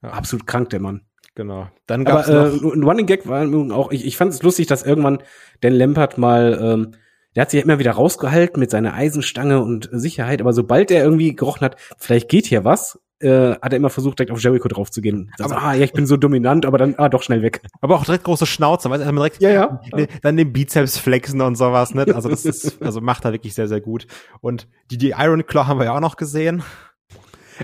Ja. Absolut krank, der Mann. Genau. Dann gab's Aber äh, ein Running Gag war auch, ich, ich fand es lustig, dass irgendwann Dan Lampert mal ähm, der hat sich ja immer wieder rausgehalten mit seiner Eisenstange und Sicherheit, aber sobald er irgendwie gerochen hat, vielleicht geht hier was, äh, hat er immer versucht, direkt auf Jericho drauf zu gehen. Also, ah, ja, ich bin so dominant, aber dann, ah, doch schnell weg. Aber auch direkt große Schnauze, weißt du, direkt, ja, ja. Ne, dann den Bizeps flexen und sowas, ne? Also, das ist, also macht er wirklich sehr, sehr gut. Und die, die Iron Claw haben wir ja auch noch gesehen.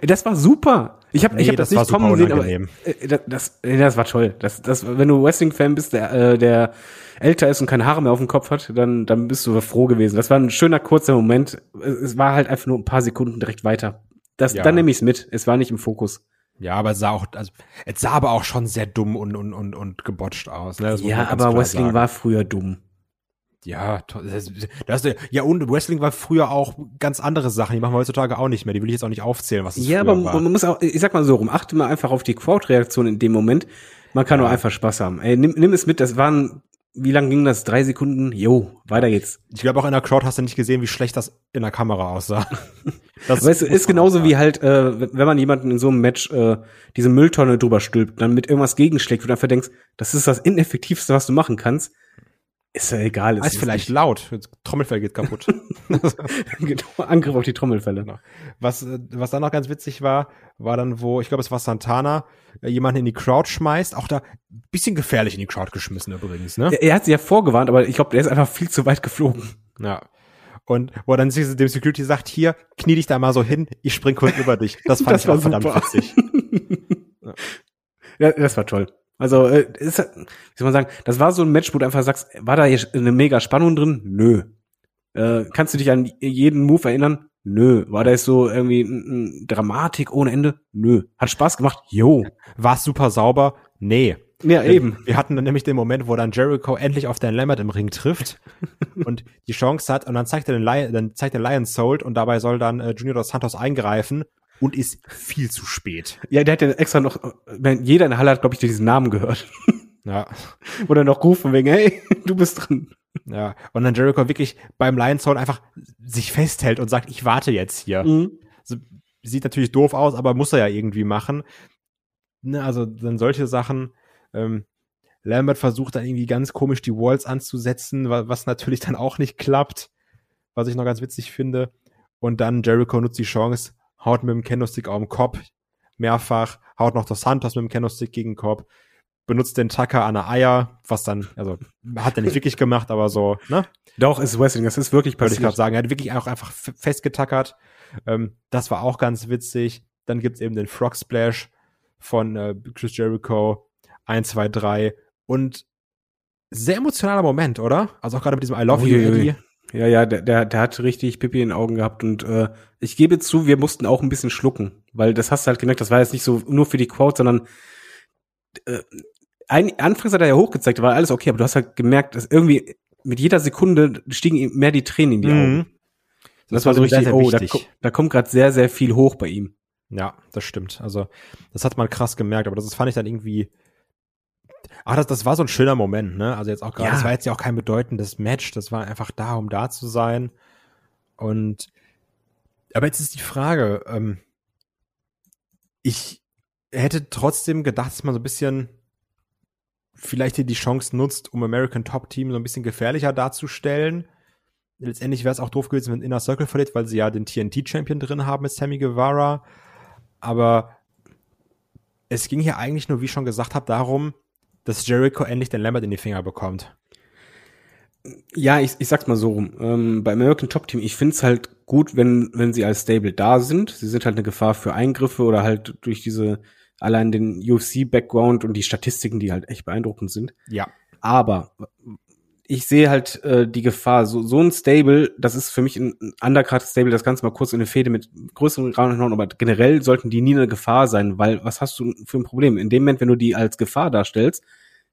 Das war super. Ich habe nee, ich hab das, das nicht kommen sehen, aber äh, das, das, das war toll. Das, das, wenn du Wrestling-Fan bist, der, äh, der älter ist und keine Haare mehr auf dem Kopf hat, dann, dann bist du froh gewesen. Das war ein schöner, kurzer Moment. Es war halt einfach nur ein paar Sekunden direkt weiter. Das, ja. Dann nehme ich es mit. Es war nicht im Fokus. Ja, aber es sah auch, also, es sah aber auch schon sehr dumm und, und, und, und gebotcht aus. Ne? Ja, aber Wrestling sagen. war früher dumm. Ja, das, das, ja, und Wrestling war früher auch ganz andere Sachen, die machen wir heutzutage auch nicht mehr. Die will ich jetzt auch nicht aufzählen, was es Ja, aber war. man muss auch, ich sag mal so rum, achte mal einfach auf die Crowd-Reaktion in dem Moment. Man kann ja. nur einfach Spaß haben. Ey, nimm, nimm es mit, das waren wie lang ging das? Drei Sekunden? Jo, weiter geht's. Ich glaube auch in der Crowd hast du nicht gesehen, wie schlecht das in der Kamera aussah. Das weißt du, ist genauso wie halt, äh, wenn man jemanden in so einem Match äh, diese Mülltonne drüber stülpt, dann mit irgendwas gegenschlägt und einfach denkst, das ist das ineffektivste, was du machen kannst. Ist ja egal. Ist, ist vielleicht nicht. laut. Trommelfell geht kaputt. genau, Angriff auf die Trommelfälle. Genau. Was, äh, was dann noch ganz witzig war, war dann, wo, ich glaube, es war Santana, äh, jemanden in die Crowd schmeißt. Auch da bisschen gefährlich in die Crowd geschmissen übrigens, ne? Er, er hat sie ja vorgewarnt, aber ich glaube, der ist einfach viel zu weit geflogen. Ja. Und wo dann dem Security sagt, hier, knie dich da mal so hin, ich spring kurz über dich. Das fand Das ich war auch verdammt witzig. Ja, das war toll. Also, äh, ist, wie soll man sagen, das war so ein Match, wo du einfach sagst, war da hier eine mega Spannung drin? Nö. Äh, kannst du dich an jeden Move erinnern? Nö. War da jetzt so irgendwie n, n, Dramatik ohne Ende? Nö. Hat Spaß gemacht? Jo. War es super sauber? Nee. Ja, eben. Wir hatten dann nämlich den Moment, wo dann Jericho endlich auf Dan Lambert im Ring trifft und die Chance hat und dann zeigt er den Lion, dann zeigt der Lion Sold und dabei soll dann äh, Junior dos Santos eingreifen und ist viel zu spät. Ja, der hat ja extra noch, äh, jeder in der Halle hat, glaube ich, diesen Namen gehört. Ja, dann noch rufen wegen, hey, du bist drin. ja. Und dann Jericho wirklich beim Lion Sold einfach sich festhält und sagt, ich warte jetzt hier. Mhm. Sieht natürlich doof aus, aber muss er ja irgendwie machen. Ne, also dann solche Sachen. Ähm, Lambert versucht dann irgendwie ganz komisch die Walls anzusetzen, wa- was natürlich dann auch nicht klappt, was ich noch ganz witzig finde. Und dann Jericho nutzt die Chance, haut mit dem Kendo-Stick auf den Kopf, mehrfach, haut noch Dos Santos mit dem Kendo-Stick gegen den Kopf, benutzt den Tucker an der Eier, was dann, also hat er nicht wirklich gemacht, aber so, ne? Doch, ist Wrestling, das ist wirklich Wollte ich gerade passiert. sagen. Er hat wirklich auch einfach festgetackert. Ähm, das war auch ganz witzig. Dann gibt's eben den Frog Splash von äh, Chris Jericho. 1, 2, 3. Und sehr emotionaler Moment, oder? Also auch gerade mit diesem I love you. Eddie. Ja, ja, der, der, der hat richtig Pipi in den Augen gehabt und äh, ich gebe zu, wir mussten auch ein bisschen schlucken, weil das hast du halt gemerkt, das war jetzt nicht so nur für die Quote, sondern äh, ein, anfangs hat er ja hochgezeigt, war alles okay, aber du hast halt gemerkt, dass irgendwie mit jeder Sekunde stiegen ihm mehr die Tränen in die Augen. Mhm. Und das, war so sehr, richtig, sehr oh, da, da kommt gerade sehr, sehr viel hoch bei ihm. Ja, das stimmt. Also, das hat man krass gemerkt, aber das, das fand ich dann irgendwie. Ach, das, das war so ein schöner Moment, ne? Also jetzt auch gerade, Ja. das war jetzt ja auch kein bedeutendes Match, das war einfach da, um da zu sein. Und aber jetzt ist die Frage, ähm, ich hätte trotzdem gedacht, dass man so ein bisschen vielleicht hier die Chance nutzt, um American Top Team so ein bisschen gefährlicher darzustellen. Letztendlich wäre es auch doof gewesen, wenn Inner Circle verliert, weil sie ja den TNT-Champion drin haben mit Sammy Guevara. Aber es ging hier eigentlich nur, wie ich schon gesagt habe, darum, dass Jericho endlich den Lambert in die Finger bekommt. Ja, ich, ich sag's mal so rum. Ähm, bei American Top Team, ich find's halt gut, wenn, wenn sie als Stable da sind. Sie sind halt eine Gefahr für Eingriffe oder halt durch diese, allein den UFC-Background und die Statistiken, die halt echt beeindruckend sind. Ja. Aber ich sehe halt äh, die Gefahr, so, so ein Stable, das ist für mich ein, Undercard-Stable, das Ganze mal kurz in eine Fehde mit größeren Rahmen hauen, aber generell sollten die nie eine Gefahr sein, weil was hast du für ein Problem? In dem Moment, wenn du die als Gefahr darstellst,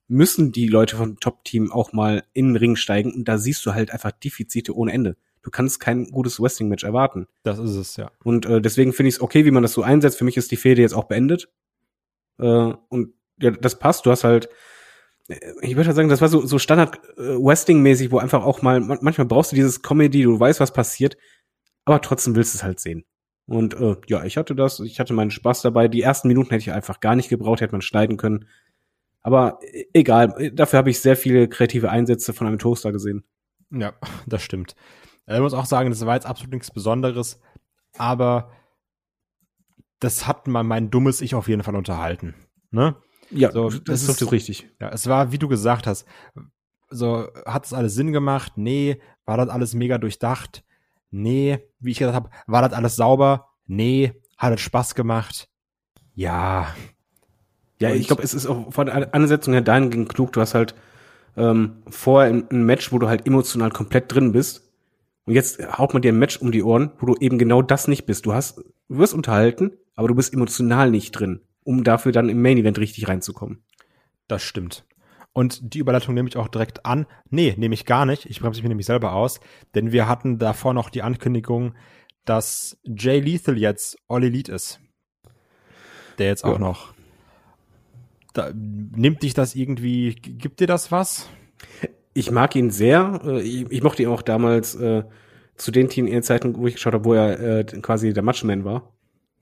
müssen die Leute vom Top-Team auch mal in den Ring steigen und da siehst du halt einfach Defizite ohne Ende. Du kannst kein gutes Wrestling-Match erwarten. Das ist es, ja. Und äh, deswegen finde ich es okay, wie man das so einsetzt. Für mich ist die Fehde jetzt auch beendet. Äh, und ja, das passt. Du hast halt, äh, ich würde halt sagen, das war so, so Standard äh, wo einfach auch mal, man- manchmal brauchst du dieses Comedy, du weißt, was passiert, aber trotzdem willst du es halt sehen. Und äh, ja, ich hatte das, ich hatte meinen Spaß dabei. Die ersten Minuten hätte ich einfach gar nicht gebraucht, hätte man schneiden können. Aber äh, egal, dafür habe ich sehr viele kreative Einsätze von einem Toaster gesehen. Ja, das stimmt. Ich muss auch sagen, das war jetzt absolut nichts Besonderes, aber das hat mal mein dummes Ich auf jeden Fall unterhalten. Ne? Ja, So, das, ist ist- richtig. Ja, es war, wie du gesagt hast, so, hat das alles Sinn gemacht? Nee. War das alles mega durchdacht? Nee. Wie ich gesagt habe, war das alles sauber? Nee. Hat es Spaß gemacht? Ja. Ja, Und- ich glaube, es ist auch von der Ansetzung her dahingehend klug. Du hast halt ähm, vorher ein, Match, wo du halt emotional komplett drin bist. Und jetzt haut man dir ein Match um die Ohren, wo du eben genau das nicht bist. Du hast, du wirst unterhalten, aber du bist emotional nicht drin, um dafür dann im Main Event richtig reinzukommen. Das stimmt. Und die Überleitung nehme ich auch direkt an. Nee, nehme ich gar nicht. Ich bremse mich nämlich selber aus. Denn wir hatten davor noch die Ankündigung, dass Jay Lethal jetzt All Elite ist. Der jetzt auch Ja. noch. Da, nimmt dich das irgendwie, gibt dir das was? Ich mag ihn sehr. Äh, Ich, ich mochte ihn auch damals äh, zu den Teen-Zeiten, wo ich geschaut habe, wo er äh, quasi der Matchman war.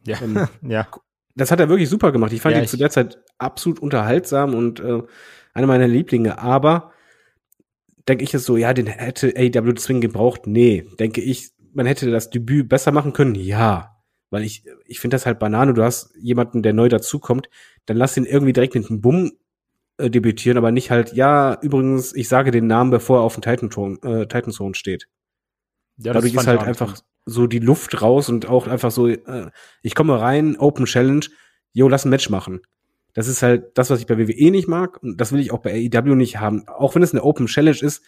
Ja. Ähm, ja. das hat er wirklich super gemacht. Ich fand Ja, ihn ich- zu der Zeit absolut unterhaltsam und äh, einer meiner Lieblinge. Aber denke ich jetzt so, ja, den hätte AW zwingend gebraucht. Nee, denke ich, man hätte das Debüt besser machen können. Ja, weil ich ich finde das halt Banane. Du hast jemanden, der neu dazukommt, dann lass ihn irgendwie direkt mit einem Bumm äh, debütieren, aber nicht halt, ja, übrigens, ich sage den Namen, bevor er auf dem Titan äh, Titan Throne steht. Ja, Dadurch ist halt einfach so die Luft raus und auch einfach so, äh, ich komme rein, Open Challenge, yo, lass ein Match machen. Das ist halt das, was ich bei WWE nicht mag und das will ich auch bei AEW nicht haben. Auch wenn es eine Open Challenge ist,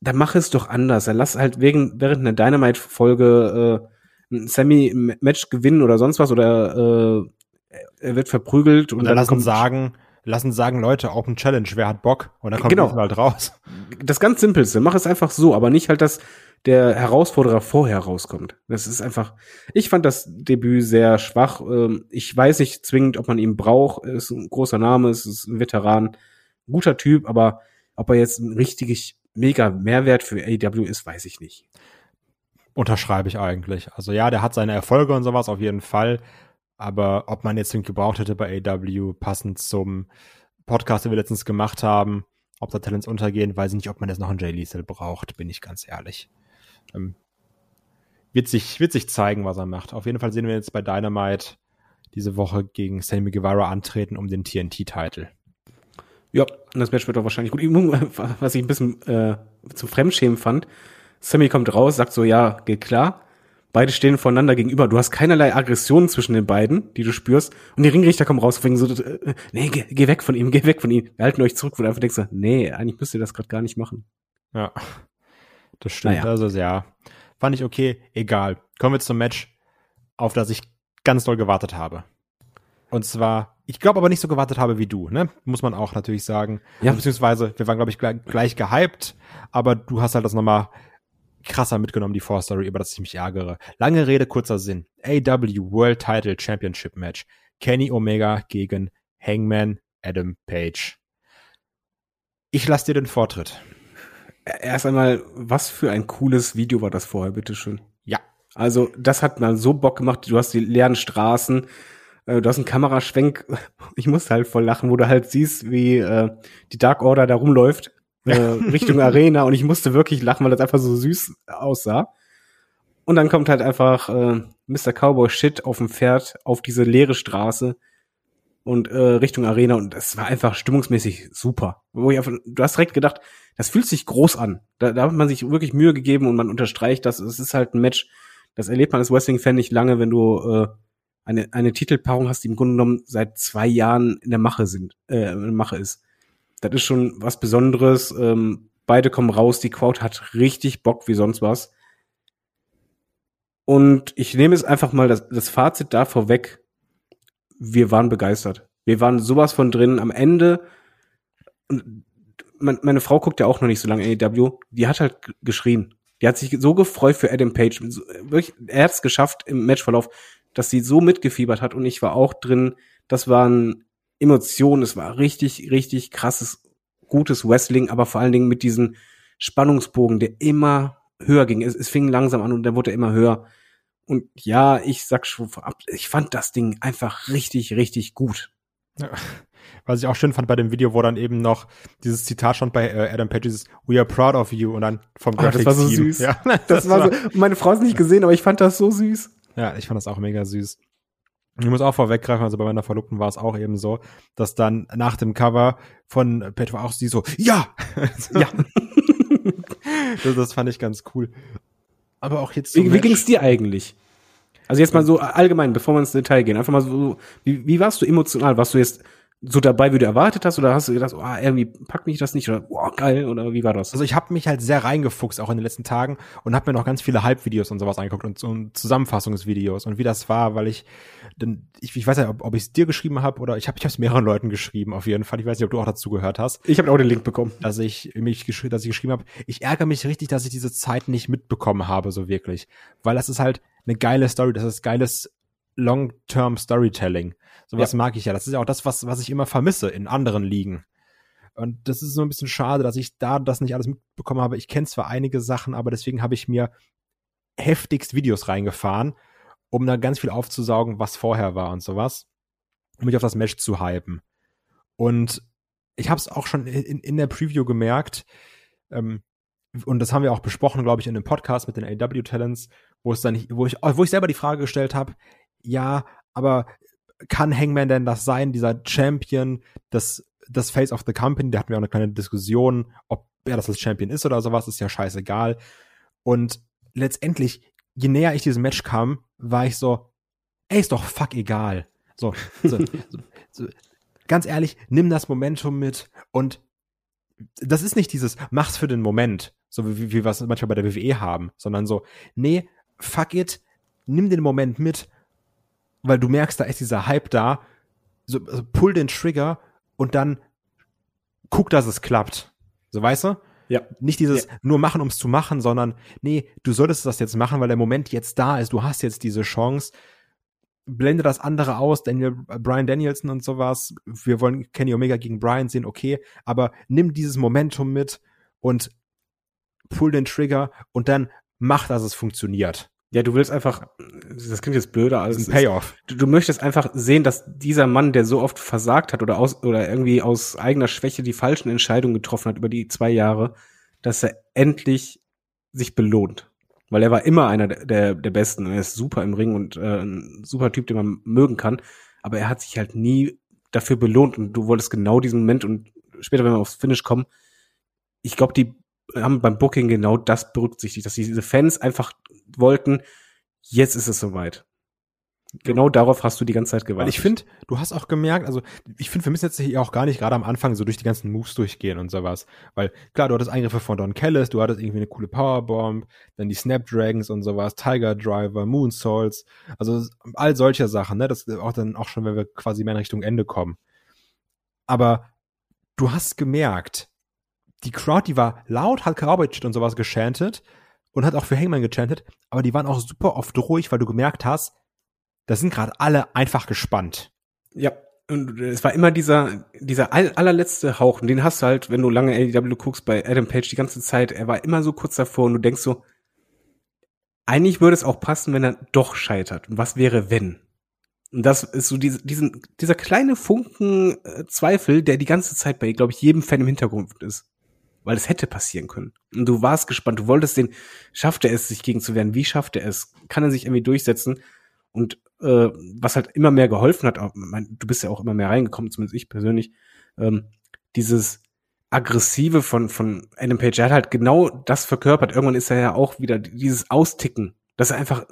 dann mach es doch anders. Dann lass halt wegen, während einer Dynamite-Folge äh, ein Sammy-Match gewinnen oder sonst was oder äh, er wird verprügelt und, und dann, dann lassen sagen, lassen sagen Leute Open Challenge, wer hat Bock und dann kommt genau. halt raus. Das ganz simpelste, mach es einfach so, aber nicht halt, dass der Herausforderer vorher rauskommt. Das ist einfach, ich fand das Debüt sehr schwach. Ähm, ich weiß nicht zwingend, ob man ihn braucht. Er ist ein großer Name, es ist ein Veteran, guter Typ, aber ob er jetzt ein richtig mega Mehrwert für AEW ist, weiß ich nicht. Unterschreibe ich eigentlich. Also ja, der hat seine Erfolge und sowas auf jeden Fall. Aber ob man jetzt den gebraucht hätte bei AEW, passend zum Podcast, den wir letztens gemacht haben, ob da Talents untergehen, weiß ich nicht, ob man jetzt noch einen Jay Liesel braucht, bin ich ganz ehrlich. Ähm, wird, sich, wird sich zeigen, was er macht. Auf jeden Fall sehen wir jetzt bei Dynamite diese Woche gegen Sammy Guevara antreten um den TNT-Titel. Ja, und das Match wird doch wahrscheinlich gut. Was ich ein bisschen äh, zum Fremdschämen fand, Sammy kommt raus, sagt so, ja, geht klar. Beide stehen voneinander gegenüber. Du hast keinerlei Aggression zwischen den beiden, die du spürst. Und die Ringrichter kommen raus und so, äh, nee, geh, geh, weg von ihm, geh weg von ihm. Wir halten euch zurück, wo du einfach denkst, nee, eigentlich müsst ihr das gerade gar nicht machen. Ja, das stimmt. Naja. Also ja, fand ich okay. Egal. Kommen wir zum Match, auf das ich ganz doll gewartet habe. Und zwar, ich glaube aber nicht so gewartet habe wie du, ne? Muss man auch natürlich sagen. Ja. Beziehungsweise, wir waren, glaube ich, gleich, gleich gehypt, aber du hast halt das nochmal krasser mitgenommen, die Vorstory, über das ich mich ärgere. Lange Rede, kurzer Sinn. AW World Title Championship Match. Kenny Omega gegen Hangman Adam Page. Ich lasse dir den Vortritt. Erst einmal, was für ein cooles Video war das vorher, bitteschön. Ja. Also, das hat mal so Bock gemacht. Du hast die leeren Straßen, äh, du hast einen Kameraschwenk. Ich musste halt voll lachen, wo du halt siehst, wie äh, die Dark Order da rumläuft äh, Richtung Arena und ich musste wirklich lachen, weil das einfach so süß aussah. Und dann kommt halt einfach äh, Mr. Cowboy Shit auf dem Pferd auf diese leere Straße und äh, Richtung Arena und es war einfach stimmungsmäßig super. Wo ich einfach, du hast direkt gedacht, das fühlt sich groß an. Da, da hat man sich wirklich Mühe gegeben und man unterstreicht das. Es ist halt ein Match, das erlebt man als Wrestling-Fan nicht lange, wenn du äh, eine, eine Titelpaarung hast, die im Grunde genommen seit zwei Jahren in der Mache sind, äh, in der Mache ist das ist schon was Besonderes. Ähm, beide kommen raus, die Crowd hat richtig Bock wie sonst was. Und ich nehme es einfach mal das, das Fazit da vorweg. Wir waren begeistert. Wir waren sowas von drin. Am Ende, meine, Frau guckt ja auch noch nicht so lange AEW, die hat halt geschrien. Die hat sich so gefreut für Adam Page. Wirklich, er hat es geschafft im Matchverlauf, dass sie so mitgefiebert hat und ich war auch drin. Das war ein Emotionen. Es war richtig, richtig krasses, gutes Wrestling, aber vor allen Dingen mit diesem Spannungsbogen, der immer höher ging. Es, es fing langsam an und dann wurde er immer höher. Und ja, ich sag schon vorab, ich fand das Ding einfach richtig, richtig gut. Ja. Was ich auch schön fand bei dem Video, wo dann eben noch dieses Zitat stand bei äh, Adam Page, dieses We are proud of you und dann vom oh, Das war so Team. süß. Ja, das, das war so, meine Frau hat es nicht gesehen, aber ich fand das so süß. Ja, ich fand das auch mega süß. Ich muss auch vorweggreifen, also bei meiner Verlobten war es auch eben so, dass dann nach dem Cover von Petro auch sie so, ja! ja. das, das, fand ich ganz cool. Aber auch jetzt. Wie, wie ging es dir eigentlich? Also jetzt mal so allgemein, bevor wir ins Detail gehen, einfach mal so, wie, wie warst du emotional? Warst du jetzt so dabei, wie du erwartet hast, oder hast du gedacht, oh, irgendwie packt mich das nicht oder oh, geil oder wie war das? Also ich habe mich halt sehr reingefuchst auch in den letzten Tagen und habe mir noch ganz viele Halbvideos und sowas angeguckt und, und Zusammenfassungsvideos und wie das war, weil ich denn ich, ich weiß ja, ob, ob ich es dir geschrieben habe oder ich habe ich es mehreren Leuten geschrieben auf jeden Fall. Ich weiß nicht, ob du auch dazu gehört hast. Ich habe auch den Link bekommen, dass ich mich geschrieben, dass ich geschrieben habe. Ich ärgere mich richtig, dass ich diese Zeit nicht mitbekommen habe so wirklich, weil das ist halt eine geile Story, das ist geiles Long-Term Storytelling. Sowas ja. mag ich ja. Das ist ja auch das, was, was ich immer vermisse in anderen Ligen. Und das ist so ein bisschen schade, dass ich da das nicht alles mitbekommen habe. Ich kenne zwar einige Sachen, aber deswegen habe ich mir heftigst Videos reingefahren, um da ganz viel aufzusaugen, was vorher war und sowas, um mich auf das Match zu hypen. Und ich habe es auch schon in, in der Preview gemerkt, ähm, und das haben wir auch besprochen, glaube ich, in dem Podcast mit den AW Talents, wo es dann, wo ich, wo ich selber die Frage gestellt habe, ja, aber kann Hangman denn das sein, dieser Champion, das, das Face of the Company? Da hatten wir auch eine kleine Diskussion, ob er das als Champion ist oder sowas, ist ja scheißegal. Und letztendlich, je näher ich diesem Match kam, war ich so, ey, ist doch fuck egal. So, so, so, so ganz ehrlich, nimm das Momentum mit und das ist nicht dieses, mach's für den Moment, so wie, wie wir es manchmal bei der WWE haben, sondern so, nee, fuck it, nimm den Moment mit, weil du merkst, da ist dieser Hype da, so, so pull den Trigger und dann guck, dass es klappt. So, weißt du? Ja. Nicht dieses Ja. nur machen, ums zu machen, sondern nee, du solltest das jetzt machen, weil der Moment jetzt da ist. Du hast jetzt diese Chance. Blende das andere aus, Daniel, Brian Danielson und sowas. Wir wollen Kenny Omega gegen Brian sehen, okay, aber nimm dieses Momentum mit und pull den Trigger und dann mach, dass es funktioniert. Ja, du willst einfach, das klingt jetzt blöder, als ein Payoff. du, du möchtest einfach sehen, dass dieser Mann, der so oft versagt hat oder aus oder irgendwie aus eigener Schwäche die falschen Entscheidungen getroffen hat über die zwei Jahre, dass er endlich sich belohnt. Weil er war immer einer der, der, der Besten. Er ist super im Ring und äh, ein super Typ, den man mögen kann. Aber er hat sich halt nie dafür belohnt und du wolltest genau diesen Moment und später, wenn wir aufs Finish kommen, ich glaube, die haben beim Booking genau das berücksichtigt, dass diese Fans einfach wollten, jetzt ist es soweit. Genau darauf hast du die ganze Zeit gewartet. Weil ich finde, du hast auch gemerkt, also ich finde, wir müssen jetzt hier auch gar nicht gerade am Anfang so durch die ganzen Moves durchgehen und sowas. Weil klar, du hattest Eingriffe von Don Callis, du hattest irgendwie eine coole Powerbomb, dann die Snapdragons und sowas, Tiger Driver, Moonsaults, also all solche Sachen, ne? Das auch dann auch schon, wenn wir quasi mehr in Richtung Ende kommen. Aber du hast gemerkt, die Crowd, die war laut, hat Karabic und sowas gechantet und hat auch für Hangman gechantet, aber die waren auch super oft ruhig, weil du gemerkt hast, da sind gerade alle einfach gespannt. Ja, und es war immer dieser, dieser all, allerletzte Hauch. Und den hast du halt, wenn du lange AEW guckst, bei Adam Page die ganze Zeit. Er war immer so kurz davor und du denkst so, eigentlich würde es auch passen, wenn er doch scheitert. Und was wäre, wenn? Und das ist so diese, diesen, dieser kleine Funken äh, Zweifel, der die ganze Zeit bei, glaube ich, jedem Fan im Hintergrund ist. Weil es hätte passieren können. Und du warst gespannt, du wolltest den, schafft er es, sich gegen zu wehren? Wie schafft er es? Kann er sich irgendwie durchsetzen? Und äh, was halt immer mehr geholfen hat, auch, mein, du bist ja auch immer mehr reingekommen, zumindest ich persönlich, ähm, dieses aggressive von von Adam Page, er hat halt genau das verkörpert. Irgendwann ist er ja auch wieder dieses Austicken, dass er einfach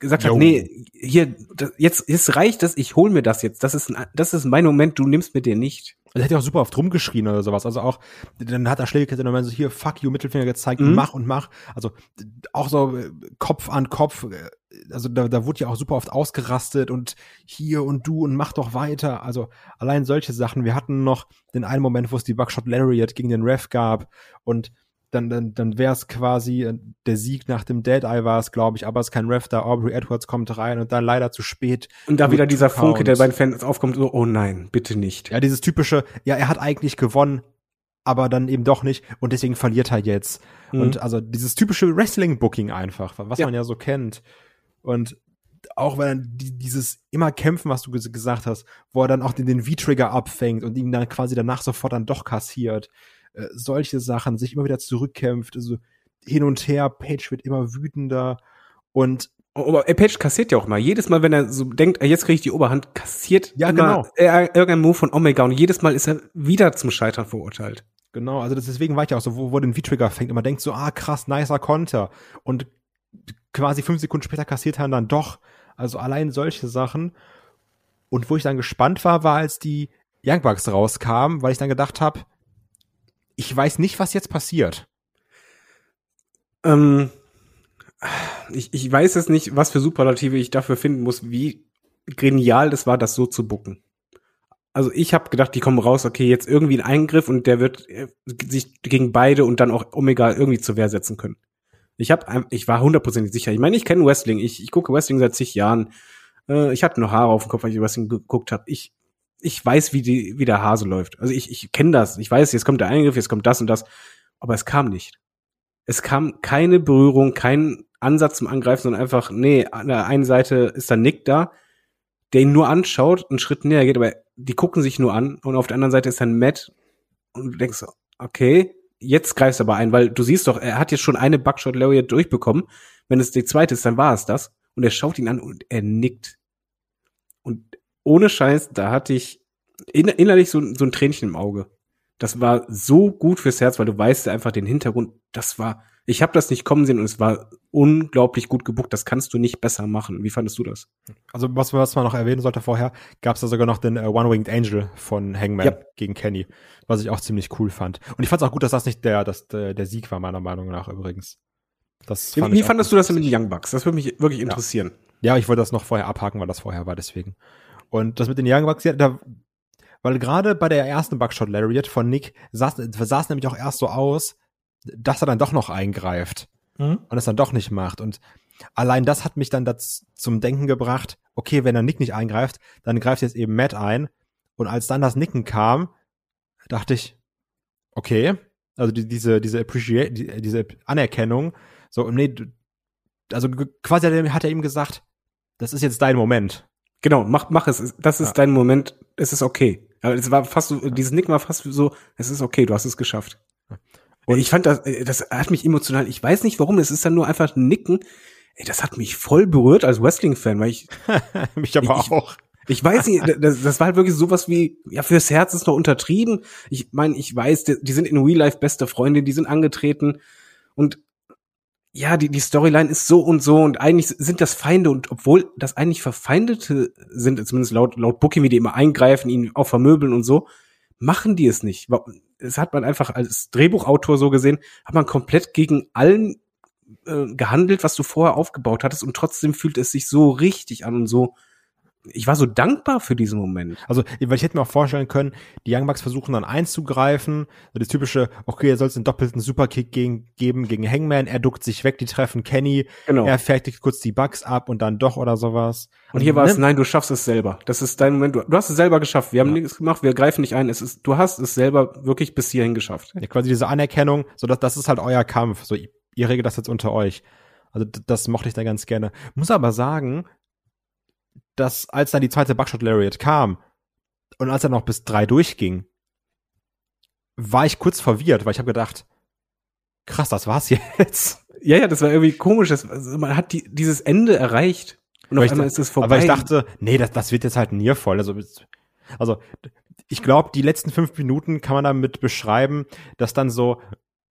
gesagt Jo. hat, nee, hier das, jetzt jetzt reicht es, ich hol mir das jetzt. Das ist ein, das ist mein Moment, du nimmst mir den nicht. Also er hat ja auch super oft rumgeschrien oder sowas. Also auch, dann hat er Schläge und dann so hier, fuck you, Mittelfinger gezeigt, Mhm. mach und mach. Also auch so äh, Kopf an Kopf. äh, Also da, da wurde ja auch super oft ausgerastet und hier und du und mach doch weiter. Also allein solche Sachen. Wir hatten noch den einen Moment, wo es die Buckshot Lariat gegen den Ref gab und dann, dann, dann wäre es quasi äh, der Sieg nach dem Dead Eye war es, glaube ich, aber es ist kein Ref da. Aubrey Edwards kommt rein und dann leider zu spät. Und da wieder dieser Funke, der bei den Fans aufkommt, so, oh nein, bitte nicht. Ja, dieses typische, ja, er hat eigentlich gewonnen, aber dann eben doch nicht und deswegen verliert er jetzt. Mhm. Und also dieses typische Wrestling-Booking einfach, was Ja. man ja so kennt. Und auch wenn die, dieses immer kämpfen, was du ges- gesagt hast, wo er dann auch den, den V-Trigger abfängt und ihn dann quasi danach sofort dann doch kassiert. Äh, solche Sachen, sich immer wieder zurückkämpft, also hin und her, Page wird immer wütender und Aber ey, Page kassiert ja auch mal. Jedes Mal, wenn er so denkt, jetzt kriege ich die Oberhand, kassiert Ja, genau. er, irgendein Move von Omega und jedes Mal ist er wieder zum Scheitern verurteilt. Genau, also deswegen war ich ja auch so, wo, wo den V-Trigger fängt, immer denkt so, ah krass, nicer Konter. Und quasi fünf Sekunden später kassiert er ihn dann doch. Also allein solche Sachen. Und wo ich dann gespannt war, war, als die Young Bucks rauskamen, weil ich dann gedacht habe, ich weiß nicht, was jetzt passiert. Ähm, ich, ich weiß es nicht, was für Superlative ich dafür finden muss, wie genial das war, das so zu bucken. Also ich habe gedacht, die kommen raus, okay, jetzt irgendwie ein Eingriff und der wird äh, sich gegen beide und dann auch Omega irgendwie zur Wehr setzen können. Ich hab, ich war hundertprozentig sicher. Ich meine, ich kenne Wrestling. Ich, ich gucke Wrestling seit zig Jahren. Äh, ich hatte noch Haare auf dem Kopf, weil ich Wrestling geguckt habe. Ich, ich weiß, wie, die, wie der Hase läuft. Also ich, ich kenne das. Ich weiß, jetzt kommt der Eingriff, jetzt kommt das und das. Aber es kam nicht. Es kam keine Berührung, kein Ansatz zum Angreifen, sondern einfach, nee, an der einen Seite ist da Nick da, der ihn nur anschaut, einen Schritt näher geht, aber die gucken sich nur an und auf der anderen Seite ist dann Matt und du denkst okay, jetzt greifst du aber ein, weil du siehst doch, er hat jetzt schon eine Buckshot Lariat durchbekommen. Wenn es die zweite ist, dann war es das. Und er schaut ihn an und er nickt. Und ohne Scheiß, da hatte ich in, innerlich so, so ein Tränchen im Auge. Das war so gut fürs Herz, weil du weißt ja einfach den Hintergrund. Das war, ich habe das nicht kommen sehen und es war unglaublich gut gebuckt. Das kannst du nicht besser machen. Wie fandest du das? Also was, was man noch erwähnen sollte vorher, gab es da sogar noch den äh, One-Winged Angel von Hangman Ja. gegen Kenny, was ich auch ziemlich cool fand. Und ich fand es auch gut, dass das nicht der, dass der, der Sieg war, meiner Meinung nach übrigens. Das Wie, fand wie fandest du das mit den Young Bucks? Das würde mich wirklich interessieren. Ja, ich wollte das noch vorher abhaken, weil das vorher war, deswegen. Und das mit den Young Bucks, ja, da, weil gerade bei der ersten Buckshot Lariat von Nick sah es nämlich auch erst so aus, dass er dann doch noch eingreift Mhm. und es dann doch nicht macht. Und allein das hat mich dann das zum Denken gebracht, okay, wenn er Nick nicht eingreift, dann greift jetzt eben Matt ein. Und als dann das Nicken kam, dachte ich, okay, also die, diese, diese Appreciate, die, diese Anerkennung, so, nee, also quasi hat er, hat er ihm gesagt, das ist jetzt dein Moment. Genau, mach, mach es. Das ist Ja. dein Moment. Es ist okay. Aber es war fast so, dieses Nick war fast so, es ist okay, du hast es geschafft. Und ich fand das, äh, das hat mich emotional, ich weiß nicht warum, es ist dann nur einfach ein Nicken. Ey, das hat mich voll berührt als Wrestling-Fan, weil ich, Mich aber Ich- auch. ich weiß nicht, das, das war halt wirklich sowas wie, ja, fürs Herz ist noch untertrieben. Ich meine, ich weiß, die, die sind in Real Life beste Freunde, die sind angetreten und ja, die, die Storyline ist so und so und eigentlich sind das Feinde und obwohl das eigentlich Verfeindete sind, zumindest laut, laut Booking, wie die immer eingreifen, ihn auch vermöbeln und so, machen die es nicht. Es hat man einfach als Drehbuchautor so gesehen, hat man komplett gegen allen äh, gehandelt, was du vorher aufgebaut hattest und trotzdem fühlt es sich so richtig an und so. Ich war so dankbar für diesen Moment. Also, weil ich hätte mir auch vorstellen können, die Young Bucks versuchen dann einzugreifen. Das typische, okay, er soll es einen doppelten Superkick gegen, geben gegen Hangman, er duckt sich weg, die treffen Kenny, Genau. er fertigt kurz die Bugs ab und dann doch oder sowas. Und hier war es, ne? nein, du schaffst es selber. Das ist dein Moment. Du, du hast es selber geschafft. Wir haben Ja. nichts gemacht, wir greifen nicht ein. Es ist, du hast es selber wirklich bis hierhin geschafft. Ja, quasi diese Anerkennung, so dass das ist halt euer Kampf. So, ihr regelt das jetzt unter euch. Also das mochte ich da ganz gerne. Muss aber sagen, dass als dann die zweite Buckshot Lariat kam und als er noch bis drei durchging, war ich kurz verwirrt, weil ich habe gedacht, krass, das war's jetzt. Ja, ja, das war irgendwie komisch. Das, also man hat die, dieses Ende erreicht. Und Aber auf ich einmal ist es vorbei. Aber ich dachte, nee, das, das wird jetzt halt niervoll. Also, also ich glaube, die letzten fünf Minuten kann man damit beschreiben, dass dann so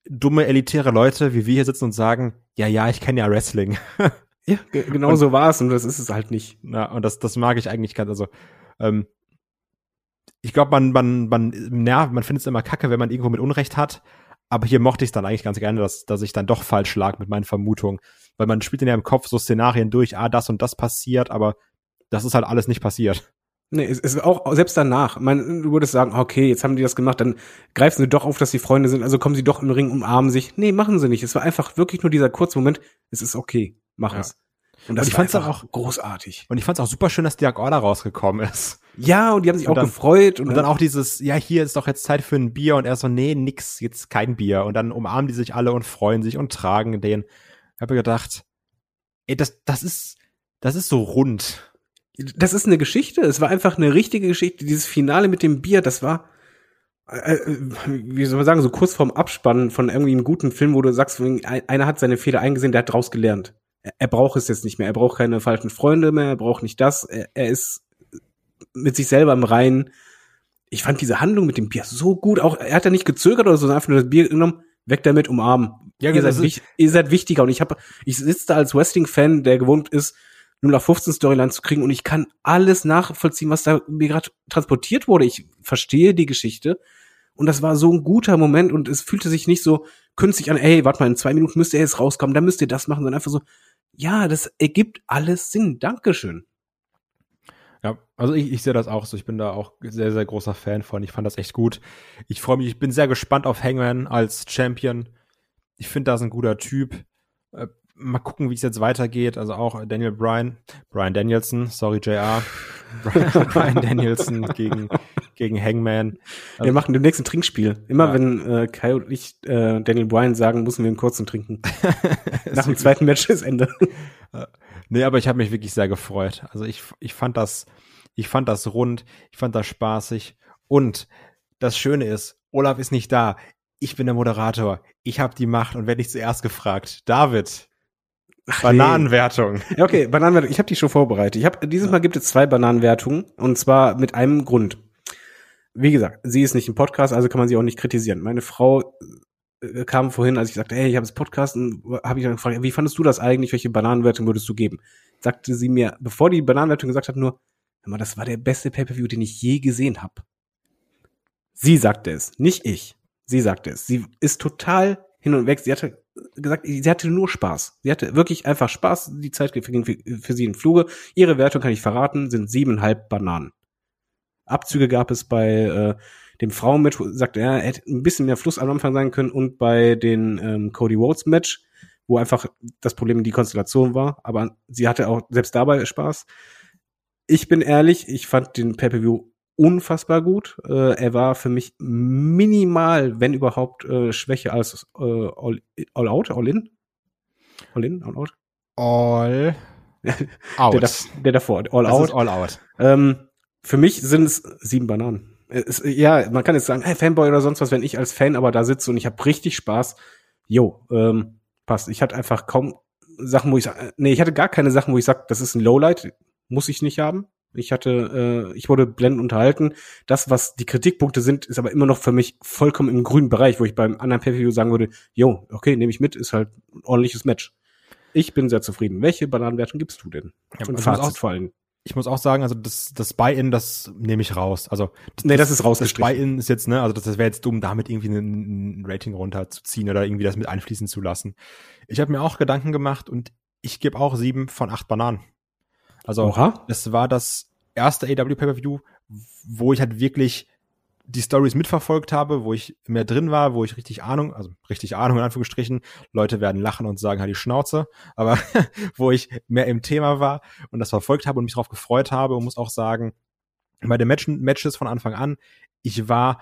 dumme, elitäre Leute wie wir hier sitzen und sagen, ja, ja, ich kenne ja Wrestling. ja, ge- genau so war es und das ist es halt nicht. Ja, und das, das mag ich eigentlich ganz. Also, ähm, ich glaube, man, man, man, nervt, man findet es immer kacke, wenn man irgendwo mit Unrecht hat. Aber hier mochte ich es dann eigentlich ganz gerne, dass, dass ich dann doch falsch lag mit meinen Vermutungen. Weil man spielt in ja im Kopf so Szenarien durch, ah, das und das passiert, aber das ist halt alles nicht passiert. Nee, es ist auch selbst danach. Man, du würdest sagen, okay, jetzt haben die das gemacht, dann greifen sie doch auf, dass sie Freunde sind, also kommen sie doch im Ring, umarmen sich. Nee, machen sie nicht. Es war einfach wirklich nur dieser kurze Moment, es ist okay, mach Ja. es. Und das Und ich fand's auch- großartig. Und ich fand es auch super schön, dass Dark Order rausgekommen ist. Ja, und die haben sich Und auch dann- gefreut. Und dann auch dieses, ja, hier ist doch jetzt Zeit für ein Bier und er so, nee, nix, jetzt kein Bier. Und dann umarmen die sich alle und freuen sich und tragen den. Ich habe gedacht, ey, das, das ist, das ist so rund. das ist eine Geschichte. Es war einfach eine richtige Geschichte. Dieses Finale mit dem Bier, das war, äh, äh, wie soll man sagen, so kurz vorm Abspannen von irgendwie einem guten Film, wo du sagst, einer hat seine Fehler eingesehen, der hat draus gelernt. Er, er braucht es jetzt nicht mehr. Er braucht keine falschen Freunde mehr. Er braucht nicht das. Er, er ist mit sich selber im Reinen. Ich fand diese Handlung mit dem Bier so gut. Auch er hat ja nicht gezögert oder so, sondern einfach nur das Bier genommen, weg damit, umarmen. Ja, ihr, das seid ist- ihr seid wichtiger. Und ich habe, ich sitze da als Wrestling-Fan, der gewohnt ist, 0 auf 15 Storyline zu kriegen und ich kann alles nachvollziehen, was da mir gerade transportiert wurde. Ich verstehe die Geschichte und das war so ein guter Moment und es fühlte sich nicht so künstlich an, ey, warte mal, in zwei Minuten müsst ihr jetzt rauskommen, dann müsst ihr das machen, sondern einfach so, ja, das ergibt alles Sinn. Dankeschön. Ja, also ich, ich sehe das auch so. Ich bin da auch sehr, sehr großer Fan von. Ich fand das echt gut. Ich freue mich, ich bin sehr gespannt auf Hangman als Champion. Ich finde, da ist ein guter Typ. Mal gucken, wie es jetzt weitergeht. Also auch Daniel Bryan, Brian Danielson, sorry JR, Brian, Brian Danielson gegen, gegen Hangman. Also, wir machen demnächst ein Trinkspiel. Immer Ja. wenn äh, Kai und ich äh, Daniel Bryan sagen, müssen wir einen kurzen trinken. Nach dem zweiten Match ist Ende. Nee, aber ich habe mich wirklich sehr gefreut. Also ich, ich fand das, ich fand das rund, ich fand das spaßig. Und das Schöne ist, Olaf ist nicht da. Ich bin der Moderator. Ich habe die Macht und werde nicht zuerst gefragt. David, Bananenwertung. Ja, okay, Bananenwertung. Ich habe die schon vorbereitet. Ich hab, dieses Mal gibt es zwei Bananenwertungen und zwar mit einem Grund. wie gesagt, sie ist nicht im Podcast, also kann man sie auch nicht kritisieren. Meine Frau äh, kam vorhin, als ich sagte, hey, ich habe das Podcast, habe ich dann gefragt, wie fandest du das eigentlich? Welche Bananenwertung würdest du geben? Sagte sie mir, bevor die Bananenwertung gesagt hat, nur, mal, das war der beste Pay-per-View, den ich je gesehen habe. Sie sagte es, nicht ich. Sie sagte es. Sie ist total hin und weg. Sie hatte gesagt, sie hatte nur Spaß. Sie hatte wirklich einfach Spaß. Die Zeit ging für, sie in Fluge. Ihre Wertung kann ich verraten, sind siebeneinhalb Bananen. Abzüge gab es bei äh, dem Frauenmatch, sagt er, er hätte ein bisschen mehr Fluss am Anfang sein können und bei den ähm, Cody Rhodes Match, wo einfach das Problem die Konstellation war, aber sie hatte auch selbst dabei Spaß. Ich bin ehrlich, ich fand den Pay-Per-View unfassbar gut. Äh, er war für mich minimal, wenn überhaupt, äh, schwächer als äh, all, all Out, All In. All In, All Out. All Out. Der, der davor, All das Out. All Out. Ähm, für mich sind es sieben Bananen. Es, ja, man kann jetzt sagen, hey, Fanboy oder sonst was, wenn ich als Fan aber da sitze und ich habe richtig Spaß. Jo, ähm, passt. Ich hatte einfach kaum Sachen, wo ich sage, nee, ich hatte gar keine Sachen, wo ich sage, das ist ein Lowlight, muss ich nicht haben. Ich hatte, äh, ich wurde blendend unterhalten. Das, was die Kritikpunkte sind, ist aber immer noch für mich vollkommen im grünen Bereich, wo ich beim anderen Pay-Per-View sagen würde, jo, okay, nehme ich mit, ist halt ein ordentliches Match. Ich bin sehr zufrieden. Welche Bananenwertung gibst du denn? Ja, Und also Fazit vor allem. Ich muss auch sagen, also das, das Buy-In, das nehme ich raus. Also Nee, das ist Das rausgestrichen. Buy-In ist jetzt, ne, also das, das wäre jetzt dumm, damit irgendwie ein, ein Rating runterzuziehen oder irgendwie das mit einfließen zu lassen. Ich habe mir auch Gedanken gemacht und ich gebe auch sieben von acht Bananen. Also Oha. das war das erste AW Pay-Per-View, wo ich halt wirklich die Stories mitverfolgt habe, wo ich mehr drin war, wo ich richtig Ahnung, also richtig Ahnung in Anführungsstrichen, Leute werden lachen und sagen, halt die Schnauze, aber wo ich mehr im Thema war und das verfolgt habe und mich darauf gefreut habe und muss auch sagen, bei den Match Matches von Anfang an, ich war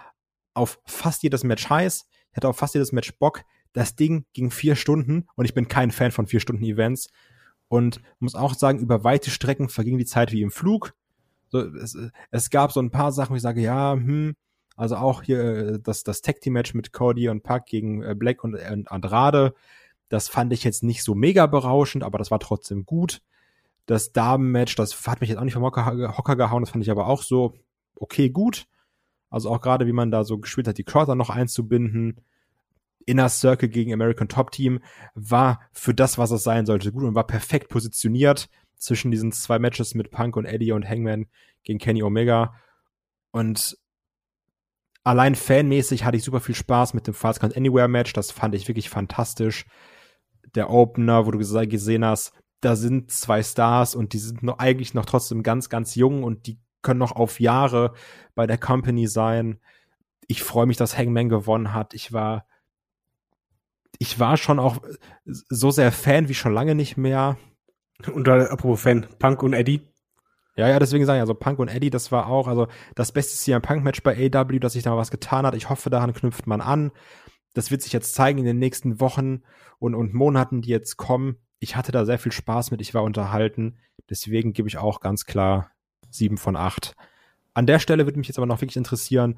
auf fast jedes Match heiß, ich hatte auf fast jedes Match Bock. Das Ding ging vier Stunden und ich bin kein Fan von vier Stunden Events und muss auch sagen, über weite Strecken verging die Zeit wie im Flug. So, es, es gab so ein paar Sachen, wo ich sage, ja, hm, also auch hier äh, das, das Tag Team Match mit Cody und Pac gegen äh, Black und, und Andrade, das fand ich jetzt nicht so mega berauschend, aber das war trotzdem gut. Das Damen-Match, das hat mich jetzt auch nicht vom Hocker, Hocker gehauen, das fand ich aber auch so okay gut. Also auch gerade, wie man da so gespielt hat, die Crowd dann noch einzubinden. Inner Circle gegen American Top Team war für das, was es sein sollte, gut und war perfekt positioniert zwischen diesen zwei Matches mit Punk und Eddie und Hangman gegen Kenny Omega. Und allein fanmäßig hatte ich super viel Spaß mit dem Falls Count Anywhere Match. Das fand ich wirklich fantastisch. Der Opener, wo du gese- gesehen hast, da sind zwei Stars und die sind noch eigentlich noch trotzdem ganz, ganz jung und die können noch auf Jahre bei der Company sein. Ich freue mich, dass Hangman gewonnen hat. Ich war, ich war schon auch so sehr Fan wie schon lange nicht mehr. Und da, apropos Fan, Punk und Eddie. Ja, ja, deswegen sage ich, also Punk und Eddie, das war auch, also das beste CM Punk Match bei AW, dass sich da was getan hat. Ich hoffe, daran knüpft man an. Das wird sich jetzt zeigen in den nächsten Wochen und, und Monaten, die jetzt kommen. Ich hatte da sehr viel Spaß mit, ich war unterhalten. Deswegen gebe ich auch ganz klar sieben von acht. An der Stelle würde mich jetzt aber noch wirklich interessieren,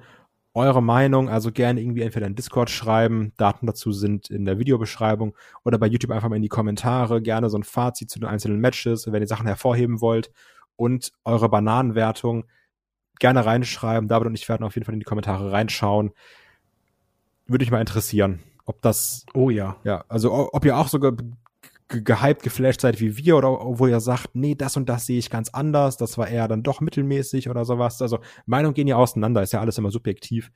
eure Meinung, also gerne irgendwie entweder in Discord schreiben, Daten dazu sind in der Videobeschreibung oder bei YouTube einfach mal in die Kommentare, gerne so ein Fazit zu den einzelnen Matches, wenn ihr Sachen hervorheben wollt und eure Bananenwertung gerne reinschreiben. David und ich werden auf jeden Fall in die Kommentare reinschauen. Würde mich mal interessieren, ob das, Oh ja. ja, also ob ihr auch sogar gehypt, geflasht seid wie wir oder wo ihr sagt, nee, das und das sehe ich ganz anders, das war eher dann doch mittelmäßig oder sowas. Also Meinungen gehen ja auseinander, ist ja alles immer subjektiv.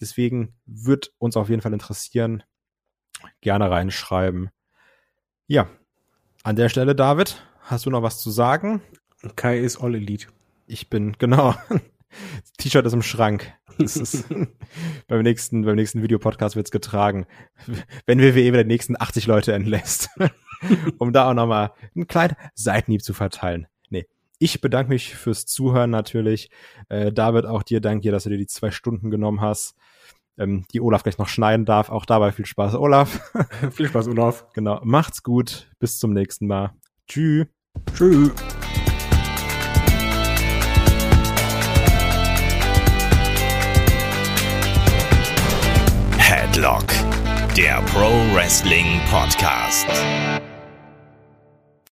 Deswegen wird uns auf jeden Fall interessieren. Gerne reinschreiben. Ja, an der Stelle, David, hast du noch was zu sagen? Kai ist All Elite. Ich bin, genau. T-Shirt ist im Schrank. Das ist, beim nächsten, beim nächsten Videopodcast wird's getragen. Wenn WWE wieder die nächsten 80 Leute entlässt. um da auch nochmal einen kleinen Seitenhieb zu verteilen. Nee. Ich bedanke mich fürs Zuhören natürlich. Äh, David, auch dir danke dir, dass du dir die zwei Stunden genommen hast. Ähm, die Olaf gleich noch schneiden darf. Auch dabei viel Spaß, Olaf. Viel Spaß, Olaf. genau. Macht's gut. Bis zum nächsten Mal. Tschüss. Tschüss. Headlock, der Pro Wrestling Podcast.